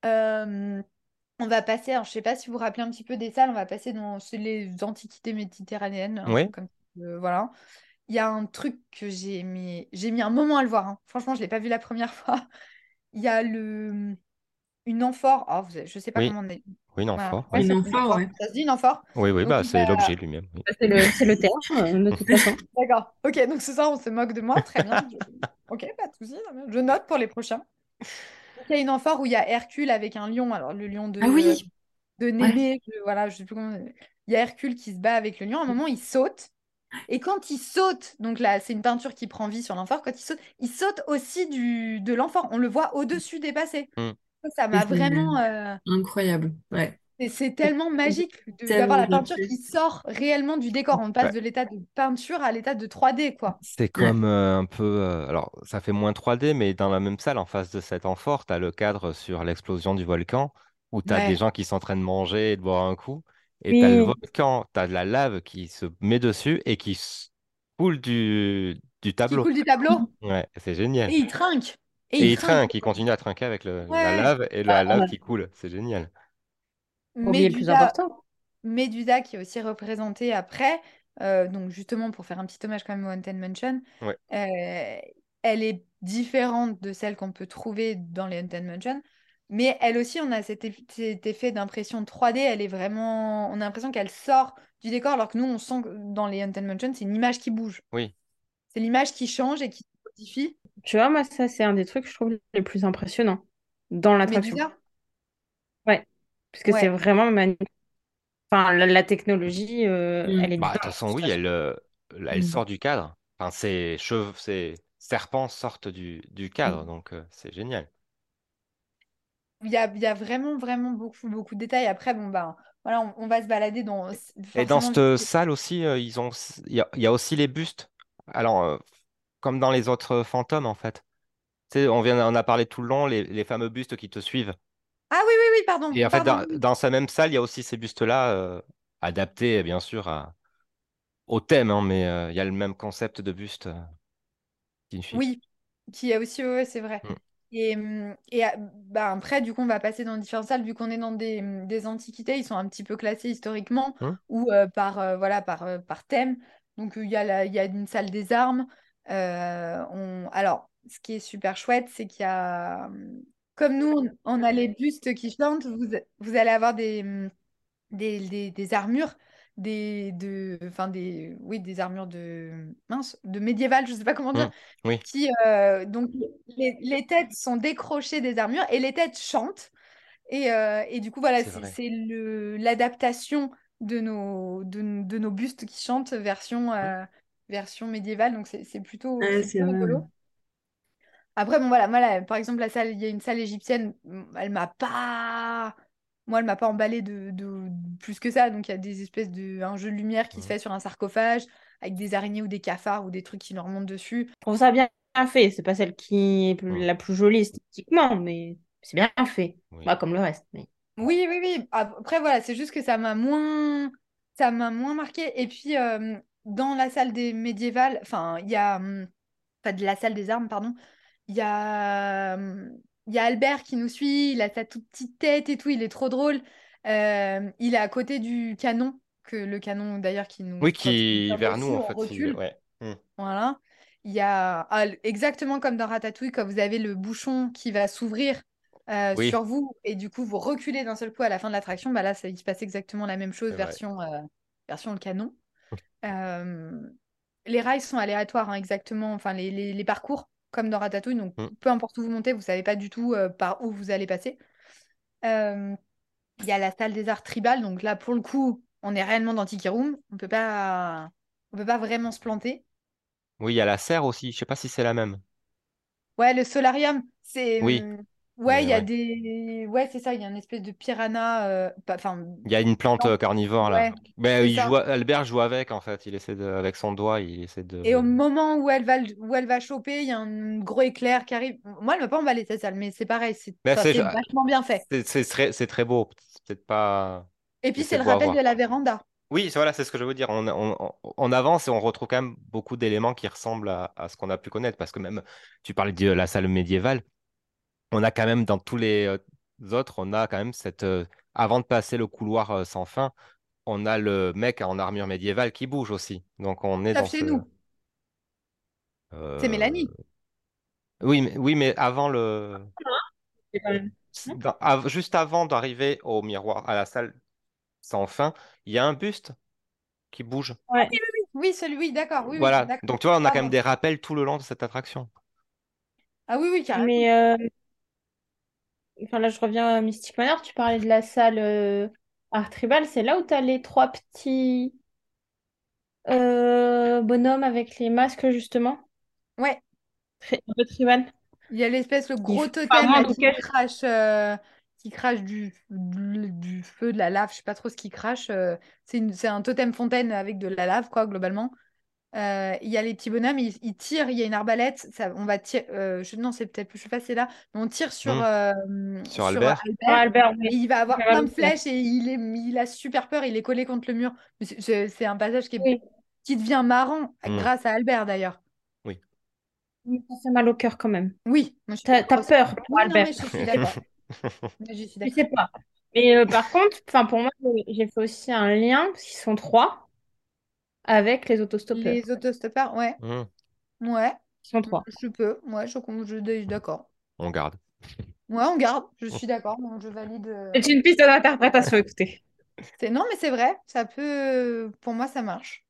Euh, on va passer, alors, je sais pas si vous vous rappelez un petit peu des salles, on va passer dans les antiquités méditerranéennes, Oui. comme euh, voilà. Il y a un truc que j'ai mis, j'ai mis un moment à le voir. hein. Franchement, je l'ai pas vu la première fois. Il y a le une amphore. Oh, je sais pas Oui. comment on est. Oui, non, Voilà. Ouais, oui. C'est ouais. Ça se dit une amphore? Oui, oui, Donc, bah c'est l'objet lui-même. oui. C'est le, c'est le terme, euh, de toute façon. D'accord. Ok, donc ce soir, on se moque de moi. Très bien. Je- Ok, pas de souci. Je note pour les prochains. Il y a une amphore où il y a Hercule avec un lion. Alors, le lion de, Ah oui. de Némée. je- voilà, je sais plus comment. Il y a Hercule qui se bat avec le lion. À un moment, il saute. Et quand il saute, donc là, c'est une peinture qui prend vie sur l'amphore. Quand il saute, il saute aussi du, de l'amphore. On le voit au-dessus dépasser. Mm. Ça, m'a C'est vraiment. euh, incroyable. Ouais. et c'est tellement magique d'avoir la peinture qui sort réellement du décor. On passe Ouais. de l'état de peinture à l'état de 3D, quoi. C'est comme euh, un peu. euh, alors, ça fait moins 3D, mais dans la même salle, en face de cet amphore, tu as le cadre sur l'explosion du volcan, où tu as des gens qui sont en train de manger et de boire un coup. Et tu as le Oui. volcan, tu as de la lave qui se met dessus et qui coule du, du Qui tableau. coule du tableau. Ouais, c'est Et génial. il trinque. Et Et il il trinque. trinque, il continue à trinquer avec le- la lave et la lave qui coule. C'est génial. Oublier le plus Médusa, important. Médusa qui est aussi représentée après, euh, donc justement pour faire un petit hommage quand même au Haunted Mansion, Ouais. euh, elle est différente de celle qu'on peut trouver dans les Haunted Mansion, mais elle aussi, on a cet, eff- cet effet d'impression 3D, elle est vraiment... On a l'impression qu'elle sort du décor, alors que nous, on sent que dans les Haunted Mansion, c'est une image qui bouge. Oui. C'est l'image qui change et qui se modifie. Tu vois, moi, ça, c'est un des trucs que je trouve les plus impressionnants dans l'attraction. Ouais. Parce que c'est vraiment magnifique. Enfin, la, la technologie, euh, Mm. elle est Bah, de toute façon, oui, elle, euh, elle Mm. sort du cadre. Enfin, ses cheveux, ses, serpents sortent du, du cadre, donc euh, c'est génial. Il y a, il y a vraiment, vraiment beaucoup, beaucoup de détails. Après, bon, ben, voilà, on, on va se balader dans. Et dans cette salle aussi, euh, ils ont, il y a, il y a aussi les bustes. Alors, euh, comme dans les autres fantômes, en fait. Tu sais, on vient, on a parlé tout le long, les, les fameux bustes qui te suivent. Ah oui, oui, oui, pardon. Et en fait, dans, dans sa même salle, il y a aussi ces bustes-là, euh, adaptés, bien sûr, à- au thème, hein, mais euh, il y a le même concept de buste euh. Oui, qui a aussi, ouais, c'est vrai. Mm. Et, hum, et ah, bah, après, du coup, on va passer dans différentes salles. Vu qu'on est dans des, des antiquités, ils sont un petit peu classés historiquement Hum, ou euh, par, euh, voilà, par, euh, par thème. Donc, euh, il y a la- il y a une salle des armes. Euh, on... Alors, ce qui est super chouette, c'est qu'il y a, comme nous, on, a les bustes qui chantent, vous, vous allez avoir des, des, des, des armures. Des, de, enfin des, oui, des armures de, mince, de médiéval, je sais pas comment dire, hum, Oui, qui euh, donc les, les têtes sont décrochées des armures et les têtes chantent. Et, euh, et du coup voilà c'est l'adaptation de nos de, de nos bustes qui chantent version euh, version médiévale donc c'est c'est plutôt Ouais, plutôt rigolo après bon voilà moi là, par exemple la salle il y a une salle égyptienne mm, elle m'a pas moi elle m'a pas emballé de, de- de plus que ça donc il y a des espèces de un jeu de lumière qui se fait sur un sarcophage avec des araignées ou des cafards ou des trucs qui leur montent dessus Je trouve ça bien fait. C'est pas celle qui est la plus jolie esthétiquement, mais c'est bien fait. Oui. Bah, comme le reste. Mais... Oui, oui, oui. Après, voilà, c'est juste que ça m'a moins, ça m'a moins marqué. Et puis, euh, dans la salle des médiévales, enfin, il y a, hum, enfin, de la salle des armes, pardon, il y a, hum, il y a Albert qui nous suit, il a sa toute petite tête et tout, il est trop drôle. Euh, il est à côté du canon, que le canon d'ailleurs qui nous, Oui, qui tire vers nous, en fait, il... recule. ouais. Hum. Voilà. Il y a ah, exactement comme dans Ratatouille, quand vous avez le bouchon qui va s'ouvrir euh, Oui, sur vous et du coup vous reculez d'un seul coup à la fin de l'attraction, bah là ça, il se passe exactement la même chose version, euh, version le canon. Euh, les rails sont aléatoires, hein, exactement, enfin les, les- les parcours comme dans Ratatouille, donc Hum. peu importe où vous montez, vous savez pas du tout euh, par où vous allez passer. Euh, Il y a la salle des arts tribal, donc là pour le coup on est réellement dans Tiki Room, on peut pas, on peut pas vraiment se planter. Oui, il y a la serre aussi. Je sais pas si c'est la même. Ouais, le solarium, c'est. Oui, Ouais, il y a ouais. des. Ouais, c'est ça, il y a une espèce de piranha. euh, Enfin, Il y a une plante euh, carnivore là. ouais, c'est il joue, Albert joue avec en fait. Il essaie de, avec son doigt, il essaie Et au de. moment où elle va, où elle va choper, il y a un gros éclair qui arrive. Moi, elle m'a pas emballé cette salle, mais c'est pareil, c'est Ben, vachement bien fait. c'est, très, très beau. Peut-être pas. Et puis, c'est le rappel de la véranda. Oui, c'est- voilà, c'est ce que je veux dire. On, on, on- on avance et on retrouve quand même beaucoup d'éléments qui ressemblent à, à ce qu'on a pu connaître. Parce que même, tu parlais de la salle médiévale, on a quand même dans tous les euh, autres, on a quand même cette. euh, avant de passer le couloir euh, sans fin, on a le mec en armure médiévale qui bouge aussi. Donc on est dans chez ce. nous, c'est Mélanie. Oui, mais, oui, mais avant le. Dans- av- juste avant d'arriver au miroir, à la salle sans fin, il y a un buste qui bouge. Ouais. Oui, celui, oui, d'accord, oui, oui, Voilà. d'accord. Donc tu vois, on a quand même des rappels tout le long de cette attraction. Ah oui, oui, carrément. Mais euh, enfin, là, je reviens à Mystic Manor. Tu parlais de la salle euh, Art Tribal. C'est là où tu as les trois petits euh, bonhommes avec les masques, justement? Ouais, Tri- Un peu tribal. il y a l'espèce, le gros totem là, de qui crache, euh, qui crache du, du, du feu, de la lave, je sais pas trop ce qui crache. euh, c'est un totem fontaine avec de la lave, quoi, globalement. Euh, Il y a les petits bonhommes, ils, ils tirent, il y a une arbalète, ça, on va tirer, euh, je- non, c'est peut-être plus, je sais pas, c'est là, mais on tire sur, Hmm. euh, Sur sur Albert? Et il va avoir plein de flèches et il, est, il a super peur, il est collé contre le mur. C'est un passage qui, est- Oui. qui devient marrant Hmm. grâce à Albert, d'ailleurs. Oui. Ça fait mal au cœur quand même. Oui, T'as, peur pour Oui, non, Albert. mais je suis d'accord. Mais je suis Tu d'accord. sais pas. Mais euh, par contre, pour moi, j'ai fait aussi un lien, parce qu'ils sont trois, avec les autostoppeurs. Les autostoppeurs, ouais, Hmm. ouais, Ils sont trois. je peux, ouais, je, suis d'accord. On garde. Ouais, on garde, je suis d'accord, donc je valide. euh, C'est une piste d'interprétation, écoutez. C'est... Non, mais c'est vrai, ça peut. Pour moi, ça marche.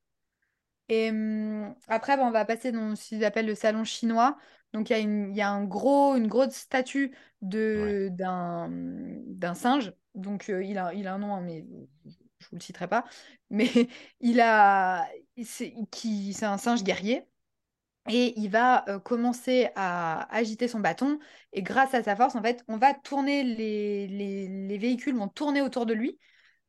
Et hum, après, ben, on va passer dans ce qu'ils appellent le salon chinois. Donc, il y a une, il y a un gros, une grosse statue Ouais. de, d'un, d'un singe. Donc, euh, il a, il a un nom, hein, mais vous le citerai pas. Mais il a, c'est, qui, c'est un singe guerrier. et il va euh, commencer à agiter son bâton. Et grâce à sa force, en fait, on va tourner les, les, les véhicules vont tourner autour de lui.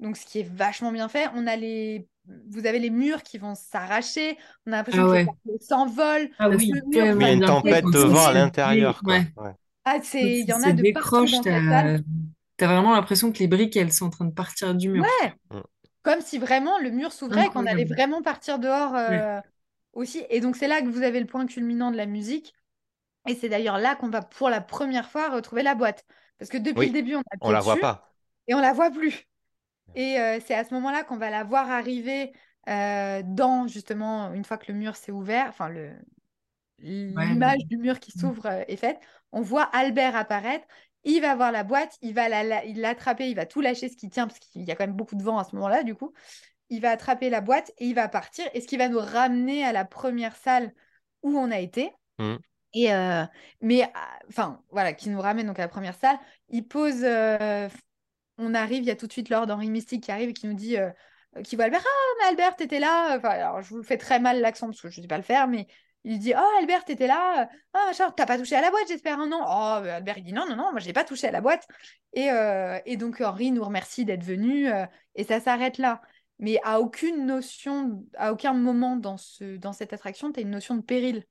Donc, ce qui est vachement bien fait. On a les, vous avez les murs qui vont s'arracher. On a l'impression Ah ouais. s'envolent. Ah oui, il y a une tempête de vent à l'intérieur, quoi. Ouais. Ah, c'est, il y en a de partout dans cette salle. t'as t'as vraiment l'impression que les briques, elles sont en train de partir du mur. Ouais, Mm. comme si vraiment le mur s'ouvrait et qu'on allait vraiment partir dehors Ouais. euh, aussi. Et donc, c'est là que vous avez le point culminant de la musique. Et c'est d'ailleurs là qu'on va pour la première fois retrouver la boîte. Parce que depuis le début, on on appuie la voit pas. et on la voit plus. Et euh, c'est à ce moment-là qu'on va la voir arriver euh, dans, justement, une fois que le mur s'est ouvert, enfin, Ouais, l'image du mur qui s'ouvre euh, est faite. On voit Albert apparaître. Il va voir la boîte, il va la- la- il l'attraper, il va tout lâcher ce qui tient, parce qu'il y a quand même beaucoup de vent à ce moment-là, du coup. Il va attraper la boîte et il va partir. Et ce qui va nous ramener à la première salle où on a été. Mm. Et euh, mais, ah, enfin, voilà, qui nous ramène donc à la première salle. Il pose. euh, on arrive, il y a tout de suite Lord Henry Mystique qui arrive et qui nous dit. euh, qui voit Albert. Ah, mais Albert, t'étais là. Enfin, alors, je vous fais très mal l'accent parce que je ne sais pas le faire, mais il dit Oh, Albert, t'étais là. Ah, machin, t'as pas touché à la boîte, j'espère, non Oh, Albert, il dit Non, non, non, moi, j'ai pas touché à la boîte. Et, euh, et donc, Henry nous remercie d'être venu. euh, et ça s'arrête là. Mais à aucune notion, à aucun moment dans, ce, dans cette attraction, tu as une notion de péril.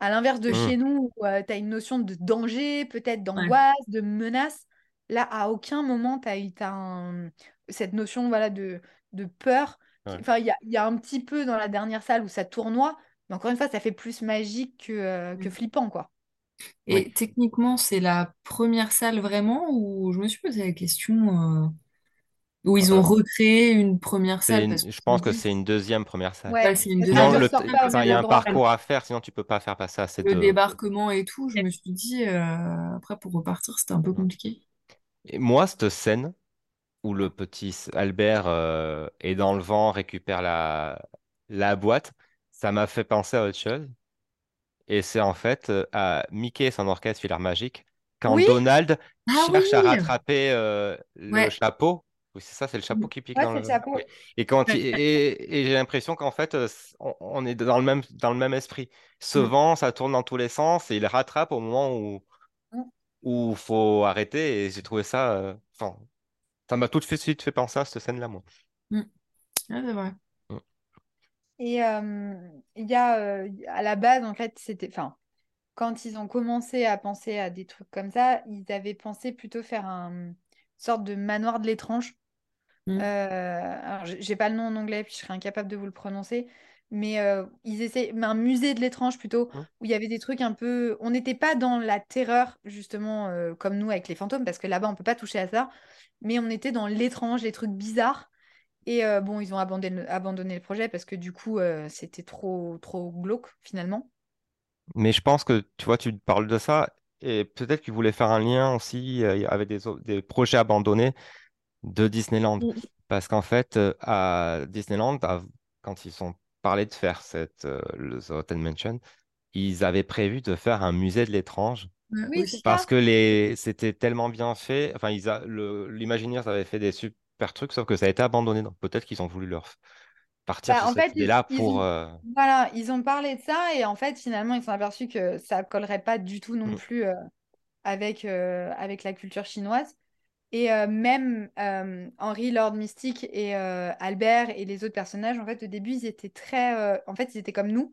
À l'inverse de Mm. chez nous, où tu as une notion de danger, peut-être Ouais. d'angoisse, de menace. Là, à aucun moment, tu as, cette notion voilà, de, de peur. Ouais. Enfin, il y a, il y a un petit peu dans la dernière salle où ça tournoie, mais encore une fois, ça fait plus magique que, euh, que Mm. flippant, quoi. Et Oui. techniquement, c'est la première salle vraiment où je me suis posé la question euh, où ils ont Euh, recréé une première salle une- parce je pense que c'est une deuxième première salle. Ouais, une deuxième le, enfin, il y a un parcours à faire, sinon tu peux pas faire passer à ces le deux. débarquement et tout. Je me suis dit euh, après pour repartir, c'était un peu compliqué. Et moi, cette scène où le petit Albert euh, est dans le vent, récupère la, la boîte, ça m'a fait penser à autre chose. Et c'est en fait euh, à Mickey et son orchestre filaire magique, quand Oui, Donald Ah oui! cherche à rattraper euh, le chapeau. Oui, c'est ça, c'est le chapeau qui pique ouais, dans c'est le. le chapeau. oui. Et quand il- Ouais. et, et j'ai l'impression qu'en fait, euh, on, on est dans le même dans le même esprit. Ce Mm. vent, ça tourne dans tous les sens et il rattrape au moment où Mm. où faut arrêter. Et j'ai trouvé ça. euh, Enfin, ça m'a tout de suite fait penser à cette scène-là, moi. Mm. C'est vrai. Et euh, il y a, euh, à la base, en fait, c'était... Enfin, quand ils ont commencé à penser à des trucs comme ça, ils avaient pensé plutôt faire un une sorte de manoir de l'étrange. Mm. Euh, alors, j'ai pas le nom en anglais, puis je serais incapable de vous le prononcer. Mais euh, ils essaient, mais un musée de l'étrange plutôt, Mm. où il y avait des trucs un peu. On n'était pas dans la terreur, justement, euh, comme nous avec les fantômes, parce que là-bas, on peut pas toucher à ça. Mais on était dans l'étrange, les trucs bizarres. Et euh, bon, ils ont abandonné, abandonné le projet parce que du coup, euh, c'était trop, trop glauque, finalement. Mais je pense que, tu vois, tu parles de ça, et peut-être qu'ils voulaient faire un lien aussi euh, avec des, projets abandonnés de Disneyland. Mm. Parce qu'en fait, euh, à Disneyland, à- quand ils ont parlé de faire cette, euh, le The Haunted Mansion, ils avaient prévu de faire un musée de l'étrange. Ouais, Oui, Parce ça. que les... c'était tellement bien fait. Enfin, ils a... le... avait fait des super trucs, sauf que ça a été abandonné. Donc peut-être qu'ils ont voulu leur partir Bah, en cette fait, ils, ils pour. ont, euh, voilà, ils ont parlé de ça et en fait, finalement, ils sont aperçus que ça collerait pas du tout non Mm. plus euh, avec, euh, avec la culture chinoise. Et euh, même euh, Henry, Lord Mystique et Albert et les autres personnages, en fait, au début, ils étaient très... en fait, ils étaient comme nous.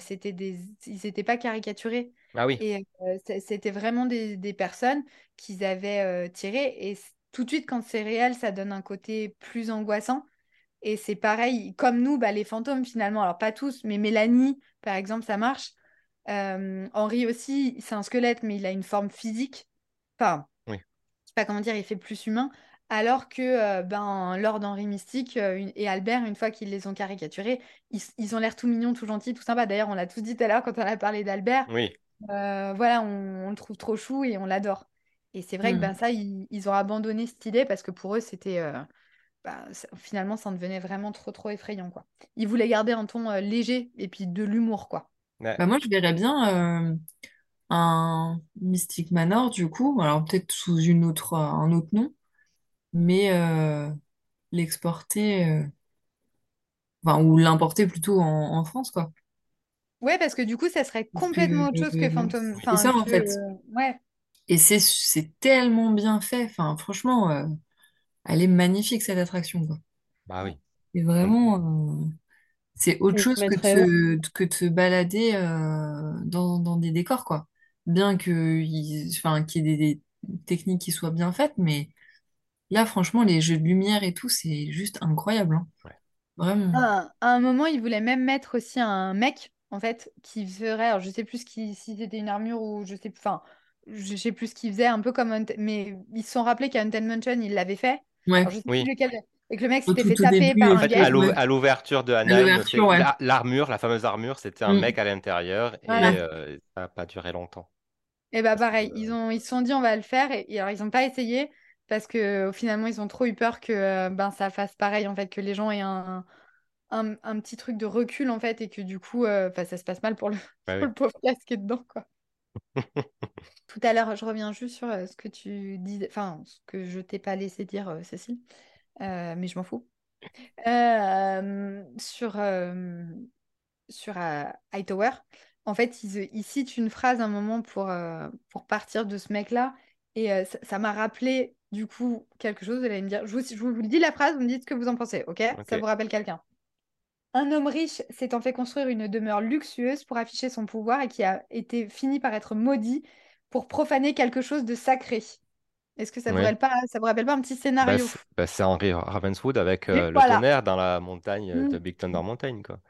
C'était des... Ils n'étaient pas caricaturés. Ah oui. Et euh, c'était vraiment des, des personnes qu'ils avaient euh, tirées. Et tout de suite, quand c'est réel, ça donne un côté plus angoissant. Et c'est pareil, comme nous, bah, les fantômes finalement, alors pas tous, mais Mélanie, par exemple, ça marche. Euh, Henri aussi, c'est un squelette, mais il a une forme physique. Enfin, Oui. je sais pas comment dire, il fait plus humain. Alors que euh, ben, Lord Henri Mystique euh, et Albert, une fois qu'ils les ont caricaturés, ils, ils ont l'air tout mignons, tout gentils, tout sympas. D'ailleurs, on l'a tous dit tout à l'heure quand on a parlé d'Albert. Oui. Voilà, on, on le trouve trop chou et on l'adore. Et c'est vrai que ben, ça, ils, ils ont abandonné cette idée parce que pour eux, c'était... euh, bah, ça- finalement, ça en devenait vraiment trop, trop effrayant, quoi. Ils voulaient garder un ton euh, léger et puis de l'humour, quoi. Ouais. Bah, moi, je verrais bien euh, un Mystic Manor, du coup, alors peut-être sous une autre, un autre nom, mais euh, l'exporter, euh, enfin, ou l'importer plutôt en, en France, quoi. Ouais, parce que du coup, ça serait complètement autre chose que Phantom. c'est Enfin, ça en que, fait. euh, ouais. Et c'est c'est tellement bien fait. Enfin, franchement, euh, elle est magnifique cette attraction, quoi. Bah oui. C'est Mm. vraiment, euh, c'est autre Je chose que mettrais de, que de se balader euh, dans, dans des décors, quoi. Bien que, il- enfin, qu'il y ait des, des techniques qui soient bien faites, mais là, franchement, les jeux de lumière et tout, c'est juste incroyable, hein. Ouais. Vraiment. À, à un moment, ils voulaient même mettre aussi un mec, en fait, qui ferait, alors je sais plus ce qui, si c'était une armure ou je sais, enfin, je sais plus ce qu'il faisait, un peu comme, mais ils se sont rappelés qu'à Haunted Mansion, il l'avait fait. Ouais, Alors je sais plus Oui. lequel, et que le mec s'était fait taper début, par En un à l'ouverture de Anaheim, ouais. la- l'armure, la fameuse armure, c'était un Mm. mec à l'intérieur et euh, ça n'a pas duré longtemps. Et bah Parce que, pareil, ils euh, ont, ils se sont dit on va le faire et, et alors ils n'ont pas essayé parce que finalement ils ont trop eu peur que euh, ben ça fasse pareil en fait que les gens aient un, un, un petit truc de recul en fait et que du coup euh, enfin, ça se passe mal pour le, bah pour oui. le pauvre gars qui est dedans quoi. Tout à l'heure, je reviens juste sur euh, ce que tu disais, enfin ce que je t'ai pas laissé dire euh, Cécile, Euh, mais je m'en fous. Euh, sur euh, sur Hightower. En fait, ils, ils citent une phrase à un moment pour, pour partir de ce mec-là. Et ça ça m'a rappelé, du coup, quelque chose. Vous allez me dire, je vous, je vous dis la phrase, vous me dites ce que vous en pensez, ok? Ça Ok. vous rappelle quelqu'un. Un homme riche s'étant fait construire une demeure luxueuse pour afficher son pouvoir et qui a été fini par être maudit pour profaner quelque chose de sacré. Est-ce que ça vous Oui. rappelle pas, ça vous rappelle pas un petit Bah, scénario? c'est bah, c'est Henry Ravenswood avec euh, le voilà. tonnerre dans la montagne euh, de Mm. Big Thunder Mountain, quoi.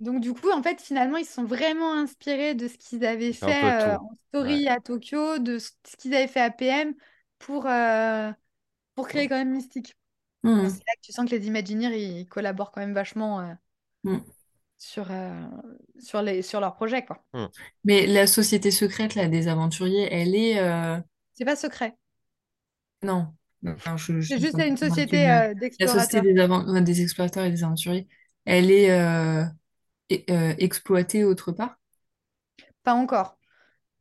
Donc du coup, en fait, finalement, ils se sont vraiment inspirés de ce qu'ils avaient fait euh, en Ouais. story à Tokyo, de ce qu'ils avaient fait à PM pour, euh, pour créer quand même Mystique. Bon, Mm. c'est là que tu sens que les Imagineers, ils collaborent quand même vachement euh, Mm. sur, euh, sur, les, sur leur projet, quoi. Mm. Mais la société secrète là, des aventuriers, elle est... euh, C'est pas secret. Non, non, je, je C'est juste une société euh, La société des, avan- euh, des explorateurs et des aventuriers, elle est euh, e- euh, exploitée autre part? Pas encore.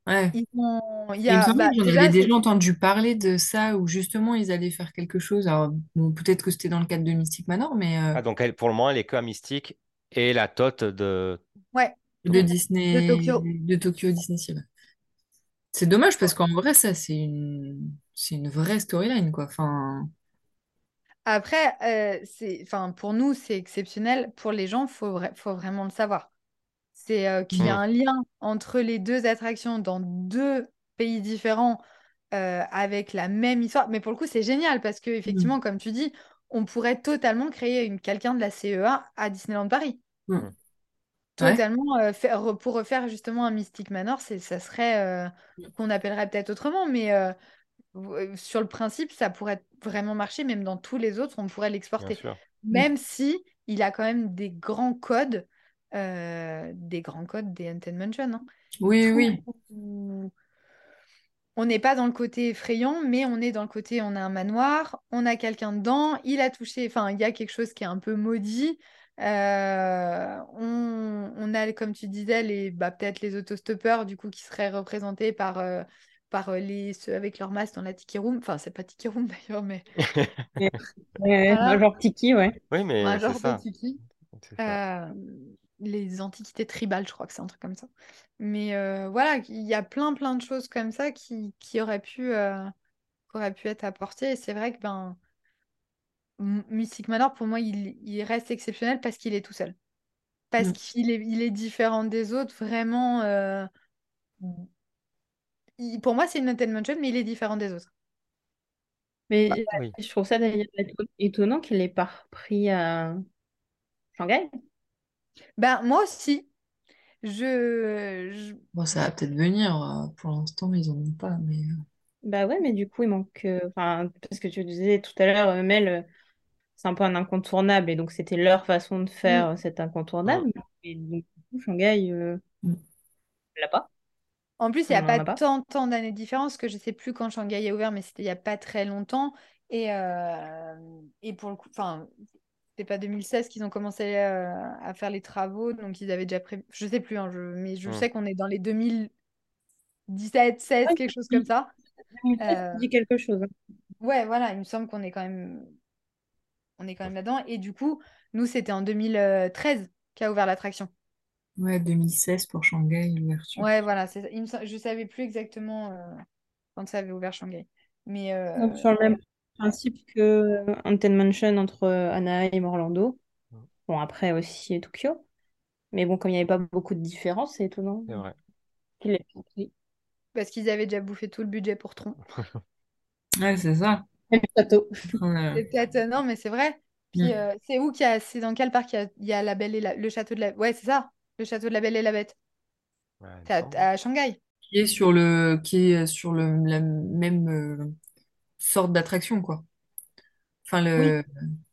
Ouais. Ils ont... Il y a... bah, j'en déjà, avais déjà entendu parler de ça, où justement ils allaient faire quelque chose. Alors, bon, peut-être que c'était dans le cadre de Mystic Manor, mais euh, Ah, donc elle, pour le moment, elle est que à Mystique et la tote de Ouais, de Tokyo. de Disney, Tokyo. de Tokyo Disney. C'est dommage parce qu'en vrai, ça, c'est une, c'est une vraie storyline, quoi. Enfin, Après, euh, c'est... Enfin, pour nous, c'est exceptionnel. Pour les gens, il faut, vra- faut vraiment le savoir. c'est euh, qu'il y a un lien entre les deux attractions dans deux pays différents euh, avec la même histoire. Mais pour le coup, c'est génial parce que mm, effectivement, comme tu dis, on pourrait totalement créer une, quelqu'un de la CEA à Disneyland Paris. mm. Mm. Ouais. Totalement, euh, faire, pour refaire justement un Mystic Manor, c'est, ça serait euh, qu'on appellerait peut-être autrement, mais euh, sur le principe, ça pourrait vraiment marcher, même dans tous les autres, on pourrait l'exporter. Même si il a quand même des grands codes, des grands codes des Haunted Mansion. hein. Oui, oui. On n'est pas dans le côté effrayant, mais on est dans le côté, on a un manoir, on a quelqu'un dedans, il a touché, enfin, il y a quelque chose qui est un peu maudit. Euh, on, on a, comme tu disais, les, bah, peut-être les autostoppeurs, du coup, qui seraient représentés par, euh, par euh, les, ceux avec leur masque dans la Tiki Room. Enfin, c'est pas Tiki Room d'ailleurs, mais voilà, genre Tiki, ouais. Oui, un mais c'est genre de ça. Tiki. C'est ça. Euh, les antiquités tribales, je crois que c'est un truc comme ça. Mais euh, voilà, il y a plein plein de choses comme ça qui, qui auraient pu, euh, qui auraient pu être apportées. Et c'est vrai que ben, Mystic Manor, pour moi, il, il reste exceptionnel parce qu'il est tout seul. Parce Mm. qu'il est, il est différent des autres, vraiment. euh, il- pour moi, c'est une Haunted Mansion, mais il est différent des autres. Mais Bah, euh, oui. je trouve ça d'ailleurs éto- étonnant qu'il ait pas repris à Shanghai. Ben, moi aussi, je, je- Bon, ça va peut-être venir. euh, Pour l'instant, ils en ont pas, mais... euh, Bah ouais, mais du coup, il manque. euh, Enfin, parce que tu disais tout à l'heure, Mel, c'est un peu un incontournable, et donc c'était leur façon de faire Mm. cet incontournable. Et donc, du coup, Shanghai, euh, mm. on l'a pas. En plus, il n'y a n'en pas a pas. tant, tant d'années de différence que je ne sais plus quand Shanghai a ouvert, mais c'était il n'y a pas très longtemps. Et, euh, et pour le coup, enfin, c'est pas 2016 qu'ils ont commencé euh, à faire les travaux, donc ils avaient déjà prévu. Je sais plus, hein, je... mais je Mm. sais qu'on est dans les 2017, 16, Ouais, quelque chose comme ça. 2016, Euh, dit quelque chose. hein. ouais, voilà, il me semble qu'on est quand même, on est quand même là-dedans. Et du coup, nous, c'était en 2013 qu'a ouvert l'attraction. Ouais, 2016 pour Shanghai, l'ouverture. Ouais, voilà, c'est ça. Il me Je savais plus exactement euh, quand ça avait ouvert Shanghai. Mais Donc, sur le même principe que euh, Haunted Mansion entre euh, Anaheim et Orlando. Bon, après aussi Tokyo. Mais bon, comme il n'y avait pas beaucoup de différence, c'est étonnant C'est vrai. qu'il ait pris. parce qu'ils avaient déjà bouffé tout le budget pour Tron. Ouais, c'est ça. Même château. C'est peut-être euh, non, mais c'est vrai. Puis euh, c'est où qu'il y a, c'est dans quel parc? Il y a, il y a la Belle et la- le château de la, ouais, c'est ça, le château de la Belle et la Bête. Ouais, C'est à, Shanghai. Qui est sur le, qui est sur le, la même euh, sorte d'attraction, quoi. Enfin, Oui. le,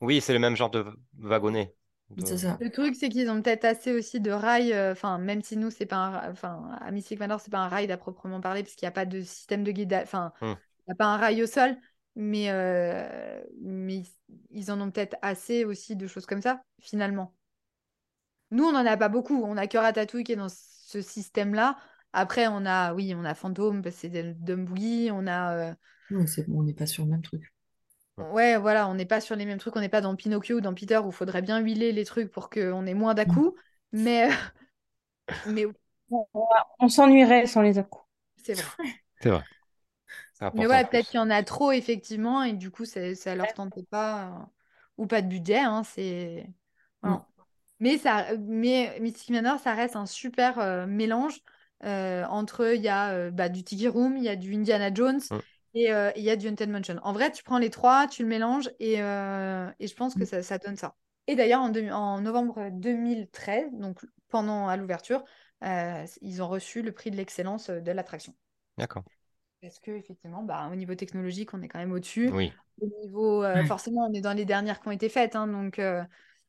Oui, c'est le même genre de wagonnet. De- c'est ça. Le truc, c'est qu'ils ont peut-être assez aussi de rails, euh, enfin, même si nous, c'est pas un, enfin, à Mystic Manor, c'est pas un rail à proprement parler, parce qu'il n'y a pas de système de guidage, enfin, Hmm. il n'y a pas un rail au sol, mais, euh, mais ils- en ont peut-être assez aussi de choses comme ça, finalement. Nous, on n'en a pas beaucoup. On a que Ratatouille qui est dans ce système-là. Après, on a, oui, on a Fantôme, parce que c'est de Dumb Boogie, on a, euh, Ouais, c'est bon, on n'est pas sur le même truc. Ouais, voilà, on n'est pas sur les mêmes trucs, on n'est pas dans Pinocchio ou dans Peter où il faudrait bien huiler les trucs pour qu'on ait moins d'à-coups, mais, mais On s'ennuierait sans les à-coups. c'est vrai. C'est vrai. Mais ouais, peut-être qu'il y en a trop, effectivement, et du coup, ça, ça leur tentait pas, euh, ou pas de budget, hein, c'est... voilà. Mais, ça, mais Mystic Manor, ça reste un super euh, mélange euh, entre, il y a euh, bah, du Tiki Room, il y a du Indiana Jones, Mm. et euh, il y a du Haunted Mansion. En vrai, tu prends les trois, tu le mélanges, et, euh, et je pense que ça, ça donne ça. Et d'ailleurs, en, en novembre 2013, donc pendant à l'ouverture, euh, ils ont reçu le prix de l'excellence euh, de l'attraction. D'accord. Parce que effectivement, bah, au niveau technologique, on est quand même au-dessus. Oui. Au niveau, euh, Ouais. forcément, on est dans les dernières qui ont été faites, hein, donc euh,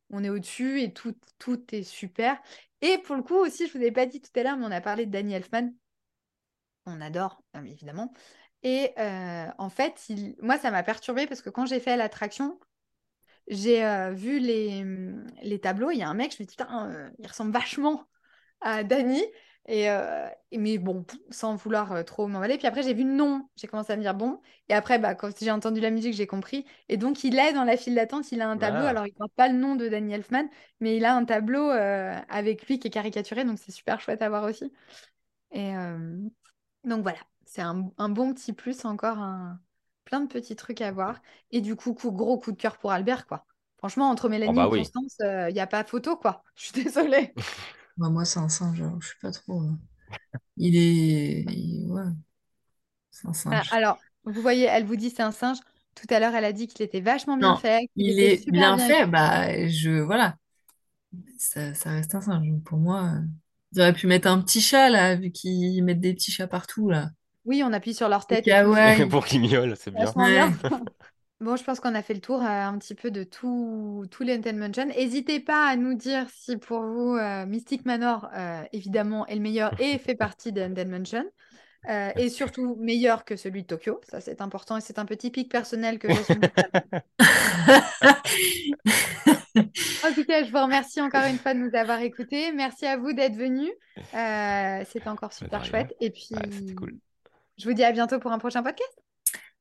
on est au-dessus et tout, tout est super. Et pour le coup aussi, je vous avais pas dit tout à l'heure, mais on a parlé de Danny Elfman. On adore, évidemment. Et euh, en fait, il... moi, ça m'a perturbée parce que quand j'ai fait l'attraction, j'ai euh, vu les, les tableaux. Il y a un mec, je me dis, putain, euh, il ressemble vachement à Danny. Et, et- mais bon, sans vouloir trop m'emballer. Puis après, j'ai vu non. J'ai commencé à me dire bon. Et après, bah, quand j'ai entendu la musique, j'ai compris. Et donc, il est dans la file d'attente. Il a un tableau. Alors, il ne porte pas le nom de Danny Elfman, mais il a un tableau avec lui qui est caricaturé. Donc, c'est super chouette à voir aussi. Et donc, voilà. C'est un, un bon petit plus. Encore un... plein de petits trucs à voir. Et du coup, coup- gros coup de cœur pour Albert, quoi. Franchement, entre Mélanie bah et oui. Constance, il n'y a pas photo, quoi. Je suis désolée. Bah, moi, c'est un singe, alors je sais pas trop. euh. Il est. il- Ouais, c'est un Ah, singe. alors, vous voyez, elle vous dit c'est un singe. Tout à l'heure, elle a dit qu'il était vachement bien Non, fait, il est super bien bien fait, bah, je. Voilà. Ça, ça reste un singe. Pour moi, euh, ils auraient pu mettre un petit chat, là, vu qu'ils mettent des petits chats partout, là. Oui, on appuie sur leur tête kawaii. Pour qu'il miaule, c'est bien. vachement Ouais. bien. Bon, je pense qu'on a fait le tour euh, un petit peu de tout, tous les Haunted Mansion. N'hésitez pas à nous dire si pour vous, euh, Mystic Manor, euh, évidemment, est le meilleur et fait partie des Haunted Mansion. Euh, et surtout meilleur que celui de Tokyo. Ça, c'est important et c'est un petit pic personnel que je soumettrai En tout cas, je vous remercie encore une fois de nous avoir écoutés. Merci à vous d'être venus. Euh, C'était encore super chouette. Et puis, Ouais, c'était cool. Je vous dis à bientôt pour un prochain podcast.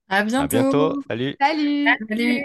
À À bientôt. bientôt. Salut. Salut! Salut.